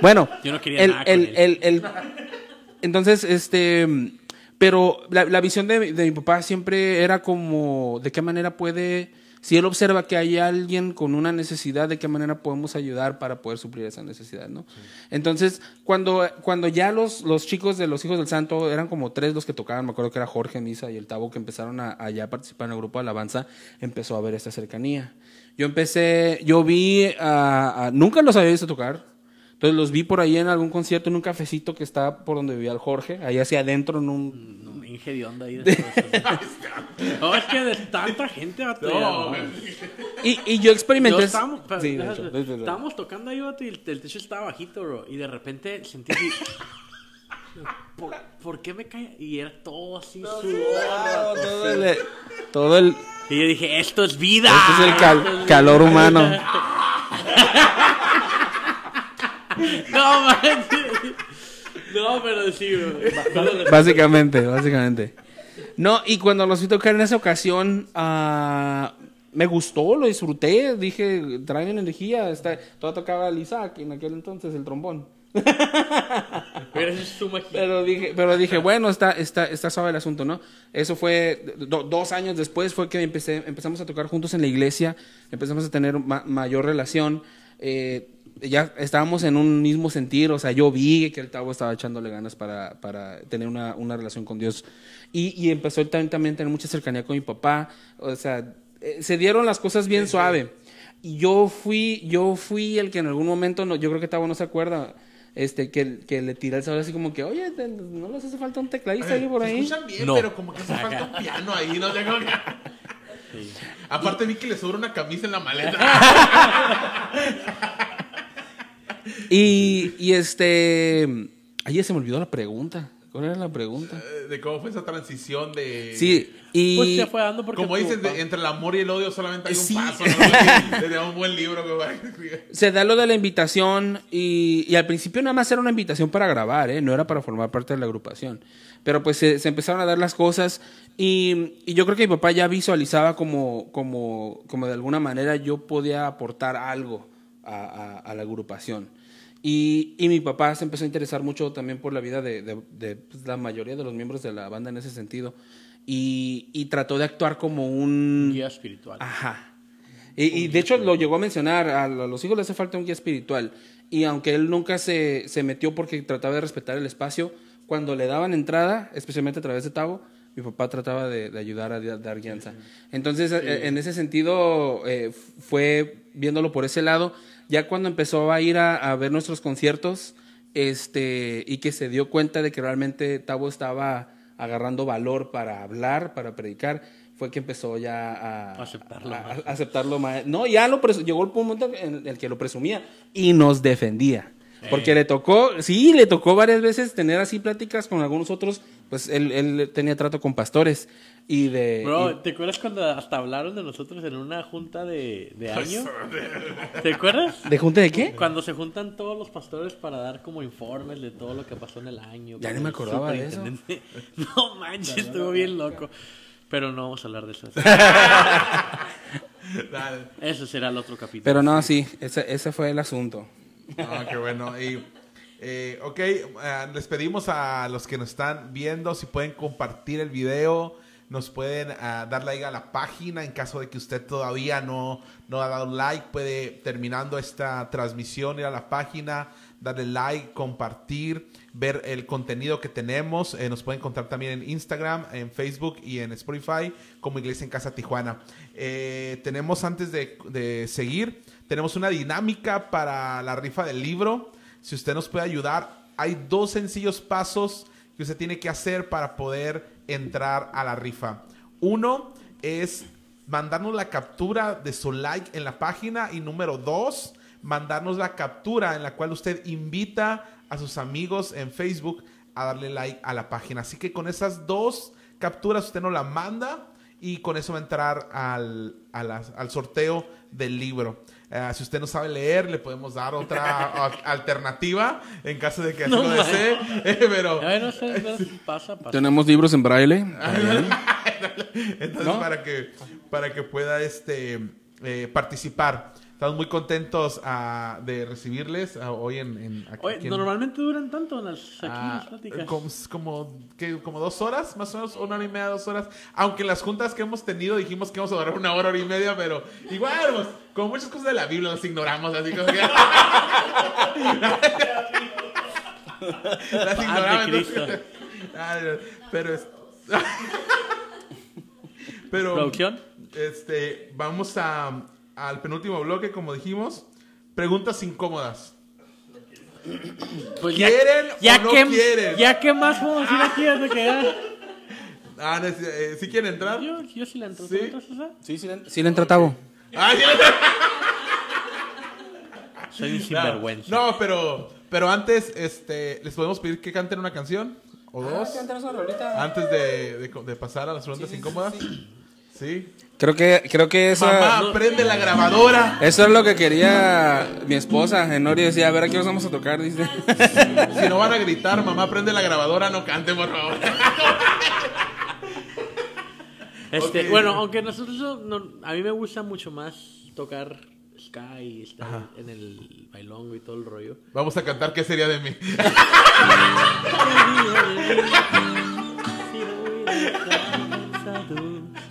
Bueno, (laughs) Yo no quería el, nada con él. el- entonces, este, pero la, la visión de mi papá siempre era como, ¿de qué manera puede, si él observa que hay alguien con una necesidad, de qué manera podemos ayudar para poder suplir esa necesidad, ¿no? Entonces, cuando, cuando ya los, los chicos de los Hijos del Santo eran como tres los que tocaban, me acuerdo que era Jorge, Misa y el Tavo, que empezaron a, a ya participar en el grupo de alabanza, empezó a haber esta cercanía. Yo empecé, yo vi, a- nunca los había visto tocar, entonces los vi por ahí en algún concierto, en un cafecito que está por donde vivía el Jorge, ahí hacia adentro en un... No, Inge de onda ahí. (laughs) de no, es que de tanta gente, vato. No, ya, Y, y yo experimenté... Yo estábamos, pero, Sí, déjate, hecho, tocando ahí, vato, y el, el techo estaba bajito, bro. Y de repente sentí así. (laughs) ¿Por, por qué me cae? Y era todo así sudor. todo el... Todo el Y yo dije, esto es vida. este es el cal- Esto es calor vida". humano. (laughs) No, manches. No, pero sí, bro. Básicamente, básicamente. No, y cuando los vi tocar en esa ocasión, ah, me gustó, lo disfruté. Dije, traen energía. Está, todavía tocaba el Isaac en aquel entonces, el trombón. Pero. Pero dije, pero dije bueno, está, está, está suave el asunto, ¿no? Eso fue do- dos años después, fue que empecé, empezamos a tocar juntos en la iglesia, empezamos a tener ma- mayor relación. eh, ya estábamos en un mismo sentir, o sea, yo vi que el Tavo estaba echándole ganas para, para tener una, una relación con Dios. Y, y empezó él también, también a tener mucha cercanía con mi papá, o sea, eh, se dieron las cosas bien suave. Y yo fui, yo fui el que en algún momento, no, yo creo que Tavo no se acuerda, este, que, que le tiré el sabor así como que, oye, te- ¿no les hace falta un tecladista ahí por Se ahí? escuchan bien, No. pero como que hace falta un piano ahí, no sé cómo que- Aparte vi que le sobra una camisa en la maleta. (laughs) (laughs) Y, y este, ahí ya se me olvidó la pregunta. ¿Cuál era la pregunta? de cómo fue esa transición de... Sí, y... Pues se fue dando porque Como papá- de- entre el amor y el odio solamente hay un Sí. paso. ¿no? (laughs) Sería un buen libro que va a escribir. se da lo de la invitación y, y al principio nada más era una invitación para grabar, ¿eh? no era para formar parte de la agrupación. Pero pues se, se empezaron a dar las cosas y, y yo creo que mi papá ya visualizaba como, como, como de alguna manera yo podía aportar algo a, a- a la agrupación. Y, y mi papá se empezó a interesar mucho también por la vida de, de- de, pues, la mayoría de los miembros de la banda en ese sentido. Y, y trató de actuar como un... Guía espiritual. Ajá. Y, y de hecho lo llegó a mencionar, a lo- a los hijos les hace falta un guía espiritual. Y aunque él nunca se, se metió porque trataba de respetar el espacio, cuando le daban entrada, especialmente a través de Tavo, mi papá trataba de, de ayudar a dar guianza. Entonces, eh, en ese sentido, eh, fue viéndolo por ese lado. Ya cuando empezó a ir a, a ver nuestros conciertos, este, y que se dio cuenta de que realmente Tavo estaba agarrando valor para hablar, para predicar, fue que empezó ya a, Aceptarlo a- más. a aceptarlo más. No, ya lo llegó el momento en el que lo presumía y nos defendía. Porque le tocó, sí, le tocó varias veces tener así pláticas con algunos otros, pues él, él tenía trato con pastores y de... Bro, y- ¿te acuerdas cuando hasta hablaron de nosotros en una junta de, de año? ¿Te acuerdas? ¿De junta de qué? Cuando se juntan todos los pastores para dar como informes de todo lo que pasó en el año. Ya ni me acordaba de eso. (laughs) No manches, estuvo bien loco. Pero no vamos a hablar de eso. (laughs) Dale. Eso será el otro capítulo. Pero no, sí, ese, ese fue el asunto. Ah, qué bueno. Y, eh, ok, eh, les pedimos a los que nos están viendo si pueden compartir el video, nos pueden ah, dar like a la página en caso de que usted todavía no, no ha dado like, puede terminando esta transmisión ir a la página, darle like, compartir, ver el contenido que tenemos. Eh, nos pueden encontrar también en Instagram, en Facebook y en Spotify como Iglesia en Casa Tijuana. Eh, tenemos antes de, de seguir, tenemos una dinámica para la rifa del libro. Si usted nos puede ayudar, hay dos sencillos pasos que usted tiene que hacer para poder entrar a la rifa. Uno es mandarnos la captura de su like en la página y número dos, mandarnos la captura en la cual usted invita a sus amigos en Facebook a darle like a la página. Así que con esas dos capturas usted nos la manda y con eso va a entrar al, al sorteo del libro. Eh, si usted no sabe leer, le podemos dar otra (laughs) alternativa en caso de que así No, lo desee. Eh, pero Ay, no sé, no, pasa, pasa. Tenemos libros en braille. (laughs) Entonces, ¿No? para que para que pueda este eh, participar. Estamos muy contentos ah, de recibirles ah, hoy en, en- aquí, Oye, en- normalmente duran tanto las, aquí ah, las pláticas. como, como, ¿qué? como dos horas, más o menos, una hora y media, dos horas. Aunque las juntas que hemos tenido dijimos que íbamos a durar una hora, hora y media, pero igual, pues, como muchas cosas de la Biblia las ignoramos, así como que... (laughs) las ignoramos. Cristo. entonces- Ay, pero es... (laughs) pero... ¿Producción? Este, vamos a, al penúltimo bloque, como dijimos. Preguntas incómodas. Pues ¿Quieren ya, o no que, quieren? Ya que más podemos ir aquí hasta que ya- Ah, no, sí, ¿sí quieren entrar? Yo, yo sí la entro. Sí. ¿Tú entras, César? Sí, sí, le- sí le entra Tavo. Ah, Soy un no, sinvergüenza. no, pero, pero antes, este, les podemos pedir que canten una canción o Ah, dos antes de, de, de pasar a las preguntas incómodas. Sí. Creo que, creo que esa, Mamá, prende la grabadora. eso es lo que quería mi esposa. Enori decía, a ver, ¿a qué nos vamos a tocar? Dice. Si no van a gritar, mamá, prende la grabadora, no canten, por favor. (laughs) Este. Bueno, aunque nosotros no, a mí me gusta mucho más tocar ska y estar en el bailongo y todo el rollo. Vamos a cantar ¿Qué sería de mí? (laughs)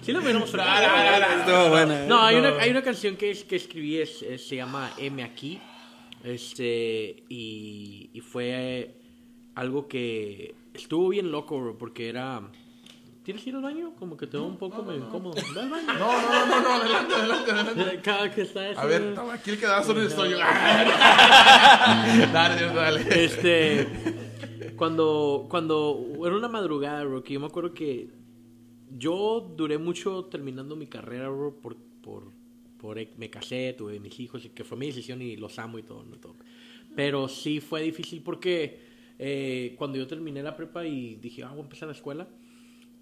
Sí lo hubiéramos No, tocado. no, no, no. Estuvo buena. No, hay una, hay una canción que, es, que escribí, es, es- se llama M aquí. Este, y, y fue algo que estuvo bien loco, bro, porque era. ¿Tienes que ir al baño? Como que te veo un poco medio incómodo. Ve al baño. No, no, no, no, adelante, adelante, adelante. Cada que está eso, A ver, toma, aquí el que da solo estoy yo. (laughs) Dale, Dios, dale. Este, cuando, cuando era una madrugada, bro, que yo me acuerdo que yo duré mucho terminando mi carrera, bro, por, por, por me casé, tuve mis hijos, y que fue mi decisión y los amo y todo, ¿no? Todo. Pero sí fue difícil porque eh, cuando yo terminé la prepa y dije, ah, voy a empezar la escuela,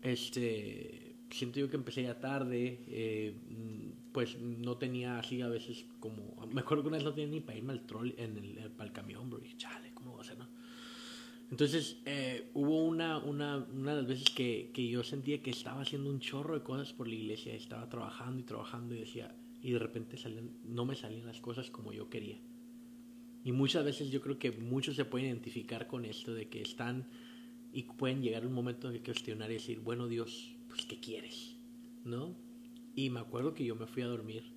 este, siento yo que empecé ya tarde, eh, mm, pues no tenía así a veces como, me acuerdo que una vez no tenía ni para irme al troll, en el, el- para el camión, bro, y chale, ¿cómo voy a hacer, no? Entonces, eh, hubo una, una, una de las veces que, que yo sentía que estaba haciendo un chorro de cosas por la iglesia, estaba trabajando y trabajando y decía, y de repente salían, no me salían las cosas como yo quería. Y muchas veces yo creo que muchos se pueden identificar con esto de que están y pueden llegar un momento de cuestionar y decir, bueno Dios, pues ¿qué quieres? ¿No? Y me acuerdo que yo me fui a dormir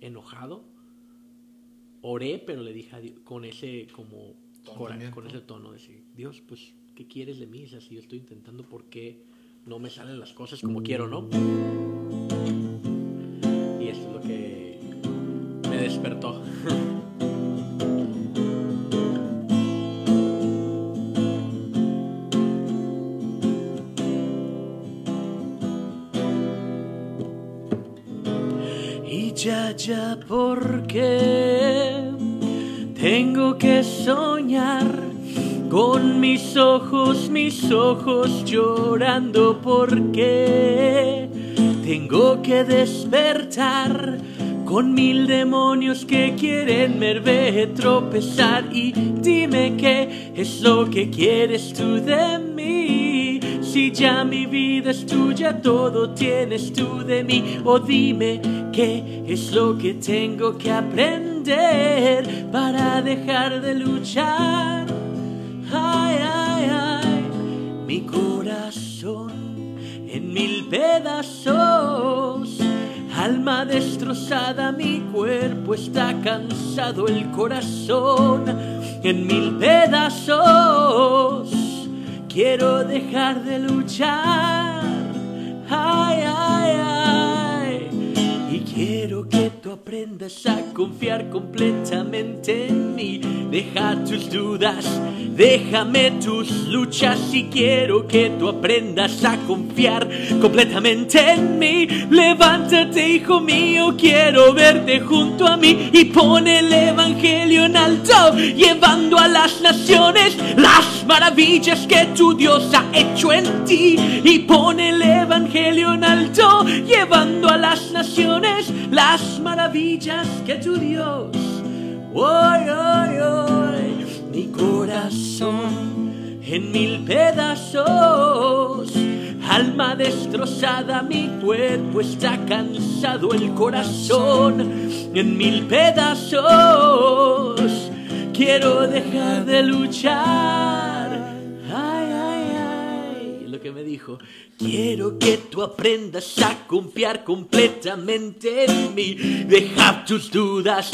enojado, oré, pero le dije a Dios, con ese como con ese tono de decir, Dios, pues ¿qué quieres de mí? O sea, si yo estoy intentando, ¿por qué no me salen las cosas como quiero, no? Y esto es lo que me despertó. (laughs) porque tengo que soñar con mis ojos, mis ojos llorando porque tengo que despertar con mil demonios que quieren verme tropezar y dime qué es lo que quieres tú de mí. Si ya mi vida es tuya, todo tienes tú de mí. O dime qué es lo que tengo que aprender para dejar de luchar. Ay, ay, ay, mi corazón en mil pedazos. Alma destrozada, mi cuerpo está cansado, el corazón en mil pedazos. Quiero dejar de luchar, ay, ay, ay, y quiero que aprendas a confiar completamente en mí. Deja tus dudas, déjame tus luchas y quiero que tú aprendas a confiar completamente en mí. Levántate, hijo mío, quiero verte junto a mí y pone el evangelio en alto, llevando a las naciones las maravillas que tu Dios ha hecho en ti y pone el evangelio en alto, llevando a las naciones las maravillas que tu Dios. Oy, oy, oy, mi corazón en mil pedazos, alma destrozada, mi cuerpo está cansado, el corazón en mil pedazos. Quiero dejar de luchar. Ay, ay, ay. Lo que me dijo. Quiero que tú aprendas a confiar completamente en mí. Deja tus dudas,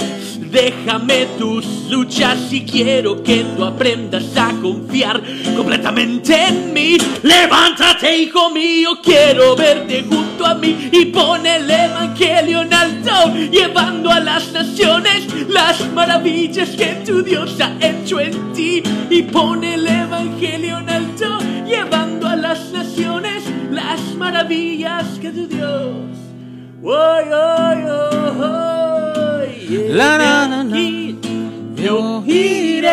déjame tus luchas y quiero que tú aprendas a confiar completamente en mí. Levántate, hijo mío, quiero verte junto a mí y pon el evangelio en alto, llevando a las naciones las maravillas que tu Dios ha hecho en ti y pon el evangelio en alto, llevando a las naciones las maravillas que tu Dios. Hoy, hoy, hoy, hoy. La, na, na, na. Yo iré.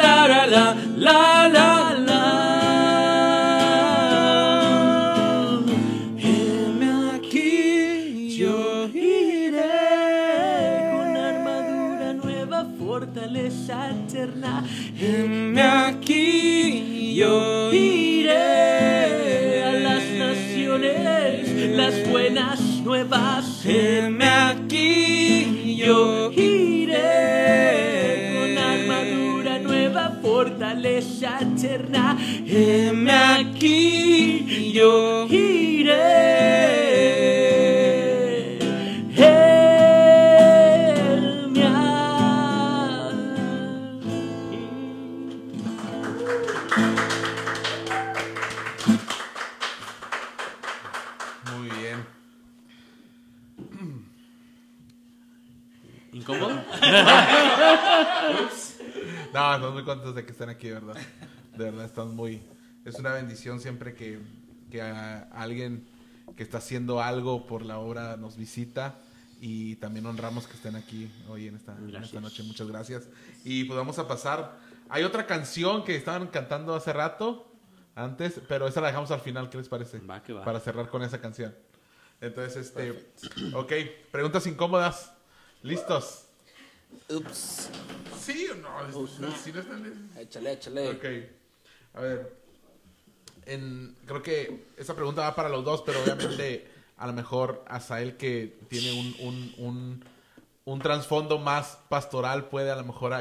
Heme aquí yo iré a las naciones, las buenas nuevas. Heme aquí yo iré con armadura nueva, fortaleza eterna. Heme aquí yo iré. No, estamos muy contentos de que estén aquí, de ¿verdad? De verdad, estamos muy... Es una bendición siempre que, que a- alguien que está haciendo algo por la obra nos visita y también honramos que estén aquí hoy en esta, en esta noche. Muchas gracias. Y pues vamos a pasar... Hay otra canción que estaban cantando hace rato, antes, pero esa la dejamos al final, ¿qué les parece? Va que va. Para cerrar con esa canción. Entonces, este... Ok, preguntas incómodas. ¿Listos? Ups. ¿Sí o no? ¿Sí no están- Échale, échale. Ok. A ver. En, creo que esa pregunta va para los dos, pero obviamente a lo mejor Asael que tiene un, un, un, un trasfondo más pastoral puede a lo mejor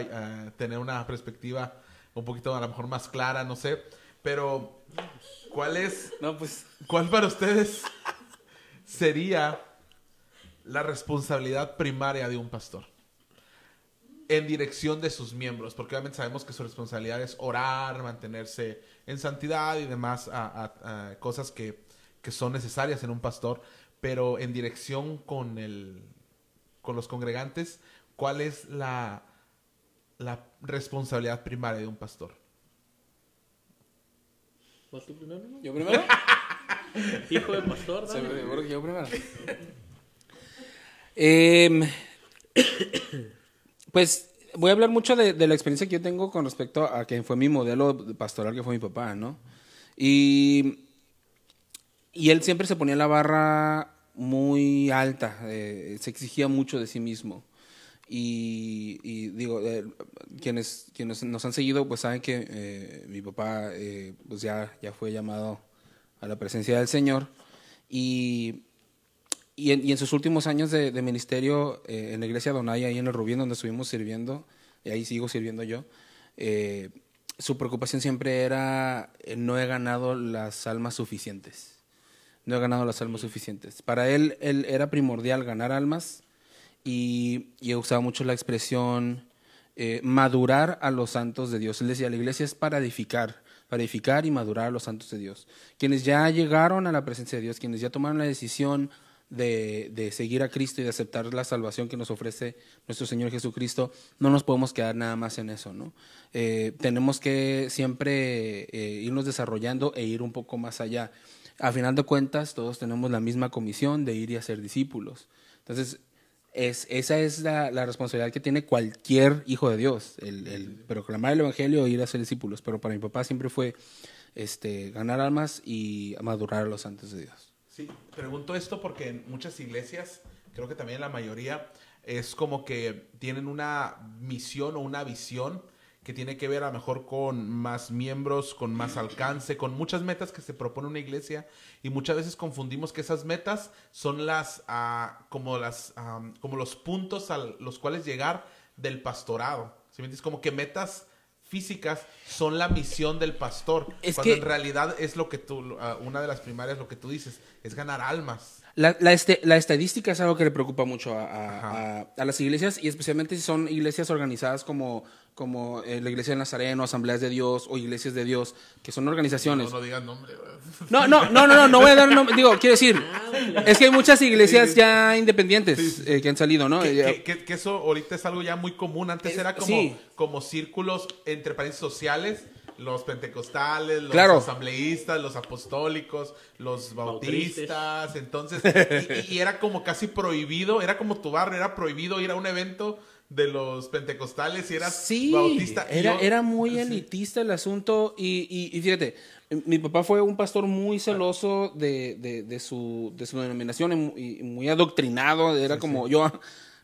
tener una perspectiva un poquito a lo mejor más clara, no sé. Pero, ¿cuál es, No, pues. cuál para ustedes sería la responsabilidad primaria de un pastor? En dirección de sus miembros, porque obviamente sabemos que su responsabilidad es orar, mantenerse en santidad y demás a- a- a cosas que, que son necesarias en un pastor, pero en dirección con el con los congregantes, ¿cuál es la, la responsabilidad primaria de un pastor? ¿Vas tú primero? no? ¿Yo primero? (laughs) Hijo de pastor, dale. Seguro que yo primero. (laughs) Em, pues voy a hablar mucho de, la experiencia que yo tengo con respecto a que fue mi modelo pastoral, que fue mi papá, ¿no? Y, y él siempre se ponía la barra muy alta, eh, se exigía mucho de sí mismo. Y, digo, eh, quienes, quienes nos han seguido, pues saben que eh, mi papá pues ya, ya fue llamado a la presencia del Señor. Y, y, en, y en sus últimos años de, de ministerio eh, en la iglesia Donaya, ahí en el Rubín, donde estuvimos sirviendo, y ahí sigo sirviendo yo, eh, su preocupación siempre era, eh, no he ganado las almas suficientes. No he ganado las almas suficientes. Para él, él era primordial ganar almas y, y usaba mucho la expresión eh, madurar a los santos de Dios. Él decía, la iglesia es para edificar, para edificar y madurar a los santos de Dios. Quienes ya llegaron a la presencia de Dios, quienes ya tomaron la decisión de, de seguir a Cristo y de aceptar la salvación que nos ofrece nuestro Señor Jesucristo, no nos podemos quedar nada más en eso, ¿no? Eh, tenemos que siempre eh, irnos desarrollando e ir un poco más allá. A final de cuentas, todos tenemos la misma comisión de ir y hacer discípulos. Entonces, es, esa es la, la responsabilidad que tiene cualquier hijo de Dios, el, el proclamar el Evangelio e ir a ser discípulos. Pero para mi papá siempre fue este, ganar almas y madurar a los santos de Dios. Sí, pregunto esto porque en muchas iglesias, creo que también la mayoría, es como que tienen una misión o una visión que tiene que ver a lo mejor con más miembros, con más alcance, con muchas metas que se propone una iglesia y muchas veces confundimos que esas metas son las ah, como las ah, como los puntos a los cuales llegar del pastorado. ¿Sí me entiendes? Como que metas físicas son la misión del pastor, Es cuando que- en realidad es lo que tú ah, una de las primarias lo que tú dices, es ganar almas. La, la, este- la estadística es algo que le preocupa mucho a, a- Ajá. a- a las iglesias y especialmente si son iglesias organizadas como, como eh, la Iglesia del Nazareno, Asambleas de Dios o Iglesias de Dios, que son organizaciones. No, no digas nombre. No, no, no, no, no, no voy a dar nombre. Digo, quiero decir, es que hay muchas iglesias ya independientes eh, que han salido, ¿no? Que, que- que- que eso ahorita es algo ya muy común. Antes Eh, era como, sí. como círculos entre países sociales. Los pentecostales, los Claro. asambleístas, los apostólicos, los bautistas. Entonces, y, y- era como casi prohibido, era como tu barrio, era prohibido ir a un evento de los pentecostales y eras Sí, bautista. Era, yo- era muy sí. elitista el asunto y, y- y fíjate, mi papá fue un pastor muy celoso de, de- de su, de su denominación y mu- y muy adoctrinado, era como yo,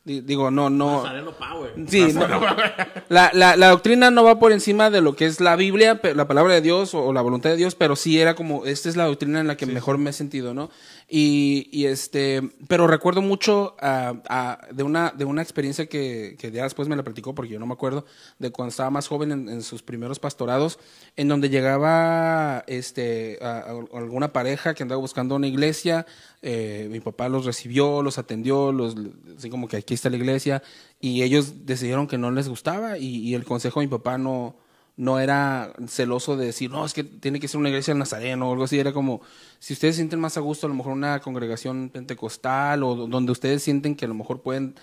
digo, no, no. Power. Sí, no. (laughs) la, la, la doctrina no va por encima de lo que es la Biblia, la palabra de Dios o, o la voluntad de Dios, pero sí era como, esta es la doctrina en la que mejor me he sentido, ¿no? Y, y este, pero recuerdo mucho ah, de, una, de una experiencia que, que ya después me la platicó, porque yo no me acuerdo, de cuando estaba más joven en, en sus primeros pastorados, en donde llegaba este, alguna pareja que andaba buscando una iglesia, eh, mi papá los recibió, los atendió, los, así como que aquí está la iglesia, y ellos decidieron que no les gustaba, y, y el consejo de mi papá no, no era celoso de decir, no, es que tiene que ser una iglesia del Nazareno o algo así, era como, si ustedes sienten más a gusto, a lo mejor una congregación pentecostal o do- donde ustedes sienten que a lo mejor pueden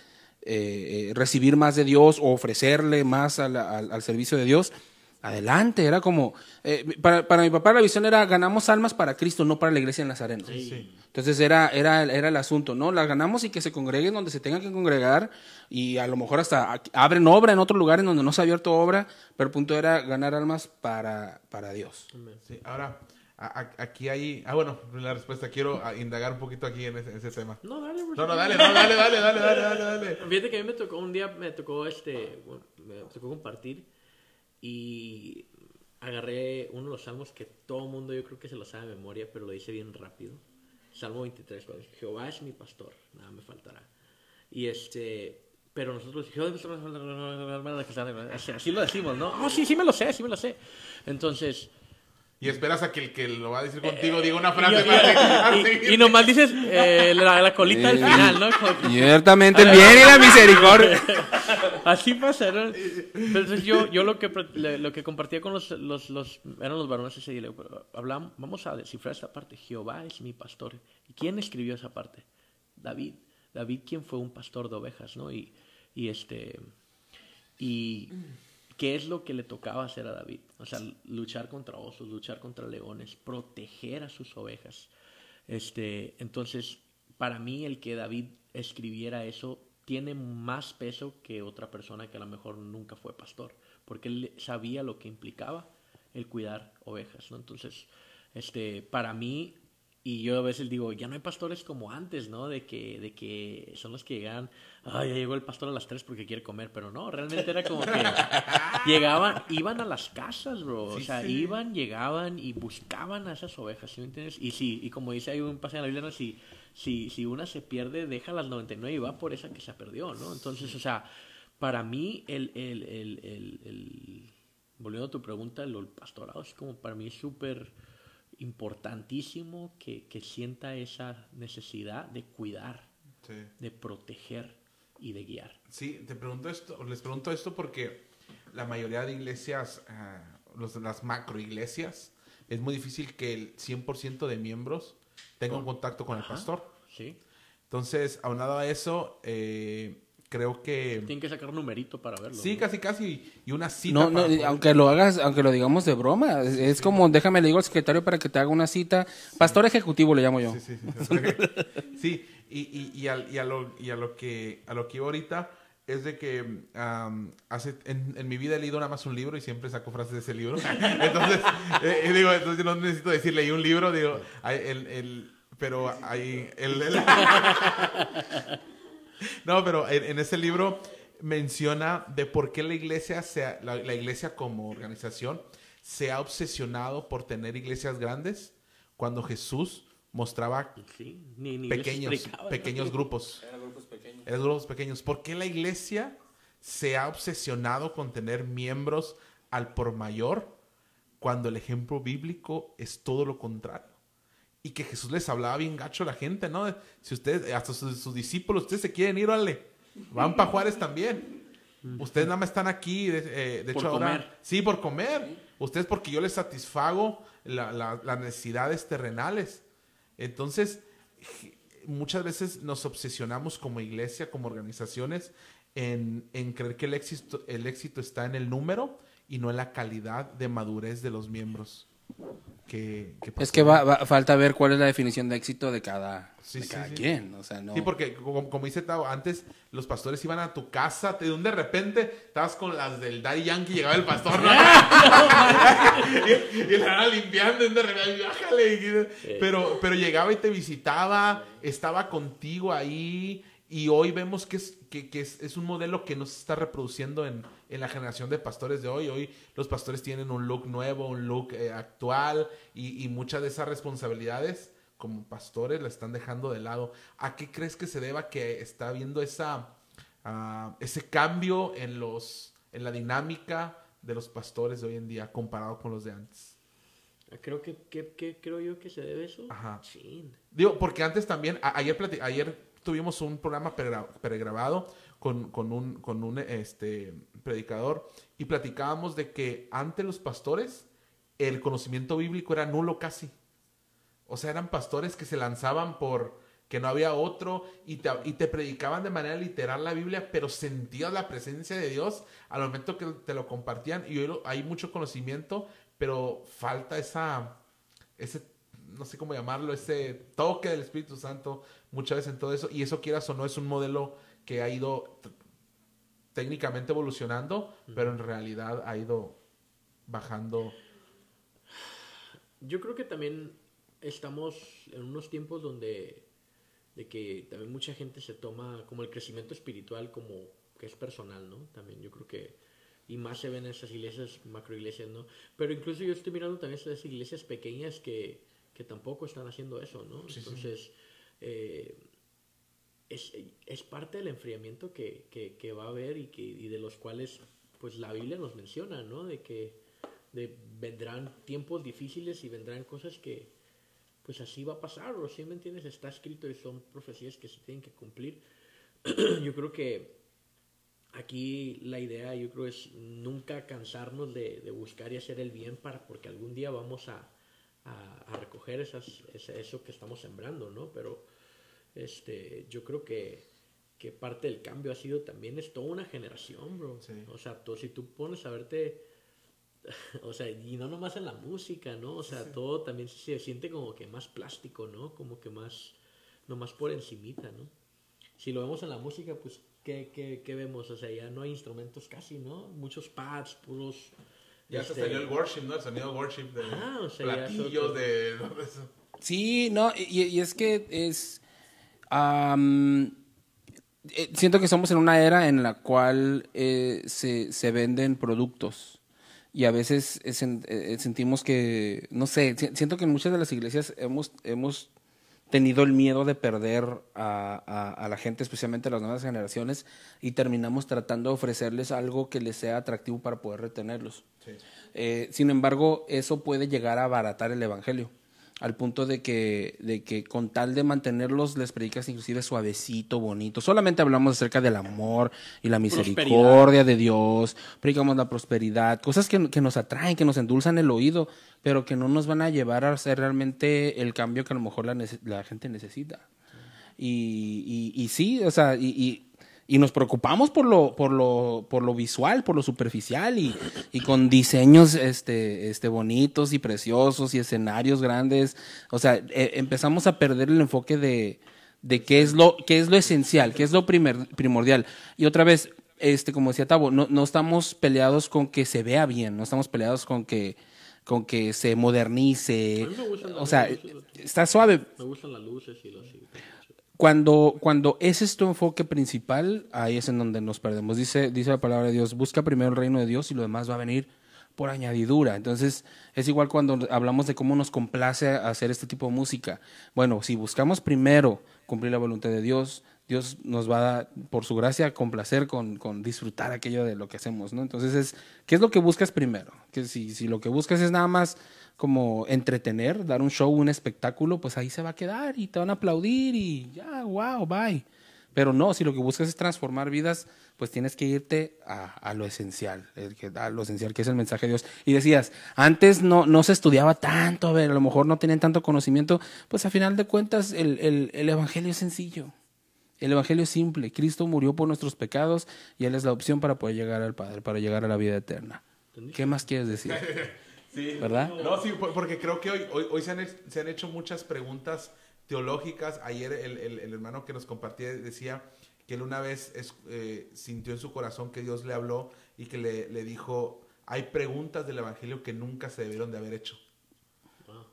eh, eh, recibir más de Dios o ofrecerle más al, al servicio de Dios, adelante, era como, eh, para, para mi papá la visión era, ganamos almas para Cristo, no para la iglesia del Nazareno. Entonces era, era, era el asunto, ¿no? Las ganamos y que se congreguen donde se tengan que congregar y a lo mejor hasta abren obra en otro lugar en donde no se ha abierto obra, pero el punto era ganar almas para, para Dios. Sí, ahora, a- a- aquí hay. Ah, bueno, la respuesta. Quiero ah, indagar un poquito aquí en ese, en ese tema. No, dale. No, no, dale, no, dale, dale, dale, dale, dale, dale. Fíjate que a mí me tocó, un día me tocó este, bueno, me tocó compartir y agarré uno de los salmos que todo mundo yo creo que se lo sabe de memoria, pero lo dice bien rápido. Salmo 23, cuando dice, Jehová es mi pastor, nada me faltará. Y este, pero nosotros, (laughs) así lo decimos, ¿no? Oh, sí, sí me lo sé, sí me lo sé. Entonces, Y esperas a que el que lo va a decir contigo diga una y, frase para y- seguir. (laughs) y- y nomás dices eh, la, la colita al final, ¿no? Como Ciertamente el bien y la misericordia. (laughs) Así pasa, ¿no? Entonces yo, yo lo que lo que compartía con los, los, los eran los varones ese día, hablamos, vamos a descifrar esta parte. Jehová es mi pastor. ¿Y quién escribió esa parte? David. David, quien fue un pastor de ovejas, ¿no? Y, y este y qué es lo que le tocaba hacer a David, o sea, luchar contra osos, luchar contra leones, proteger a sus ovejas. Este, entonces, para mí el que David escribiera eso tiene más peso que otra persona que a lo mejor nunca fue pastor, porque él sabía lo que implicaba el cuidar ovejas, ¿no? Entonces, este, para mí, y yo a veces digo, ya no hay pastores como antes, ¿no? De que, de que son los que llegan, ay, ya llegó el pastor a las 3 porque quiere comer, pero no, realmente era como que (laughs) llegaban, iban a las casas, bro, o sea, iban, llegaban y buscaban a esas ovejas, ¿sí me entiendes? Y sí, y como dice hay un pasaje en la Biblia, ¿no? si, si, si una se pierde, deja las 99 y va por esa que se perdió, ¿no? Entonces, o sea, para mí, el, el, el, el, el volviendo a tu pregunta, el pastorado es como para mí súper importantísimo que, que, sienta esa necesidad de cuidar, Sí. de proteger y de guiar. Sí, te pregunto esto, les pregunto esto porque la mayoría de iglesias, los, las macro iglesias, es muy difícil que el 100% de miembros tengan Con- contacto con el pastor. Sí. Entonces, aunado a eso, eh, creo que... Tienen que sacar un numerito para verlo. Sí, ¿no? casi, casi. Y una cita. No, no, poder- aunque lo hagas, aunque lo digamos de broma, es, es como, déjame le digo al secretario para que te haga una cita. Pastor ejecutivo le llamo yo. Sí, sí, sí. (laughs) Sí, y, y, y, al- y a, lo, y a lo que a lo que iba ahorita es de que am, hace, en, en mi vida he leído nada más un libro y siempre saco frases de ese libro. (laughs) Entonces, eh, eh, digo, entonces no necesito decir leí un libro, digo, el, el- pero hay el, el- (laughs) (laughs) No, pero en, en ese libro menciona de por qué la iglesia, se- la, la iglesia como organización se ha obsesionado por tener iglesias grandes cuando Jesús mostraba Sí, ni, ni les pequeños, explicaba, ¿no? pequeños grupos. Eran grupos pequeños. ¿Por qué la iglesia se ha obsesionado con tener miembros al por mayor cuando el ejemplo bíblico es todo lo contrario? Y que Jesús les hablaba bien gacho a la gente, ¿no? Si ustedes, hasta sus, sus discípulos, ustedes se quieren ir, órale. Van para Juárez también. Ustedes nada más están aquí, de, eh, de Por hecho ahora- comer. Sí, por comer. Ustedes porque yo les satisfago la- la- las necesidades terrenales. Entonces, muchas veces nos obsesionamos como iglesia, como organizaciones, en, en creer que el éxito, el éxito está en el número y no en la calidad de madurez de los miembros. Es que va, va- falta ver cuál es la definición de éxito de cada, Sí, de sí, cada sí. quien. O sea, no. Sí, porque como, como dice Tao, antes los pastores iban a tu casa, te, de un de repente estabas con las del Daddy Yankee, llegaba el pastor, ¿no? y, (laughs) y la estaban limpiando, y de repente, bájale. y- pero, pero llegaba y te visitaba, estaba contigo ahí, y hoy vemos que es, que, que es, es un modelo que no se está reproduciendo en, en la generación de pastores de hoy. Hoy los pastores tienen un look nuevo, un look eh, actual, y, y muchas de esas responsabilidades como pastores la están dejando de lado. ¿A qué crees que se deba que está habiendo esa, ah, ese cambio en, los, en la dinámica de los pastores de hoy en día comparado con los de antes? Creo que, que, que- creo yo que se debe eso. Ajá. Chin. Digo, porque antes también, a- ayer, ayer tuvimos un programa pregra- pregrabado con, con un, con un este, predicador y platicábamos de que antes los pastores el conocimiento bíblico era nulo casi. O sea, eran pastores que se lanzaban por que no había otro y te, y te predicaban de manera literal la Biblia, pero sentías la presencia de Dios al momento que te lo compartían. Y hoy hay mucho conocimiento, pero falta esa, ese, no sé cómo llamarlo, ese toque del Espíritu Santo muchas veces en todo eso. Y eso, quieras o no, es un modelo que ha ido técnicamente evolucionando, pero en realidad ha ido bajando. Yo creo que también estamos en unos tiempos donde de que también mucha gente se toma como el crecimiento espiritual como que es personal, ¿no? También yo creo que y más se ven en esas iglesias, macro iglesias, ¿no? Pero incluso yo estoy mirando también esas iglesias pequeñas que, que tampoco están haciendo eso, ¿no? Sí, sí. Entonces, eh, es, es parte del enfriamiento que, que, va a haber y, que, de los cuales pues la Biblia nos menciona, ¿no? De que vendrán tiempos difíciles y vendrán cosas que pues así va a pasar, ¿o ¿sí me entiendes? Está escrito y son profecías que se tienen que cumplir. (clears throat) yo creo que aquí la idea, yo creo, es nunca cansarnos de, buscar y hacer el bien para, porque algún día vamos a, a, recoger esas, eso que estamos sembrando, ¿no? Pero este, yo creo que, que parte del cambio ha sido también es toda una generación, bro. Sí. O sea, tú, si tú pones a verte, (laughs) o sea, y no nomás en la música, ¿no? O sea, todo también se siente como que más plástico, ¿no? Como que más, nomás por encimita, ¿no? si lo vemos en la música, pues, ¿qué, qué, qué vemos? O sea, ya no hay instrumentos casi, ¿no? Muchos pads, puros... Ya se este, salió el worship, ¿no? El sonido worship de Ah, o sea, platillos, otro. de... (laughs) todo eso. Sí, no, y, y es que es... eh, siento que estamos en una era en la cual eh, se, se venden productos y a veces eh, eh, sentimos que, no sé, si- siento que en muchas de las iglesias hemos, hemos tenido el miedo de perder a, a- a la gente, especialmente a las nuevas generaciones, y terminamos tratando de ofrecerles algo que les sea atractivo para poder retenerlos. Eh, sin embargo, eso puede llegar a abaratar el evangelio, al punto de que, de que con tal de mantenerlos les predicas inclusive suavecito, bonito. Solamente hablamos acerca del amor y la misericordia de Dios, predicamos la prosperidad, cosas que, que nos atraen, que nos endulzan el oído, pero que no nos van a llevar a hacer realmente el cambio que a lo mejor la, gente necesita. Y, y, y sí, o sea, y, y, y nos preocupamos por lo, por lo, por lo visual, por lo superficial y, y con diseños este, este bonitos y preciosos y escenarios grandes. O sea, eh, empezamos a perder el enfoque de, de qué es lo, qué es lo esencial, qué es lo primer- primordial. Y otra vez, este, como decía Tavo, no, no estamos peleados con que se vea bien, no estamos peleados con que con que se modernice, A mí me gustan o sea, está suave, Me gustan las luces y los... cuando, cuando ese es tu enfoque principal, ahí es en donde nos perdemos. Dice, dice la palabra de Dios, busca primero el reino de Dios y lo demás va a venir por añadidura. Entonces, es igual cuando hablamos de cómo nos complace hacer este tipo de música. Bueno, si buscamos primero cumplir la voluntad de Dios, Dios nos va a, por su gracia, complacer con, con disfrutar aquello de lo que hacemos, ¿no? Entonces, es, ¿qué es lo que buscas primero? Que si, si lo que buscas es nada más como entretener, dar un show, un espectáculo, pues ahí se va a quedar y te van a aplaudir y ya, wow, bye. Pero no, si lo que buscas es transformar vidas, pues tienes que irte a, a lo esencial, el que- a lo esencial que es el mensaje de Dios. Y decías, antes no, no se estudiaba tanto, a ver, a lo mejor no tenían tanto conocimiento, pues a final de cuentas el, el, el Evangelio es sencillo. El Evangelio es simple. Cristo murió por nuestros pecados y Él es la opción para poder llegar al Padre, para llegar a la vida eterna. ¿Qué más quieres decir? (laughs) Sí. ¿Verdad? No, sí, por- porque creo que hoy, hoy, hoy se, han, se han hecho muchas preguntas teológicas. Ayer el, el- el hermano que nos compartía decía que él una vez es- eh, sintió en su corazón que Dios le habló y que le, le dijo, hay preguntas del Evangelio que nunca se debieron de haber hecho.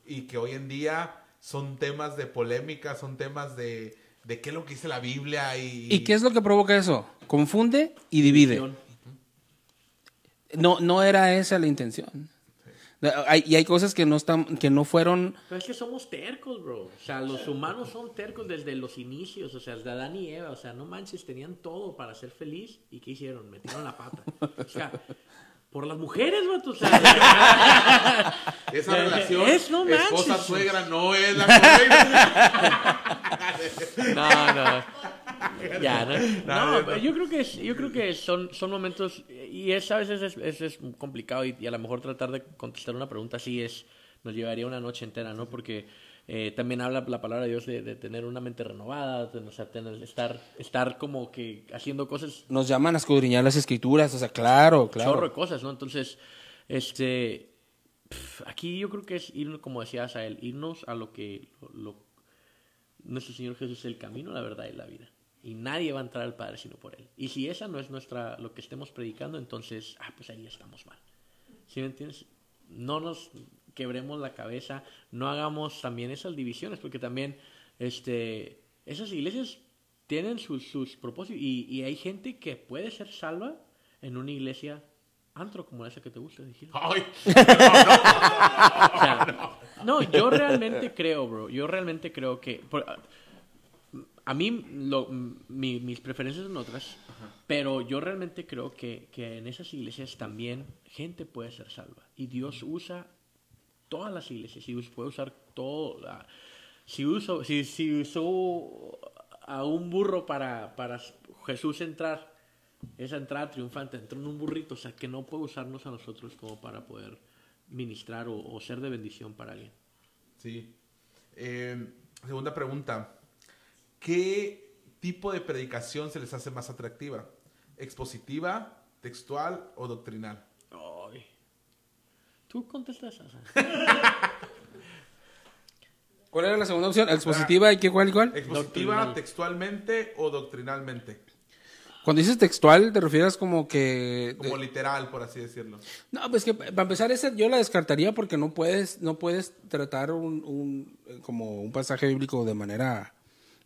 Y que hoy en día son temas de polémica, son temas de, de qué es lo que dice la Biblia y... ¿Y qué es lo que provoca eso? Confunde y divide. No, no era esa la intención. Hay- y hay cosas que no están, que no fueron. Pero es que somos tercos, bro. O sea, los humanos son tercos desde los inicios. O sea, desde Adán y Eva. O sea, no manches, tenían todo para ser feliz. ¿Y qué hicieron? Metieron la pata. O sea, por las mujeres, vato. O sea, Esa relación Es, no manches. esposa-suegra no es la correcta. (laughs) no, no. (laughs) Ya, ¿no? No, yo creo que es- yo creo que son, son momentos y es a veces es, es, es complicado y, y a lo mejor tratar de contestar una pregunta así es nos llevaría una noche entera, ¿no? Porque eh, también habla la palabra de Dios de, de tener una mente renovada, de, o sea, tener, estar estar como que haciendo cosas Nos llaman a escudriñar las escrituras, o sea, claro, chorro de claro. cosas, ¿no? Entonces, este, aquí yo creo que es ir, como decías a él, irnos a lo que lo- lo- nuestro Señor Jesús es el camino, la verdad y la vida. Y nadie va a entrar al Padre sino por Él. Y si esa no es nuestra, lo que estemos predicando, entonces, ah, pues ahí estamos mal. ¿Sí me entiendes? No nos quebremos la cabeza, no hagamos también esas divisiones, porque también, este, esas iglesias tienen sus, sus propósitos y, y hay gente que puede ser salva en una iglesia antro como esa que te gusta, dijiste. (laughs) Ay, O sea, no, yo realmente creo, bro. Yo realmente creo que. por- a mí, lo- mi- mis preferencias son otras. Pero yo realmente creo que, que en esas iglesias también gente puede ser salva. Y Dios usa todas las iglesias. Y puede usar todo. la- si, uso, si, si usó a un burro para, para Jesús entrar, esa entrada triunfante, entró en un burrito. O sea, que no puede usarnos a nosotros como para poder ministrar o, o ser de bendición para alguien. Sí. Eh, segunda pregunta. ¿Qué tipo de predicación se les hace más atractiva? ¿Expositiva, textual o doctrinal? Ay. ¿Tú contestas esa? (laughs) ¿Cuál era la segunda opción? ¿Expositiva y qué cuál cuál? ¿Expositiva Doctrinal. textualmente o doctrinalmente? Cuando dices textual, ¿te refieres como que... Como literal, por así decirlo. No, pues que para empezar esa yo la descartaría porque no puedes no puedes tratar un, un como un pasaje bíblico de manera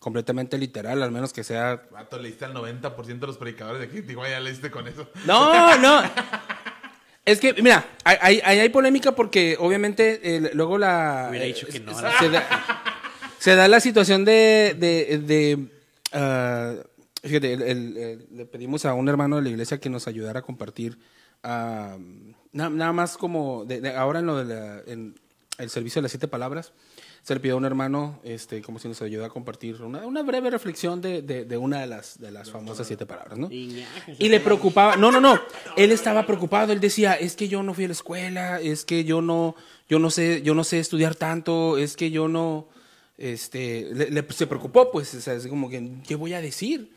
completamente literal, al menos que sea Vato, leíste al 90% de los predicadores de aquí. Digo, ya leíste con eso. No, (laughs) no. Es que, mira, hay, hay, hay- polémica porque obviamente eh, luego la... Hubiera dicho que eh, no, se, da, se da la situación de... de, de, ah, fíjate, el- el- el- le pedimos a un hermano de la iglesia que nos ayudara a compartir ah, na- nada más como de- de- ahora en lo de la- en el servicio de las siete palabras se le pidió a un hermano este como si nos ayudara a compartir una, una breve reflexión de, de- de una de las de las famosas siete palabras no y le preocupaba, no, no, no, él estaba preocupado, él decía, es que yo no fui a la escuela, es que yo no, yo no sé, yo no sé estudiar tanto, es que yo no, este, le- le- se preocupó, pues, o sea, es como que, ¿qué voy a decir?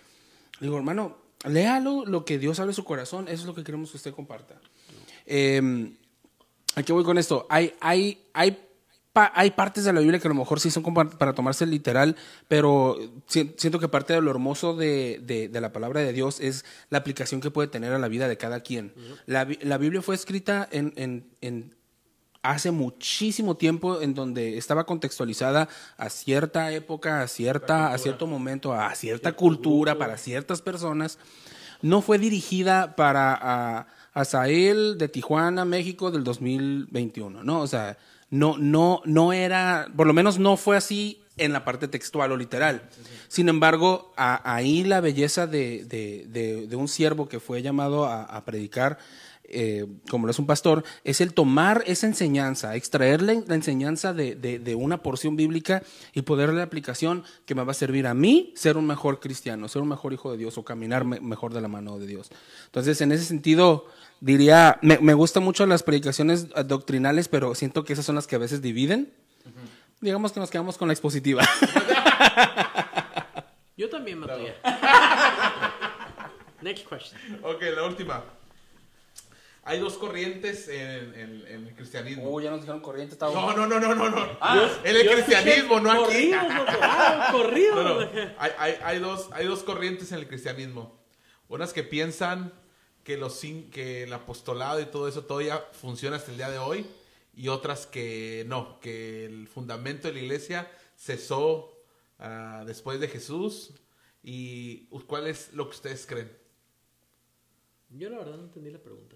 Le digo, hermano, léalo lo que Dios abre su corazón, eso es lo que queremos que usted comparta. Eh, ¿A qué voy con esto? Hay, hay, hay, pa- hay partes de la Biblia que a lo mejor sí son como para, tomarse literal, pero si- siento que parte de lo hermoso de, de- de la palabra de Dios es la aplicación que puede tener a la vida de cada quien. la, Bi- la Biblia fue escrita en, en- en hace muchísimo tiempo en donde estaba contextualizada a cierta época, a cierta, a cierto momento, a cierta cultura, para ciertas personas. No fue dirigida para a, de Tijuana, México del 2021, ¿no? O sea, no, no, no era, por lo menos no fue así en la parte textual o literal. Sin embargo, ahí la belleza de, de- de- un siervo que fue llamado a, predicar, eh, como lo es un pastor, es el tomar esa enseñanza, extraer la, la enseñanza de, de- de una porción bíblica y poder darle aplicación que me va a servir a mí ser un mejor cristiano, ser un mejor hijo de Dios o caminar me- mejor de la mano de Dios. Entonces, en ese sentido, diría, me, me gustan mucho las predicaciones eh, doctrinales, pero siento que esas son las que a veces dividen. Digamos que nos quedamos con la expositiva. Yo también mataría. (laughs) Next question. Ok, la última. Hay dos corrientes en, en- en el cristianismo. Oh, ya nos dijeron corriente, No, no, no, no, no, no. en el cristianismo, no aquí. Ah, corridos. No, no. Hay, hay, hay dos, hay dos corrientes en el cristianismo. Unas que piensan que, los, que el apostolado y todo eso todavía funciona hasta el día de hoy. Y otras que no, que el fundamento de la iglesia cesó ah, después de Jesús. ¿Y cuál es lo que ustedes creen? Yo la verdad no entendí la pregunta.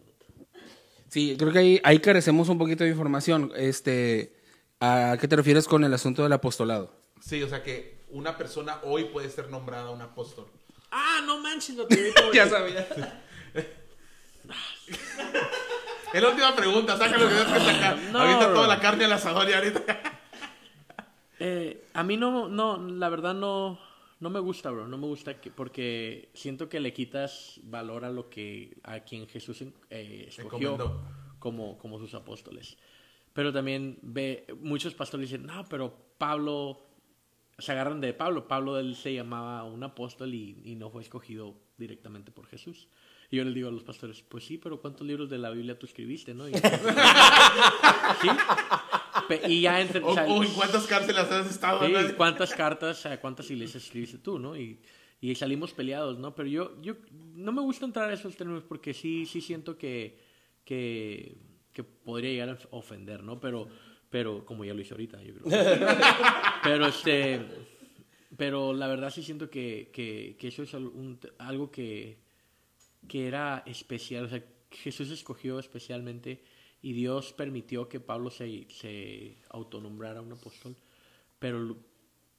Sí, creo que ahí, ahí carecemos un poquito de información. Este, ¿A qué te refieres con el asunto del apostolado? Sí, o sea que una persona hoy puede ser nombrada un apóstol. Ah, no manches, lo que ahorita voy a decir. sabía. (laughs) (laughs) Es la última pregunta, saca lo que tienes que sacar. No, ahorita toda la carne al asador y ahorita. Eh, a mí no, no, la verdad no, no me gusta, bro. No me gusta que, porque siento que le quitas valor a lo que, a quien Jesús eh, escogió como, como sus apóstoles. Pero también ve, muchos pastores dicen, no, pero Pablo, se agarran de Pablo. Pablo él se llamaba un apóstol y, y no fue escogido directamente por Jesús. Y yo les digo a los pastores, pues sí, pero ¿cuántos libros de la Biblia tú escribiste, no? Y, (laughs) ¿Sí? Pe- Y ya entre, O, o sea, o en cuántas cárceles has estado. Sí, ¿no? cuántas cartas, a cuántas iglesias escribiste tú, ¿no? Y, y salimos peleados, ¿no? Pero yo, yo no me gusta entrar a esos términos porque sí, sí siento que, que, que podría llegar a ofender, ¿no? Pero, pero como ya lo hice ahorita, yo creo. (laughs) pero este, pero la verdad sí siento que, que, que eso es un- algo que, que era especial, o sea, Jesús escogió especialmente y Dios permitió que Pablo se, se autonombrara un apóstol, pero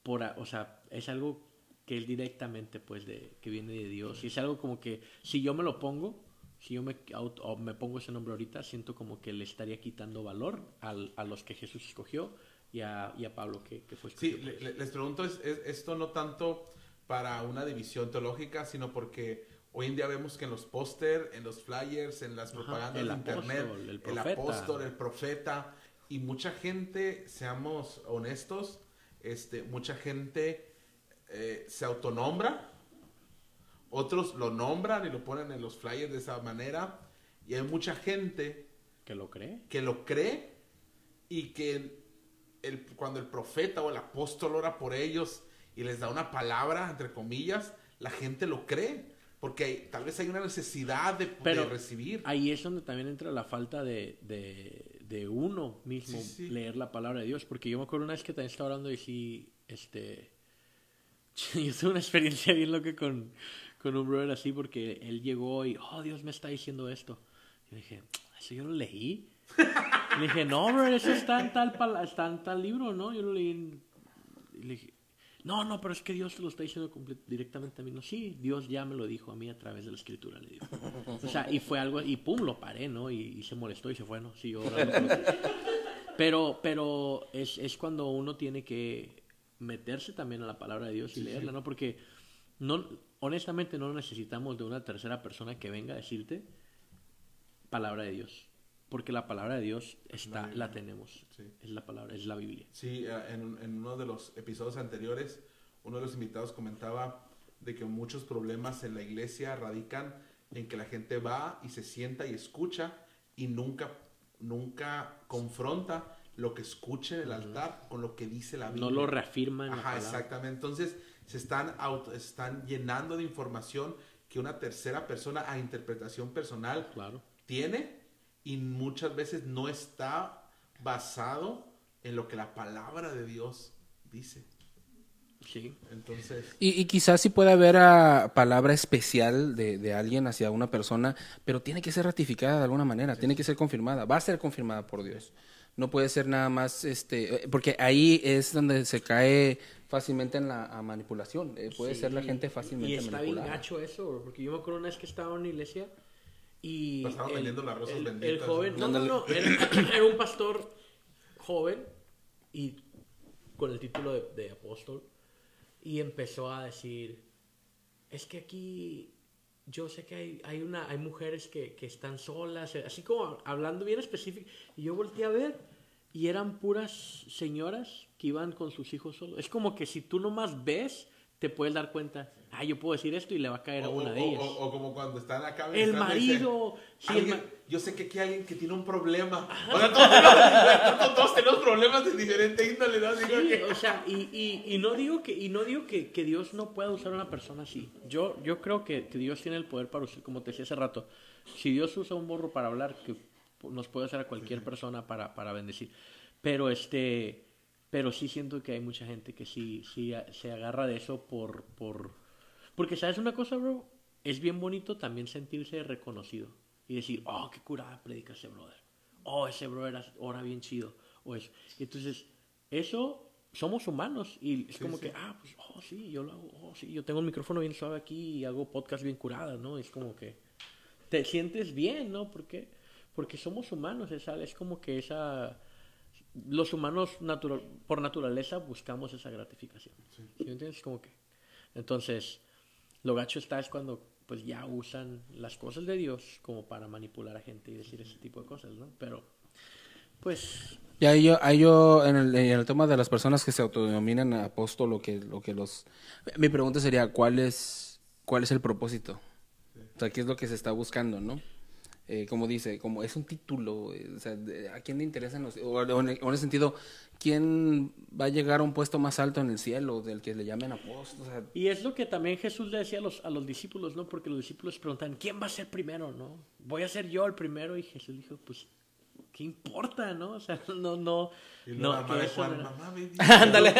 por, o sea, es algo que es directamente pues de que viene de Dios y es algo como que si yo me lo pongo, si yo me, auto- me pongo ese nombre ahorita, siento como que le estaría quitando valor al- a los que Jesús escogió y a, y a Pablo que, que fue Sí, escogido. le- le- les pregunto es, es- esto no tanto para una división teológica, sino porque hoy en día vemos que en los póster, en los flyers, en las propagandas el de internet, apóstol, el apóstol, el profeta, y mucha gente, seamos honestos, este, mucha gente eh, se autonombra, otros lo nombran y lo ponen en los flyers de esa manera, y hay mucha gente ¿Que lo cree? que lo cree y que el, cuando el profeta o el apóstol ora por ellos y les da una palabra, entre comillas, la gente lo cree. Porque hay- tal vez hay una necesidad de, de Pero recibir. Ahí es donde también entra la falta de, de, de uno mismo Sí, sí. leer la palabra de Dios. Porque yo me acuerdo una vez que también estaba orando y sí, este... (laughs) Yo tuve una experiencia bien loca con, con un brother así porque él llegó y, oh, Dios me está diciendo esto. Y dije, ¿eso yo lo leí? Le dije, no, brother, eso está en tal, está en tal libro, ¿no? Yo lo leí en... Le dije, no, no, pero es que Dios te lo está diciendo directamente a mí. No, sí, Dios ya me lo dijo a mí a través de la escritura, le digo. O sea, y fue algo, y pum, lo paré, ¿no? Y, y se molestó y se fue, ¿no? Sí, otros. Pero, pero es, es cuando uno tiene que meterse también a la palabra de Dios y leerla, ¿no? Porque no, honestamente no necesitamos de una tercera persona que venga a decirte palabra de Dios. Porque la palabra de Dios está, la tenemos. Sí. Es la palabra, es la Biblia. Sí, eh, en, en uno de los episodios anteriores, uno de los invitados comentaba de que muchos problemas en la iglesia radican en que la gente va y se sienta y escucha y nunca, nunca confronta lo que escucha en el altar con lo que dice la Biblia. No lo reafirma en la Ajá, exactamente. Entonces se están, auto- se están llenando de información que una tercera persona a interpretación personal Claro. tiene y muchas veces no está basado en lo que la palabra de Dios dice. Sí. Entonces, Y, y quizás sí puede haber a palabra especial de, de alguien hacia una persona, pero tiene que ser ratificada de alguna manera, tiene que ser confirmada, va a ser confirmada por Dios. No puede ser nada más, este, eh, porque ahí es donde se cae fácilmente en la a manipulación. eh, puede ser la Sí, gente fácilmente Y está bien manipulada. gacho eso, porque yo me acuerdo una vez que estaba en una iglesia y... Pasaban vendiendo las rosas el, el joven, ¿no? no, no, no, era, (coughs) era un pastor joven y con el título de, de apóstol y empezó a decir, es que aquí yo sé que hay, hay, una, hay mujeres que, que están solas, así como hablando bien específico, y yo volteé a ver y eran puras señoras que iban con sus hijos solos. Es como que si tú nomás ves, te puedes dar cuenta, ah, yo puedo decir esto y le va a caer a una o- de ellas. o- como cuando están acá el marido, sí, el "Alguien- ma- yo sé que aquí hay alguien que tiene un problema. O sea, todos, tenemos, (laughs) todos tenemos problemas de diferente índole, ¿no? Sí, que- o sea, y, y, y no digo que y no digo que, que Dios no pueda usar a una persona así. Yo yo creo que, que Dios tiene el poder para usar, como te decía hace rato, si Dios usa un borro para hablar, que nos puede hacer a cualquier persona para, para bendecir. Pero este pero sí siento que hay mucha gente que sí sí se agarra de eso por por porque sabes una cosa, bro, es bien bonito también sentirse reconocido y decir, "Oh, qué curada predica ese brother." Oh, ese brother ora bien chido o eso. Entonces, eso somos humanos y es Sí, como sí. que, ah, pues, oh, sí, yo lo hago, oh, sí, yo tengo un micrófono bien suave aquí y hago podcast bien curada, ¿no? Es como que te sientes bien, ¿no? ¿Por qué? Porque somos humanos, es, al- es como que esa... Los humanos natural, por naturaleza buscamos esa gratificación. ¿Sí me entiendes? Como que... Entonces, lo gacho está es cuando pues ya usan las cosas de Dios como para manipular a gente y decir ese tipo de cosas, ¿no? Pero, pues, Y ahí yo, ahí yo en, el, tema de las personas que se autodenominan apóstol, lo que, lo que los... Mi pregunta sería, ¿cuál es, cuál es el propósito? O sea, ¿qué es lo que se está buscando, no? Eh, como dice, como es un título, eh, o sea, ¿a quién le interesan los... O, en, ese sentido, ¿quién va a llegar a un puesto más alto en el cielo del que le llamen apóstol? Y es lo que también Jesús le decía a los, a los discípulos, ¿no? Porque los discípulos preguntan, ¿quién va a ser primero, no? Voy a ser yo el primero. Y Jesús dijo, pues, ¿qué importa, no? O sea, no, no, Y no, mamá de Juan, no- mamá. (laughs) Ándale.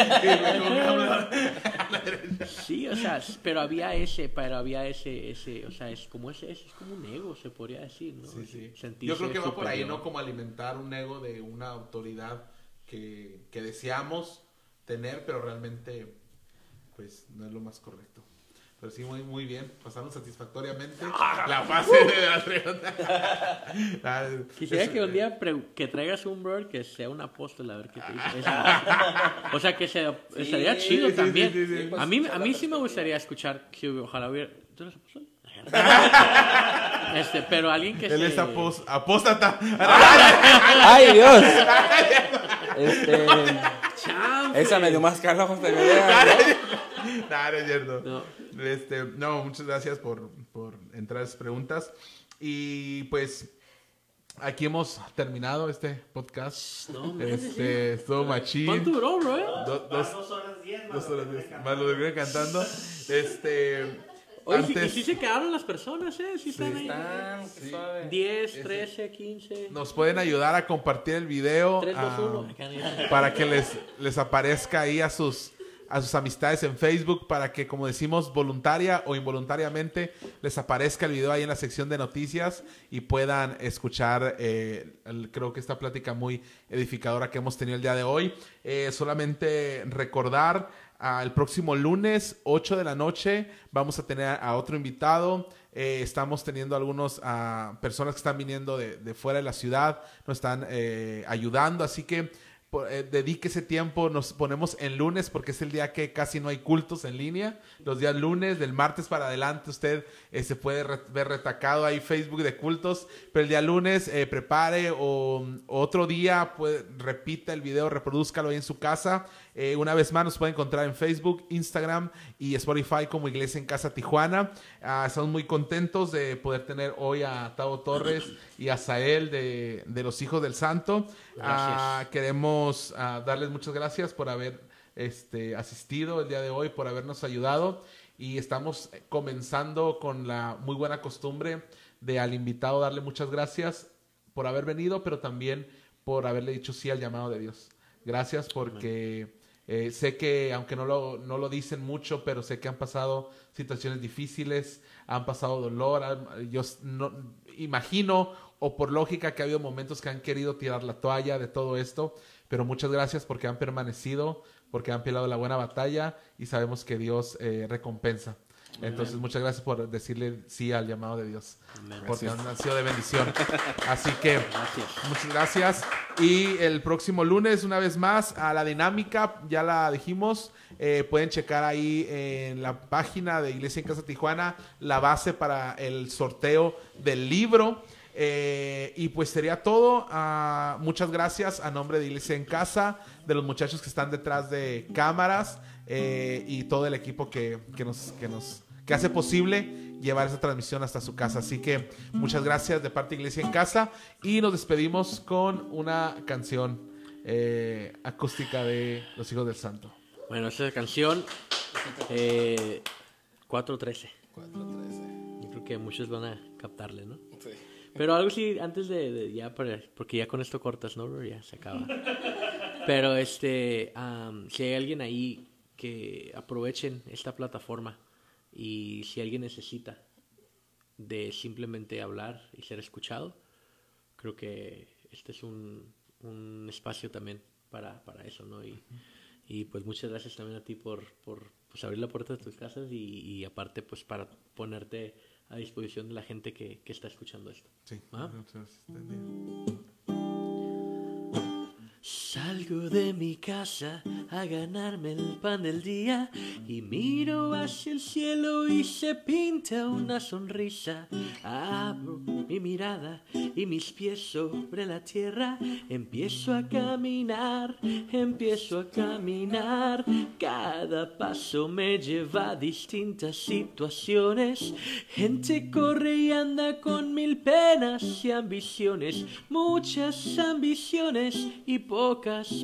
Sí, o sea, pero había ese, pero había ese, ese, o sea, es como ese, ese es como un ego, se podría decir, ¿no? Sí, sí. Sentirse Yo creo que va por ahí. ¿no? Como alimentar un ego de una autoridad que, que deseamos tener, pero realmente, pues, no es lo más correcto. Pero sí, muy, muy bien. Pasaron satisfactoriamente (laughs) la fase de la (laughs) pregunta. Ah, Quisiera es- que un día pre- que traigas un brother que sea un apóstol a ver qué te dice. (laughs) O sea, que sea, estaría chido sí, también. sí, sí, sí. Pues, A mí, a mí sí me gustaría escuchar, que ojalá hubiera... ¿Tú eres apóstol? este, pero alguien que Él se... es após- apóstata. ¡Ay, Dios! Este. Esa me dio más calor. vea. (laughs) (laughs) Nah, no es cierto. No. Este, no, muchas gracias por, por entrar a esas preguntas. Y pues, aquí hemos terminado este podcast. No, este, estuvo machín. ¿Cuánto duró, bro? eh? Do- dos, Dos horas diez, más dos horas diez. me Más lo de cantando. Este. Oye, sí- antes y sí se quedaron las personas, ¿eh? Sí están ahí. Están, suave. 10, 13, 15. nos pueden ayudar a compartir el video 3, 2, ah, 1. para que les, les aparezca ahí a sus a sus amistades en Facebook para que, como decimos, voluntaria o involuntariamente les aparezca el video ahí en la sección de noticias y puedan escuchar, eh, el- creo que esta plática muy edificadora que hemos tenido el día de hoy. Eh, solamente recordar, el próximo lunes, 8 de la noche, vamos a tener a otro invitado. Eh, estamos teniendo algunas personas que están viniendo de, de fuera de la ciudad, nos están eh, ayudando, así que eh, dedique ese tiempo, nos ponemos en lunes porque es el día que casi no hay cultos en línea. Los días lunes, del martes para adelante, usted eh, se puede re- ver retacado ahí Facebook de cultos, pero el día lunes eh, prepare o, otro día pues, repita el video, reproduzcalo ahí en su casa. Eh, una vez más nos puede encontrar en Facebook, Instagram y Spotify como Iglesia en Casa Tijuana. Ah, estamos muy contentos de poder tener hoy a Tavo Torres y a Sael de, de los Hijos del Santo. Ah, queremos ah, darles muchas gracias por haber este, asistido el día de hoy, por habernos ayudado. Y estamos comenzando con la muy buena costumbre de al invitado darle muchas gracias por haber venido, pero también por haberle dicho sí al llamado de Dios. Gracias porque eh, sé que, aunque no lo, no lo dicen mucho, pero sé que han pasado situaciones difíciles, han pasado dolor. yo no, imagino, o por lógica, que ha habido momentos que han querido tirar la toalla de todo esto, pero muchas gracias porque han permanecido, porque han peleado la buena batalla y sabemos que Dios eh, recompensa. Entonces, muchas gracias por decirle sí al llamado de Dios, porque han, han sido de bendición. (laughs) Así que, Gracias. Muchas gracias. Y el próximo lunes, una vez más, a la dinámica, ya la dijimos. eh, pueden checar ahí en la página de Iglesia en Casa Tijuana la base para el sorteo del libro. Eh, y pues sería todo. Ah, muchas gracias a nombre de Iglesia en Casa, de los muchachos que están detrás de cámaras eh, y todo el equipo que, que nos, que nos que hace posible llevar esa transmisión hasta su casa. Así que muchas gracias de parte de Iglesia en Casa y nos despedimos con una canción eh, acústica de Los Hijos del Santo. Bueno, esta canción, eh, 413. 4-13. Yo creo que muchos van a captarle, ¿no? Sí. Pero algo sí, antes de, ya, para- porque ya con esto cortas, ¿no? Ya se acaba. Pero este, si hay alguien ahí que aprovechen esta plataforma y si alguien necesita de simplemente hablar y ser escuchado, creo que este es un, un espacio también para, para eso, ¿no? Y, y pues muchas gracias también a ti por, por pues, abrir la puerta de tus casas y, y aparte pues para ponerte a disposición de la gente que, que está escuchando esto. Sí. Ah. Salgo de mi casa a ganarme el pan del día y miro hacia el cielo y se pinta una sonrisa. Abro mi mirada y mis pies sobre la tierra. Empiezo a caminar, empiezo a caminar. Cada paso me lleva a distintas situaciones. Gente corre y anda con mil penas y ambiciones, muchas ambiciones y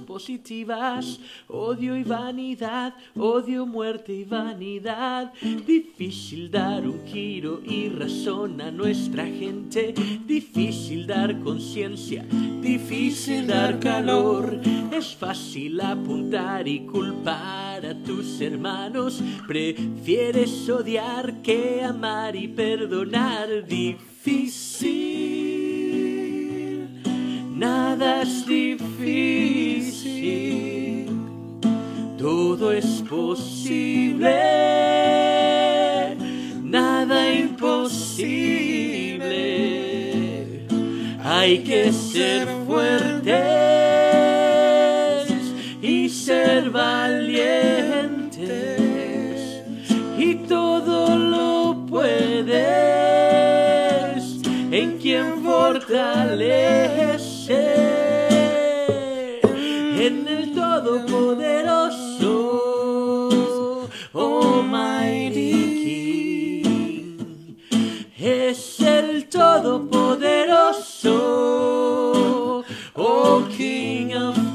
positivas. Odio y vanidad, odio, muerte y vanidad. Difícil dar un giro y razón a nuestra gente. Difícil dar conciencia, difícil dar calor. Es fácil apuntar y culpar a tus hermanos. Prefieres odiar que amar y perdonar. Difícil. Nada es difícil, todo es posible, nada imposible. Hay que ser fuertes y ser valientes. Y todo lo puedes en quien fortalece en el Todopoderoso, oh Almighty King. Es el Todopoderoso, oh King of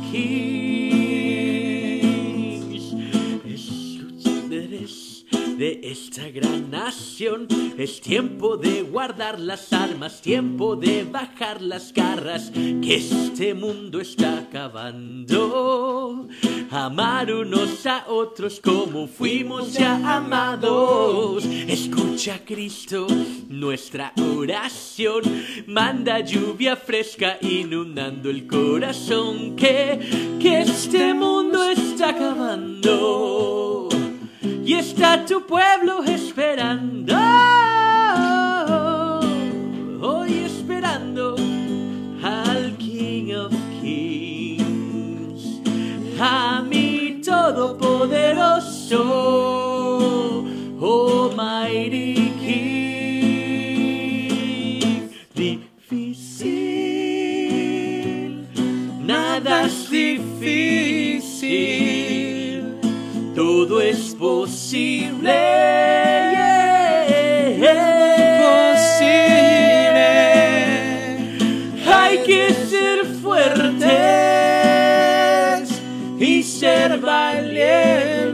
esta gran nación. Es tiempo de guardar las armas, tiempo de bajar las garras, que este mundo está acabando. Amar unos a otros como fuimos ya amados. Escucha Cristo, nuestra oración. Manda lluvia fresca inundando el corazón. Que, que este mundo está acabando. Y está tu pueblo esperando. Hoy esperando al King of Kings. A mi todopoderoso. Almighty King. Difícil. Nada es difícil. Todo es posible. Hay que ser fuertes y ser valientes.